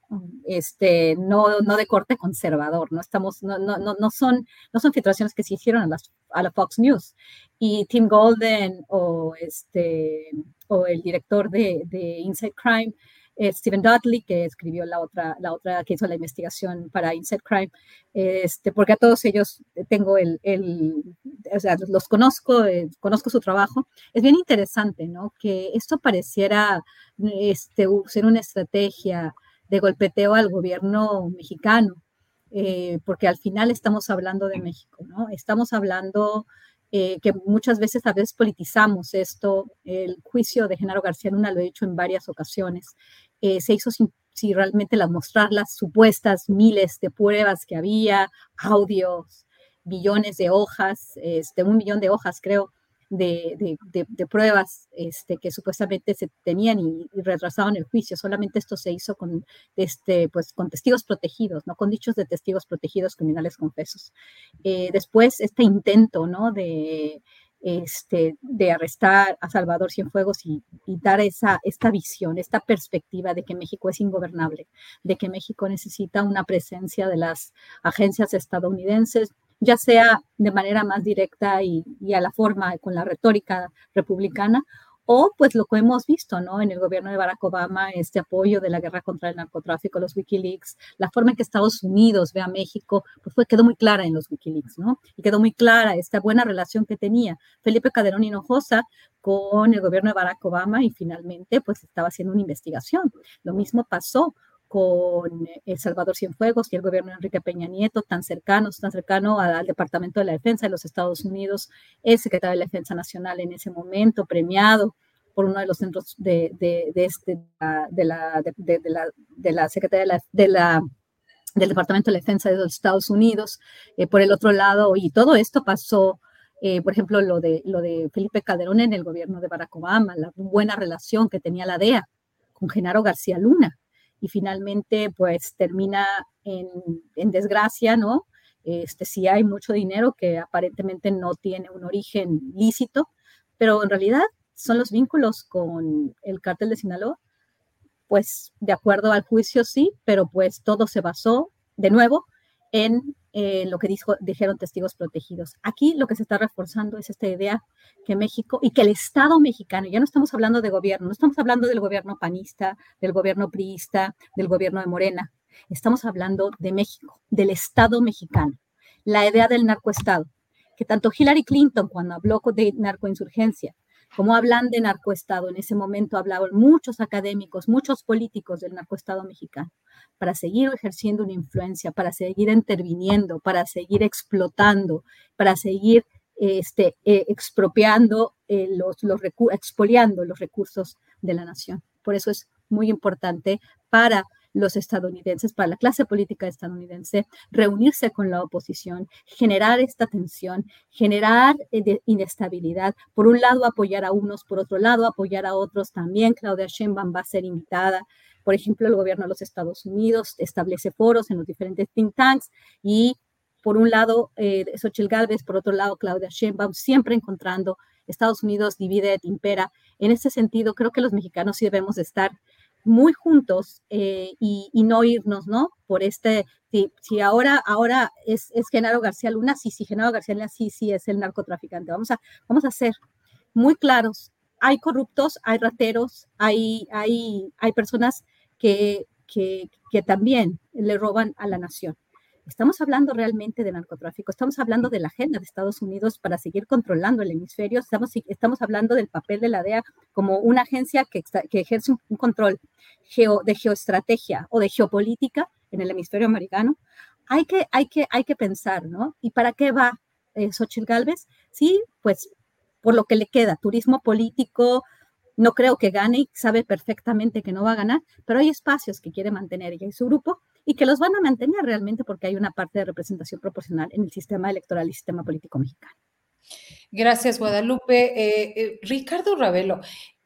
Este, no, no de corte conservador, no estamos, no, no, no, son, no son filtraciones que se hicieron a, las, a la Fox News. Y Tim Golden o, este, o el director de, de Inside Crime, eh, Stephen Dudley, que escribió la otra, la otra que hizo la investigación para Inside Crime, este, porque a todos ellos tengo el, el o sea, los conozco, eh, conozco su trabajo. Es bien interesante, ¿no? Que esto pareciera este, ser una estrategia de golpeteo al gobierno mexicano, eh, porque al final estamos hablando de México, ¿no? Estamos hablando eh, que muchas veces a veces politizamos esto. El juicio de Genaro García Luna lo he dicho en varias ocasiones. Eh, se hizo sin, realmente mostrar las supuestas miles de pruebas que había, audios, millones de hojas, este, un millón de hojas creo, de, de, pruebas este, que supuestamente se tenían y, retrasaban el juicio. Solamente esto se hizo con, este, pues, con testigos protegidos, ¿no? con dichos de testigos protegidos criminales confesos. Eh, después, este intento ¿no? de, este, de arrestar a Salvador Cienfuegos y, y, dar esa, esta visión, esta perspectiva de que México es ingobernable, de que México necesita una presencia de las agencias estadounidenses, ya sea de manera más directa y, a la forma con la retórica republicana, o pues lo que hemos visto, ¿no? En el gobierno de Barack Obama, este apoyo de la guerra contra el narcotráfico, los Wikileaks, la forma en que Estados Unidos ve a México, pues quedó muy clara en los Wikileaks, ¿no? Y quedó muy clara esta buena relación que tenía Felipe Calderón Hinojosa con el gobierno de Barack Obama y finalmente pues estaba haciendo una investigación. Lo mismo pasó con El Salvador Cienfuegos y el gobierno de Enrique Peña Nieto, tan cercanos, tan cercano al Departamento de la Defensa de los Estados Unidos, el secretario de la Defensa Nacional en ese momento, premiado por uno de los centros de, de, de, este, de la, la Secretaría de la, del Departamento de la Defensa de los Estados Unidos. Eh, por el otro lado, y todo esto pasó, eh, por ejemplo, lo de, lo de Felipe Calderón en el gobierno de Barack Obama, la buena relación que tenía la DEA con Genaro García Luna, y finalmente pues termina en, en desgracia, ¿no? Este, sí hay mucho dinero que aparentemente no tiene un origen lícito, pero en realidad son los vínculos con el cártel de Sinaloa. Pues de acuerdo al juicio sí, pero pues todo se basó de nuevo en eh, lo que dijo, dijeron testigos protegidos. Aquí lo que se está reforzando es esta idea que México y que el Estado mexicano, ya no estamos hablando de gobierno, no estamos hablando del gobierno panista, del gobierno priista, del gobierno de Morena, estamos hablando de México, del Estado mexicano, la idea del narcoestado, que tanto Hillary Clinton cuando habló de narcoinsurgencia, como hablan de narcoestado, en ese momento hablaban muchos académicos, muchos políticos del narcoestado mexicano, para seguir ejerciendo una influencia, para seguir interviniendo, para seguir explotando, para seguir este, eh, expropiando eh, los, los expoliando los recursos de la nación. Por eso es muy importante para los estadounidenses, para la clase política estadounidense, reunirse con la oposición, generar esta tensión, generar eh, inestabilidad. Por un lado, apoyar a unos, por otro lado, apoyar a otros. También Claudia Sheinbaum va a ser invitada. Por ejemplo, el gobierno de los Estados Unidos establece foros en los diferentes think tanks y por un lado, eh, Xochitl por otro lado, Claudia Sheinbaum, siempre encontrando Estados Unidos divide impera. En ese sentido, creo que los mexicanos sí debemos estar muy juntos eh, y, no irnos, ¿no? Por este, si, ahora, ahora es, es, Genaro García Luna, sí, sí, Genaro García Luna, sí, sí, es el narcotraficante. Vamos a, vamos a ser muy claros. Hay corruptos, hay rateros, hay, hay, hay personas que, que, que también le roban a la nación. Estamos hablando realmente de narcotráfico, estamos hablando de la agenda de Estados Unidos para seguir controlando el hemisferio, estamos, estamos hablando del papel de la DEA como una agencia que, ejerce un, control geo, de geoestrategia o de geopolítica en el hemisferio americano. Hay que, hay que, hay que pensar, ¿no? ¿Y para qué va eh, Xochitl Galvez? Sí, pues por lo que le queda, turismo político, no creo que gane y sabe perfectamente que no va a ganar, pero hay espacios que quiere mantener ella y su grupo y que los van a mantener realmente porque hay una parte de representación proporcional en el sistema electoral y sistema político mexicano. Gracias, Guadalupe. Eh, eh, Ricardo Ravelo,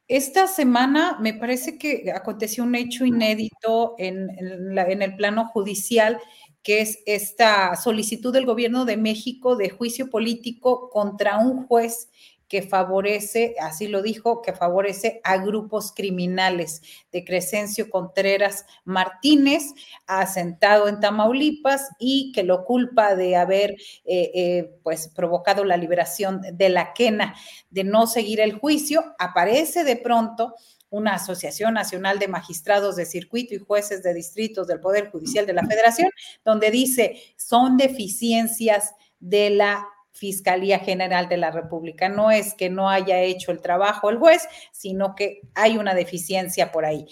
esta semana me parece que aconteció un hecho inédito en, en, el plano judicial, que es esta solicitud del gobierno de México de juicio político contra un juez que favorece, así lo dijo, que favorece a grupos criminales de Crescencio Contreras Martínez, asentado en Tamaulipas y que lo culpa de haber eh, eh, pues provocado la liberación de la quena, de no seguir el juicio. Aparece de pronto una Asociación Nacional de Magistrados de Circuito y Jueces de Distritos del Poder Judicial de la Federación, donde dice son deficiencias de la Fiscalía General de la República. No es que no haya hecho el trabajo el juez, sino que hay una deficiencia por ahí.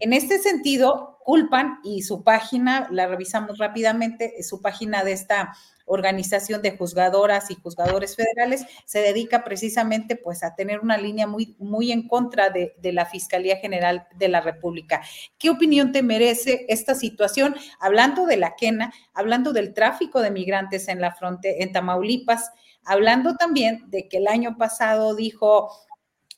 En este sentido, culpan y su página, la revisamos rápidamente, su página de esta organización de juzgadoras y juzgadores federales se dedica precisamente pues a tener una línea muy, muy en contra de, la Fiscalía General de la República. ¿Qué opinión te merece esta situación? Hablando de la quena, hablando del tráfico de migrantes en la frontera, en Tamaulipas, hablando también de que el año pasado dijo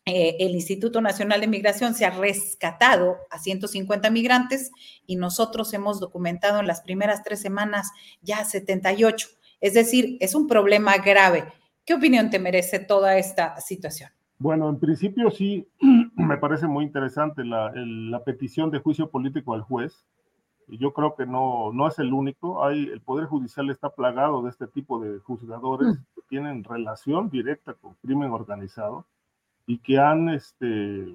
eh, el Instituto Nacional de Migración se ha rescatado a 150 migrantes y nosotros hemos documentado en las primeras tres semanas ya 78. Es decir, es un problema grave. ¿Qué opinión te merece toda esta situación? Bueno, en principio sí, me parece muy interesante la, la petición de juicio político al juez. Yo creo que no, no es el único. Hay, el Poder Judicial está plagado de este tipo de juzgadores mm. que tienen relación directa con crimen organizado y que han, este,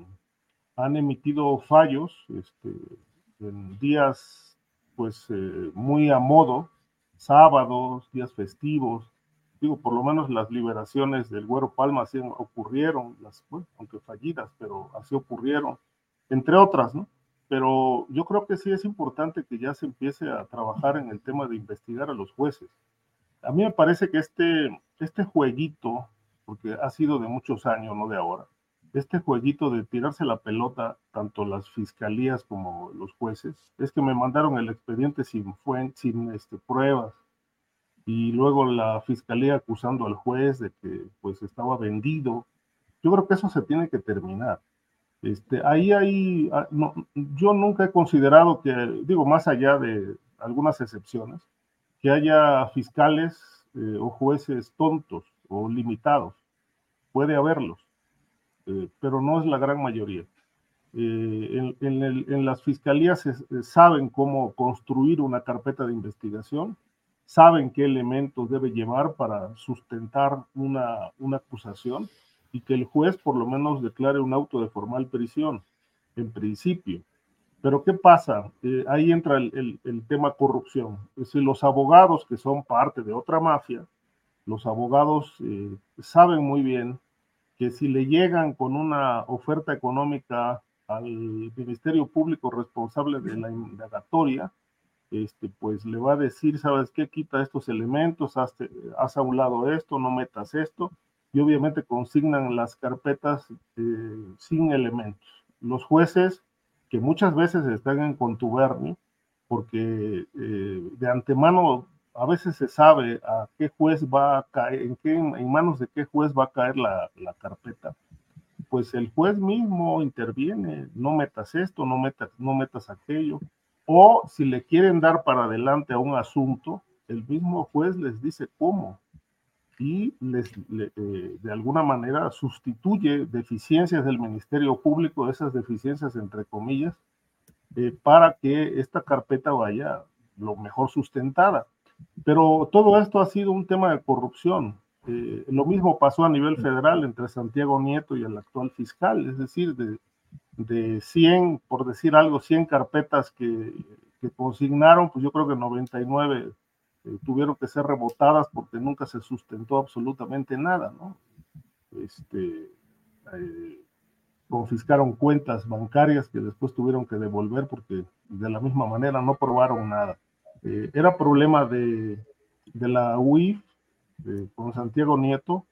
han emitido fallos este, en días pues eh, muy a modo, sábados, días festivos, digo, por lo menos las liberaciones del Güero Palma así ocurrieron, las, aunque fallidas, pero así ocurrieron, entre otras, ¿no? Pero yo creo que sí es importante que ya se empiece a trabajar en el tema de investigar a los jueces. A mí me parece que este, este jueguito, porque ha sido de muchos años, no de ahora, este jueguito de tirarse la pelota, tanto las fiscalías como los jueces, es que me mandaron el expediente sin, sin este, pruebas y luego la fiscalía acusando al juez de que pues estaba vendido. Yo creo que eso se tiene que terminar. Este, ahí hay, ah, no, yo nunca he considerado que, digo, más allá de algunas excepciones, que haya fiscales eh, o jueces tontos o limitados. Puede haberlos, eh, pero no es la gran mayoría. Eh, en, las fiscalías saben cómo construir una carpeta de investigación, saben qué elementos debe llevar para sustentar una, una acusación y que el juez por lo menos declare un auto de formal prisión, en principio. Pero ¿qué pasa? Eh, ahí entra el, tema corrupción. Es decir, los abogados que son parte de otra mafia, los abogados eh, saben muy bien que si le llegan con una oferta económica al Ministerio Público responsable de la indagatoria, este, pues le va a decir, ¿sabes qué? Quita estos elementos, haz, haz a un lado esto, no metas esto, y obviamente consignan las carpetas eh, sin elementos. Los jueces, que muchas veces están en contubernio, porque eh, de antemano a veces se sabe a qué juez va a caer, en, manos de qué juez va a caer la, carpeta. Pues el juez mismo interviene, no metas esto, no metas, no metas aquello. O si le quieren dar para adelante a un asunto, el mismo juez les dice cómo y eh, de alguna manera sustituye deficiencias del Ministerio Público, esas deficiencias entre comillas, eh, para que esta carpeta vaya lo mejor sustentada. Pero todo esto ha sido un tema de corrupción. Eh, lo mismo pasó a nivel federal entre Santiago Nieto y el actual fiscal, es decir, de, de 100, por decir algo, 100 carpetas que, consignaron, pues yo creo que 99 eh, tuvieron que ser rebotadas porque nunca se sustentó absolutamente nada, ¿no? Este, eh, confiscaron cuentas bancarias que después tuvieron que devolver porque de la misma manera no probaron nada. Eh, era problema de, de la UIF con Santiago Nieto,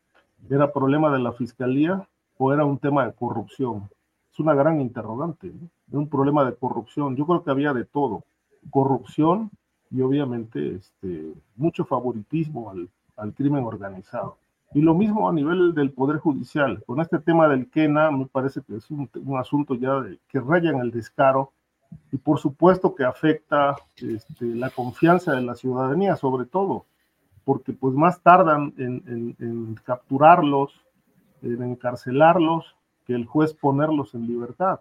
era problema de la fiscalía o era un tema de corrupción. Es una gran interrogante, ¿no? un problema de corrupción. Yo creo que había de todo. Corrupción, y obviamente este, mucho favoritismo al, al, crimen organizado. Y lo mismo a nivel del Poder Judicial. Con este tema del Kena, me parece que es un, un asunto ya que raya en el descaro y por supuesto que afecta este, la confianza de la ciudadanía, sobre todo, porque pues más tardan en, capturarlos, en encarcelarlos, que el juez ponerlos en libertad.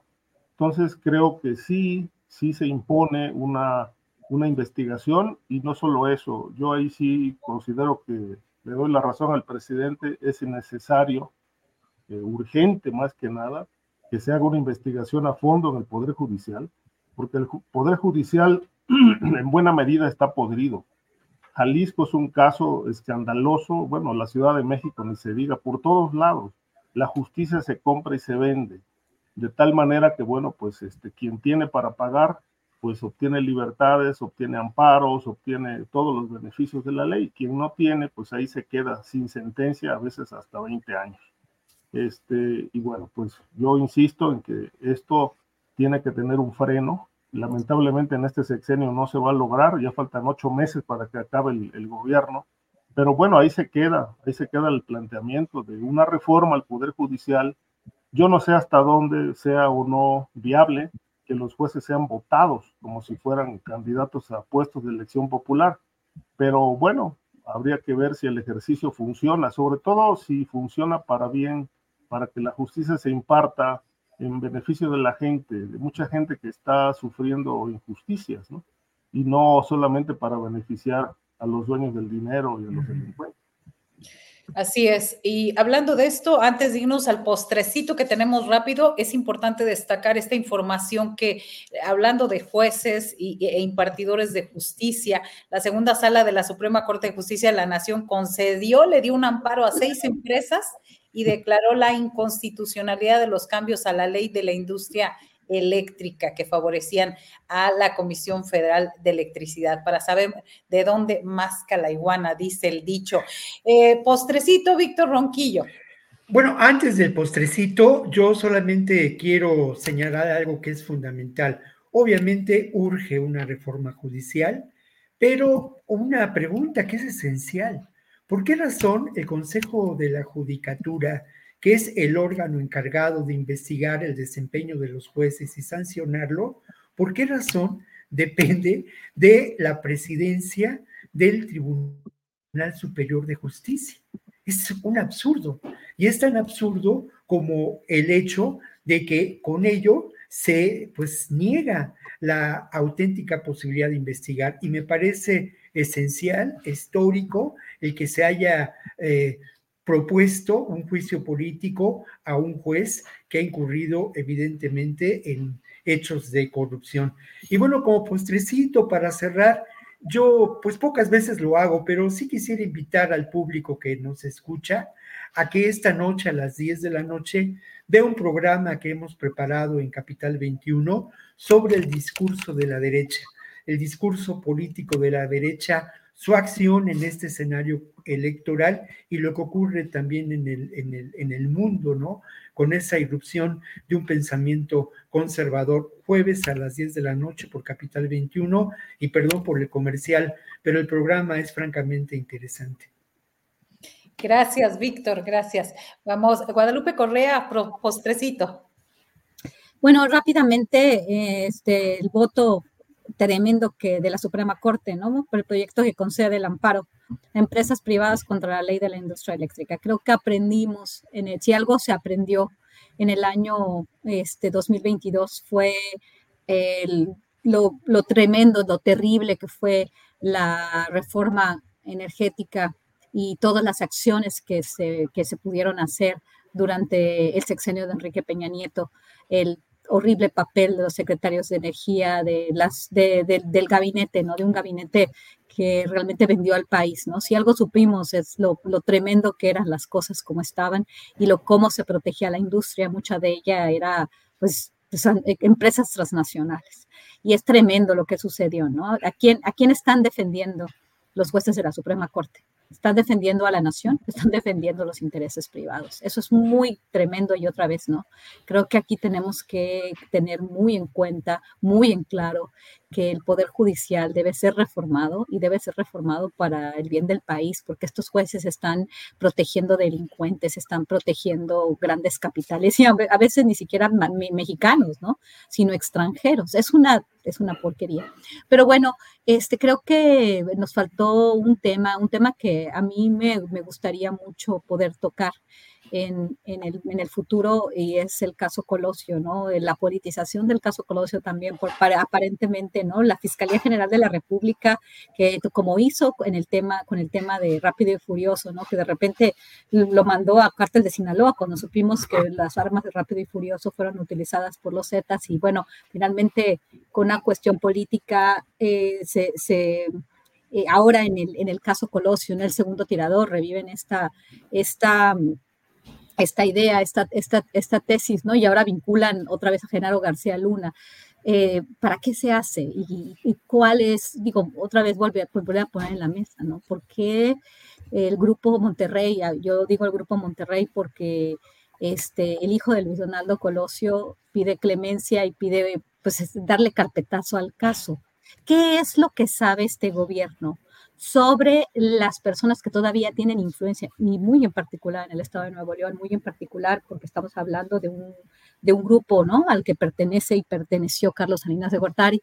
Entonces creo que sí, sí se impone una una investigación y no solo eso, yo ahí sí considero que le doy la razón al presidente, es necesario, eh, urgente más que nada, que se haga una investigación a fondo en el Poder Judicial, porque el Poder Judicial en buena medida está podrido. Jalisco es un caso escandaloso, bueno, la Ciudad de México ni se diga, por todos lados. La justicia se compra y se vende, de tal manera que, bueno, pues este, quien tiene para pagar pues obtiene libertades, obtiene amparos, obtiene todos los beneficios de la ley. Quien no tiene, pues ahí se queda sin sentencia, a veces hasta 20 años. Este, y bueno, pues yo insisto en que esto tiene que tener un freno. Lamentablemente en este sexenio no se va a lograr, ya faltan ocho meses para que acabe el, gobierno. Pero bueno, ahí se queda, ahí se queda el planteamiento de una reforma al Poder Judicial. Yo no sé hasta dónde sea o no viable, que los jueces sean votados como si fueran candidatos a puestos de elección popular. Pero bueno, habría que ver si el ejercicio funciona, sobre todo si funciona para bien, para que la justicia se imparta en beneficio de la gente, de mucha gente que está sufriendo injusticias, ¿no? Y no solamente para beneficiar a los dueños del dinero y a los delincuentes. Así es. Y hablando de esto, antes de irnos al postrecito que tenemos rápido, es importante destacar esta información que, hablando de jueces e impartidores de justicia, la segunda sala de la Suprema Corte de Justicia de la Nación concedió, le dio un amparo a seis empresas y declaró la inconstitucionalidad de los cambios a la ley de la industria eléctrica que favorecían a la Comisión Federal de Electricidad para saber de dónde más la iguana, dice el dicho. Eh, postrecito, Víctor Ronquillo. Bueno, antes del postrecito, yo solamente quiero señalar algo que es fundamental. Obviamente urge una reforma judicial, pero una pregunta que es esencial. ¿Por qué razón el Consejo de la Judicatura que es el órgano encargado de investigar el desempeño de los jueces y sancionarlo, ¿por qué razón depende de la presidencia del Tribunal Superior de Justicia? Es un absurdo. Y es tan absurdo como el hecho de que con ello se pues niega la auténtica posibilidad de investigar y me parece esencial, histórico, el que se haya eh, propuesto un juicio político a un juez que ha incurrido evidentemente en hechos de corrupción. Y bueno, como postrecito para cerrar, yo pues pocas veces lo hago, pero sí quisiera invitar al público que nos escucha a que esta noche a las 10 de la noche vea un programa que hemos preparado en Capital 21 sobre el discurso de la derecha, el discurso político de la derecha su acción en este escenario electoral y lo que ocurre también en el, en el, en el mundo, ¿no? Con esa irrupción de un pensamiento conservador, jueves a las 10 de la noche por Capital 21, y perdón por el comercial, pero el programa es francamente interesante. Gracias, Víctor, gracias. Vamos, Guadalupe Correa, postrecito. Bueno, rápidamente, este, el voto tremendo que de la Suprema Corte, ¿no? Por el proyecto que concede el amparo a empresas privadas contra la ley de la industria eléctrica. Creo que aprendimos, en el, si algo se aprendió en el año este, 2022 fue el, lo, lo tremendo, lo terrible que fue la reforma energética y todas las acciones que se, que se pudieron hacer durante el sexenio de Enrique Peña Nieto, el horrible papel de los secretarios de energía, de las, del gabinete, ¿no? De un gabinete que realmente vendió al país, ¿no? Si algo supimos es lo, tremendo que eran las cosas como estaban y lo cómo se protegía la industria, mucha de ella era, pues, pues eh, empresas transnacionales. Y es tremendo lo que sucedió, ¿no? ¿A quién, ¿A quién están defendiendo los jueces de la Suprema Corte? Están defendiendo a la nación, están defendiendo los intereses privados. Eso es muy tremendo y otra vez, ¿no? Creo que aquí tenemos que tener muy en cuenta, muy en claro que el Poder Judicial debe ser reformado y debe ser reformado para el bien del país, porque estos jueces están protegiendo delincuentes, están protegiendo grandes capitales y a veces ni siquiera mexicanos, ¿no? Sino extranjeros. Es una, es una porquería. Pero bueno, este, creo que nos faltó un tema, un tema que a mí me, me gustaría mucho poder tocar en, el, futuro y es el caso Colosio, ¿no? La politización del caso Colosio también, por, para, aparentemente, ¿no? La Fiscalía General de la República, que como hizo en el tema, con el tema de Rápido y Furioso, ¿no? Que de repente lo mandó a Cártel de Sinaloa cuando supimos que las armas de Rápido y Furioso fueron utilizadas por los Zetas y bueno, finalmente con una cuestión política eh, se, eh, ahora en el, en el caso Colosio, en el segundo tirador, reviven esta, esta esta idea, esta, esta, esta tesis, ¿no? Y ahora vinculan otra vez a Genaro García Luna. Eh, ¿Para qué se hace? Y, cuál es, digo, otra vez vuelve a, volver a poner en la mesa, ¿no? ¿Por qué el grupo Monterrey, ah, yo digo el grupo Monterrey porque este, el hijo de Luis Donaldo Colosio pide clemencia y pide pues darle carpetazo al caso. ¿Qué es lo que sabe este gobierno sobre las personas que todavía tienen influencia, y muy en particular en el estado de Nuevo León, muy en particular porque estamos hablando de un, de un grupo ¿no? al que pertenece y perteneció Carlos Salinas de Gortari,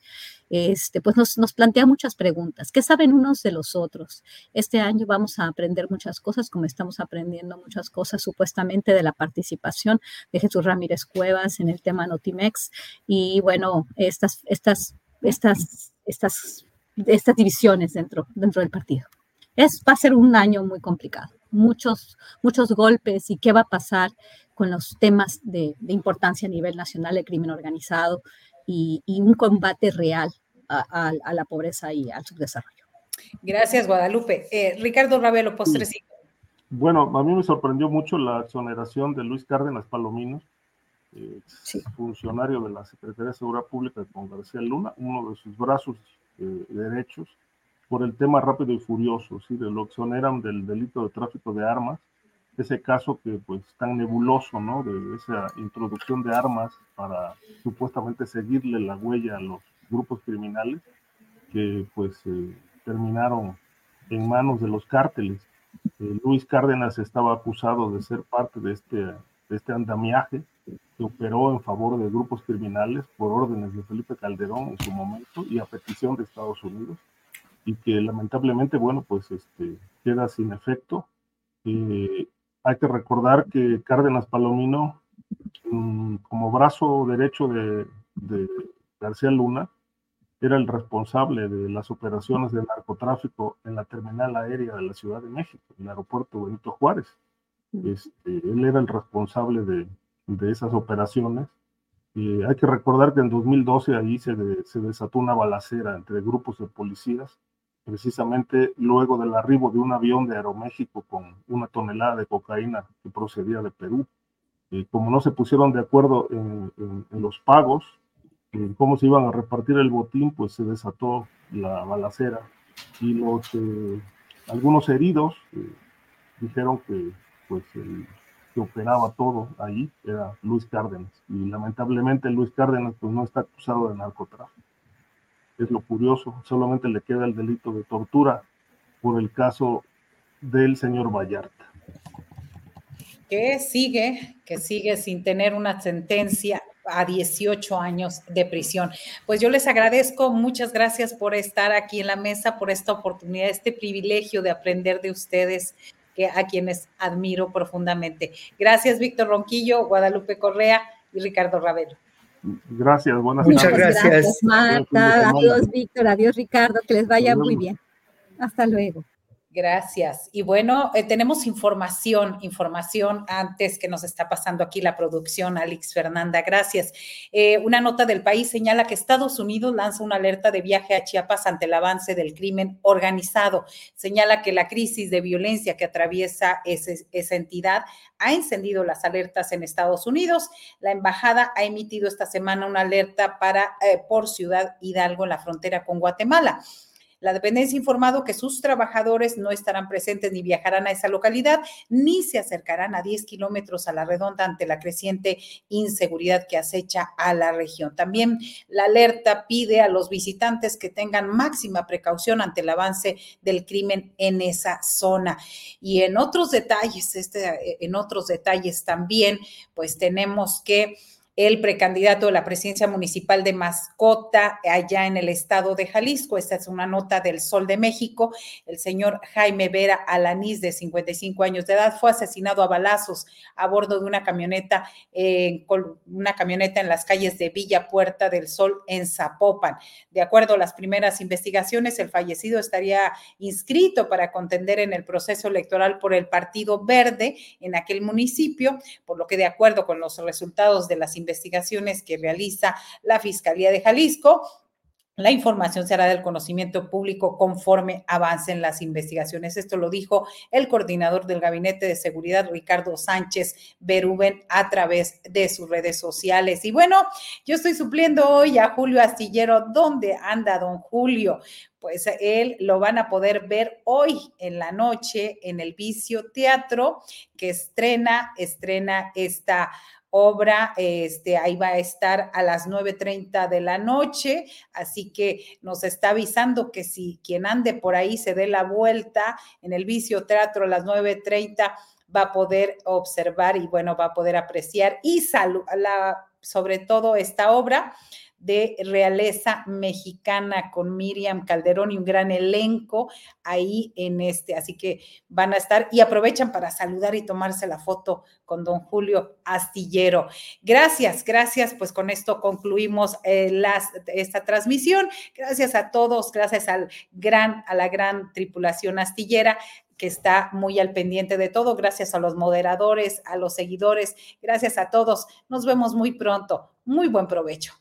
este, pues nos, nos plantea muchas preguntas. ¿Qué saben unos de los otros? Este año vamos a aprender muchas cosas, como estamos aprendiendo muchas cosas supuestamente de la participación de Jesús Ramírez Cuevas en el tema Notimex. Y bueno, estas, estas, estas, estas estas divisiones dentro, dentro del partido. Es, va a ser un año muy complicado. muchos, muchos golpes y qué va a pasar con los temas de, importancia a nivel nacional de crimen organizado y, un combate real a, la pobreza y al subdesarrollo. Gracias, Guadalupe. Eh, Ricardo Ravelo, postrecito. Bueno, a mí me sorprendió mucho la exoneración de Luis Cárdenas Palomino, eh, funcionario de la Secretaría de Seguridad Pública con García Luna, uno de sus brazos eh, derechos, por el tema rápido y furioso, ¿sí? de lo exoneran del delito de tráfico de armas, ese caso que pues tan nebuloso, ¿no? De esa introducción de armas para supuestamente seguirle la huella a los grupos criminales que pues eh, terminaron en manos de los cárteles. Eh, Luis Cárdenas estaba acusado de ser parte de este, de este andamiaje que operó en favor de grupos criminales por órdenes de Felipe Calderón en su momento y a petición de Estados Unidos y que lamentablemente, bueno, pues este, queda sin efecto. Eh, hay que recordar que Cárdenas Palomino, mm, como brazo derecho de, de, García Luna, era el responsable de las operaciones de narcotráfico en la terminal aérea de la Ciudad de México, el aeropuerto Benito Juárez. Este, él era el responsable de, de esas operaciones. Hay que recordar que en 2012 ahí se, desató una balacera entre grupos de policías precisamente luego del arribo de un avión de Aeroméxico con una tonelada de cocaína que procedía de Perú. y como no se pusieron de acuerdo en, los pagos, en cómo se iban a repartir el botín, pues se desató la balacera y los eh, algunos heridos eh, dijeron que pues el que operaba todo ahí era Luis Cárdenas y lamentablemente Luis Cárdenas pues no está acusado de narcotráfico es lo curioso, solamente le queda el delito de tortura por el caso del señor Vallarta. Que sigue, que sigue sin tener una sentencia a 18 años de prisión. Pues yo les agradezco, muchas gracias por estar aquí en la mesa, por esta oportunidad, este privilegio de aprender de ustedes, que, a quienes admiro profundamente. Gracias, Víctor Ronquillo, Guadalupe Correa y Ricardo Ravelo. Gracias, buenas Muchas gracias. Marta, adiós Víctor, adiós Ricardo, que les vaya muy bien. Hasta luego. Gracias. Y bueno, eh, tenemos información, información antes que nos está pasando aquí la producción, Alex Fernanda, gracias. Eh, una nota del país señala que Estados Unidos lanza una alerta de viaje a Chiapas ante el avance del crimen organizado. Señala que la crisis de violencia que atraviesa esa entidad ha encendido las alertas en Estados Unidos. La embajada ha emitido esta semana una alerta para eh, por Ciudad Hidalgo en la frontera con Guatemala. La dependencia ha informado que sus trabajadores no estarán presentes ni viajarán a esa localidad, ni se acercarán a 10 kilómetros a la redonda ante la creciente inseguridad que acecha a la región. También la alerta pide a los visitantes que tengan máxima precaución ante el avance del crimen en esa zona. Y en otros detalles, este, en otros detalles también, pues tenemos que el precandidato de la presidencia municipal de Mascota allá en el estado de Jalisco. Esta es una nota del Sol de México. El señor Jaime Vera Alanís, de 55 años de edad, fue asesinado a balazos a bordo de una camioneta, eh, una camioneta en las calles de Villa Puerta del Sol en Zapopan. De acuerdo a las primeras investigaciones, el fallecido estaría inscrito para contender en el proceso electoral por el Partido Verde en aquel municipio, por lo que de acuerdo con los resultados de las investigaciones que realiza la Fiscalía de Jalisco. La información será del conocimiento público conforme avancen las investigaciones. Esto lo dijo el coordinador del Gabinete de Seguridad, Ricardo Sánchez Beruben, a través de sus redes sociales. Y bueno, yo estoy supliendo hoy a Julio Astillero. ¿Dónde anda don Julio? Pues él lo van a poder ver hoy en la noche en el Vicio Teatro, que estrena, estrena esta obra, este, ahí va a estar a las 9.30 de la noche, así que nos está avisando que si quien ande por ahí se dé la vuelta en el Vicio Teatro a las 9.30 va a poder observar y bueno, va a poder apreciar y saludar sobre todo esta obra de realeza mexicana con Miriam Calderón y un gran elenco ahí en este. Así que van a estar y aprovechan para saludar y tomarse la foto con don Julio Astillero. Gracias, gracias. Pues con esto concluimos eh, esta transmisión. Gracias a todos, gracias al gran, a la gran tripulación astillera que está muy al pendiente de todo. Gracias a los moderadores, a los seguidores, gracias a todos. Nos vemos muy pronto. Muy buen provecho.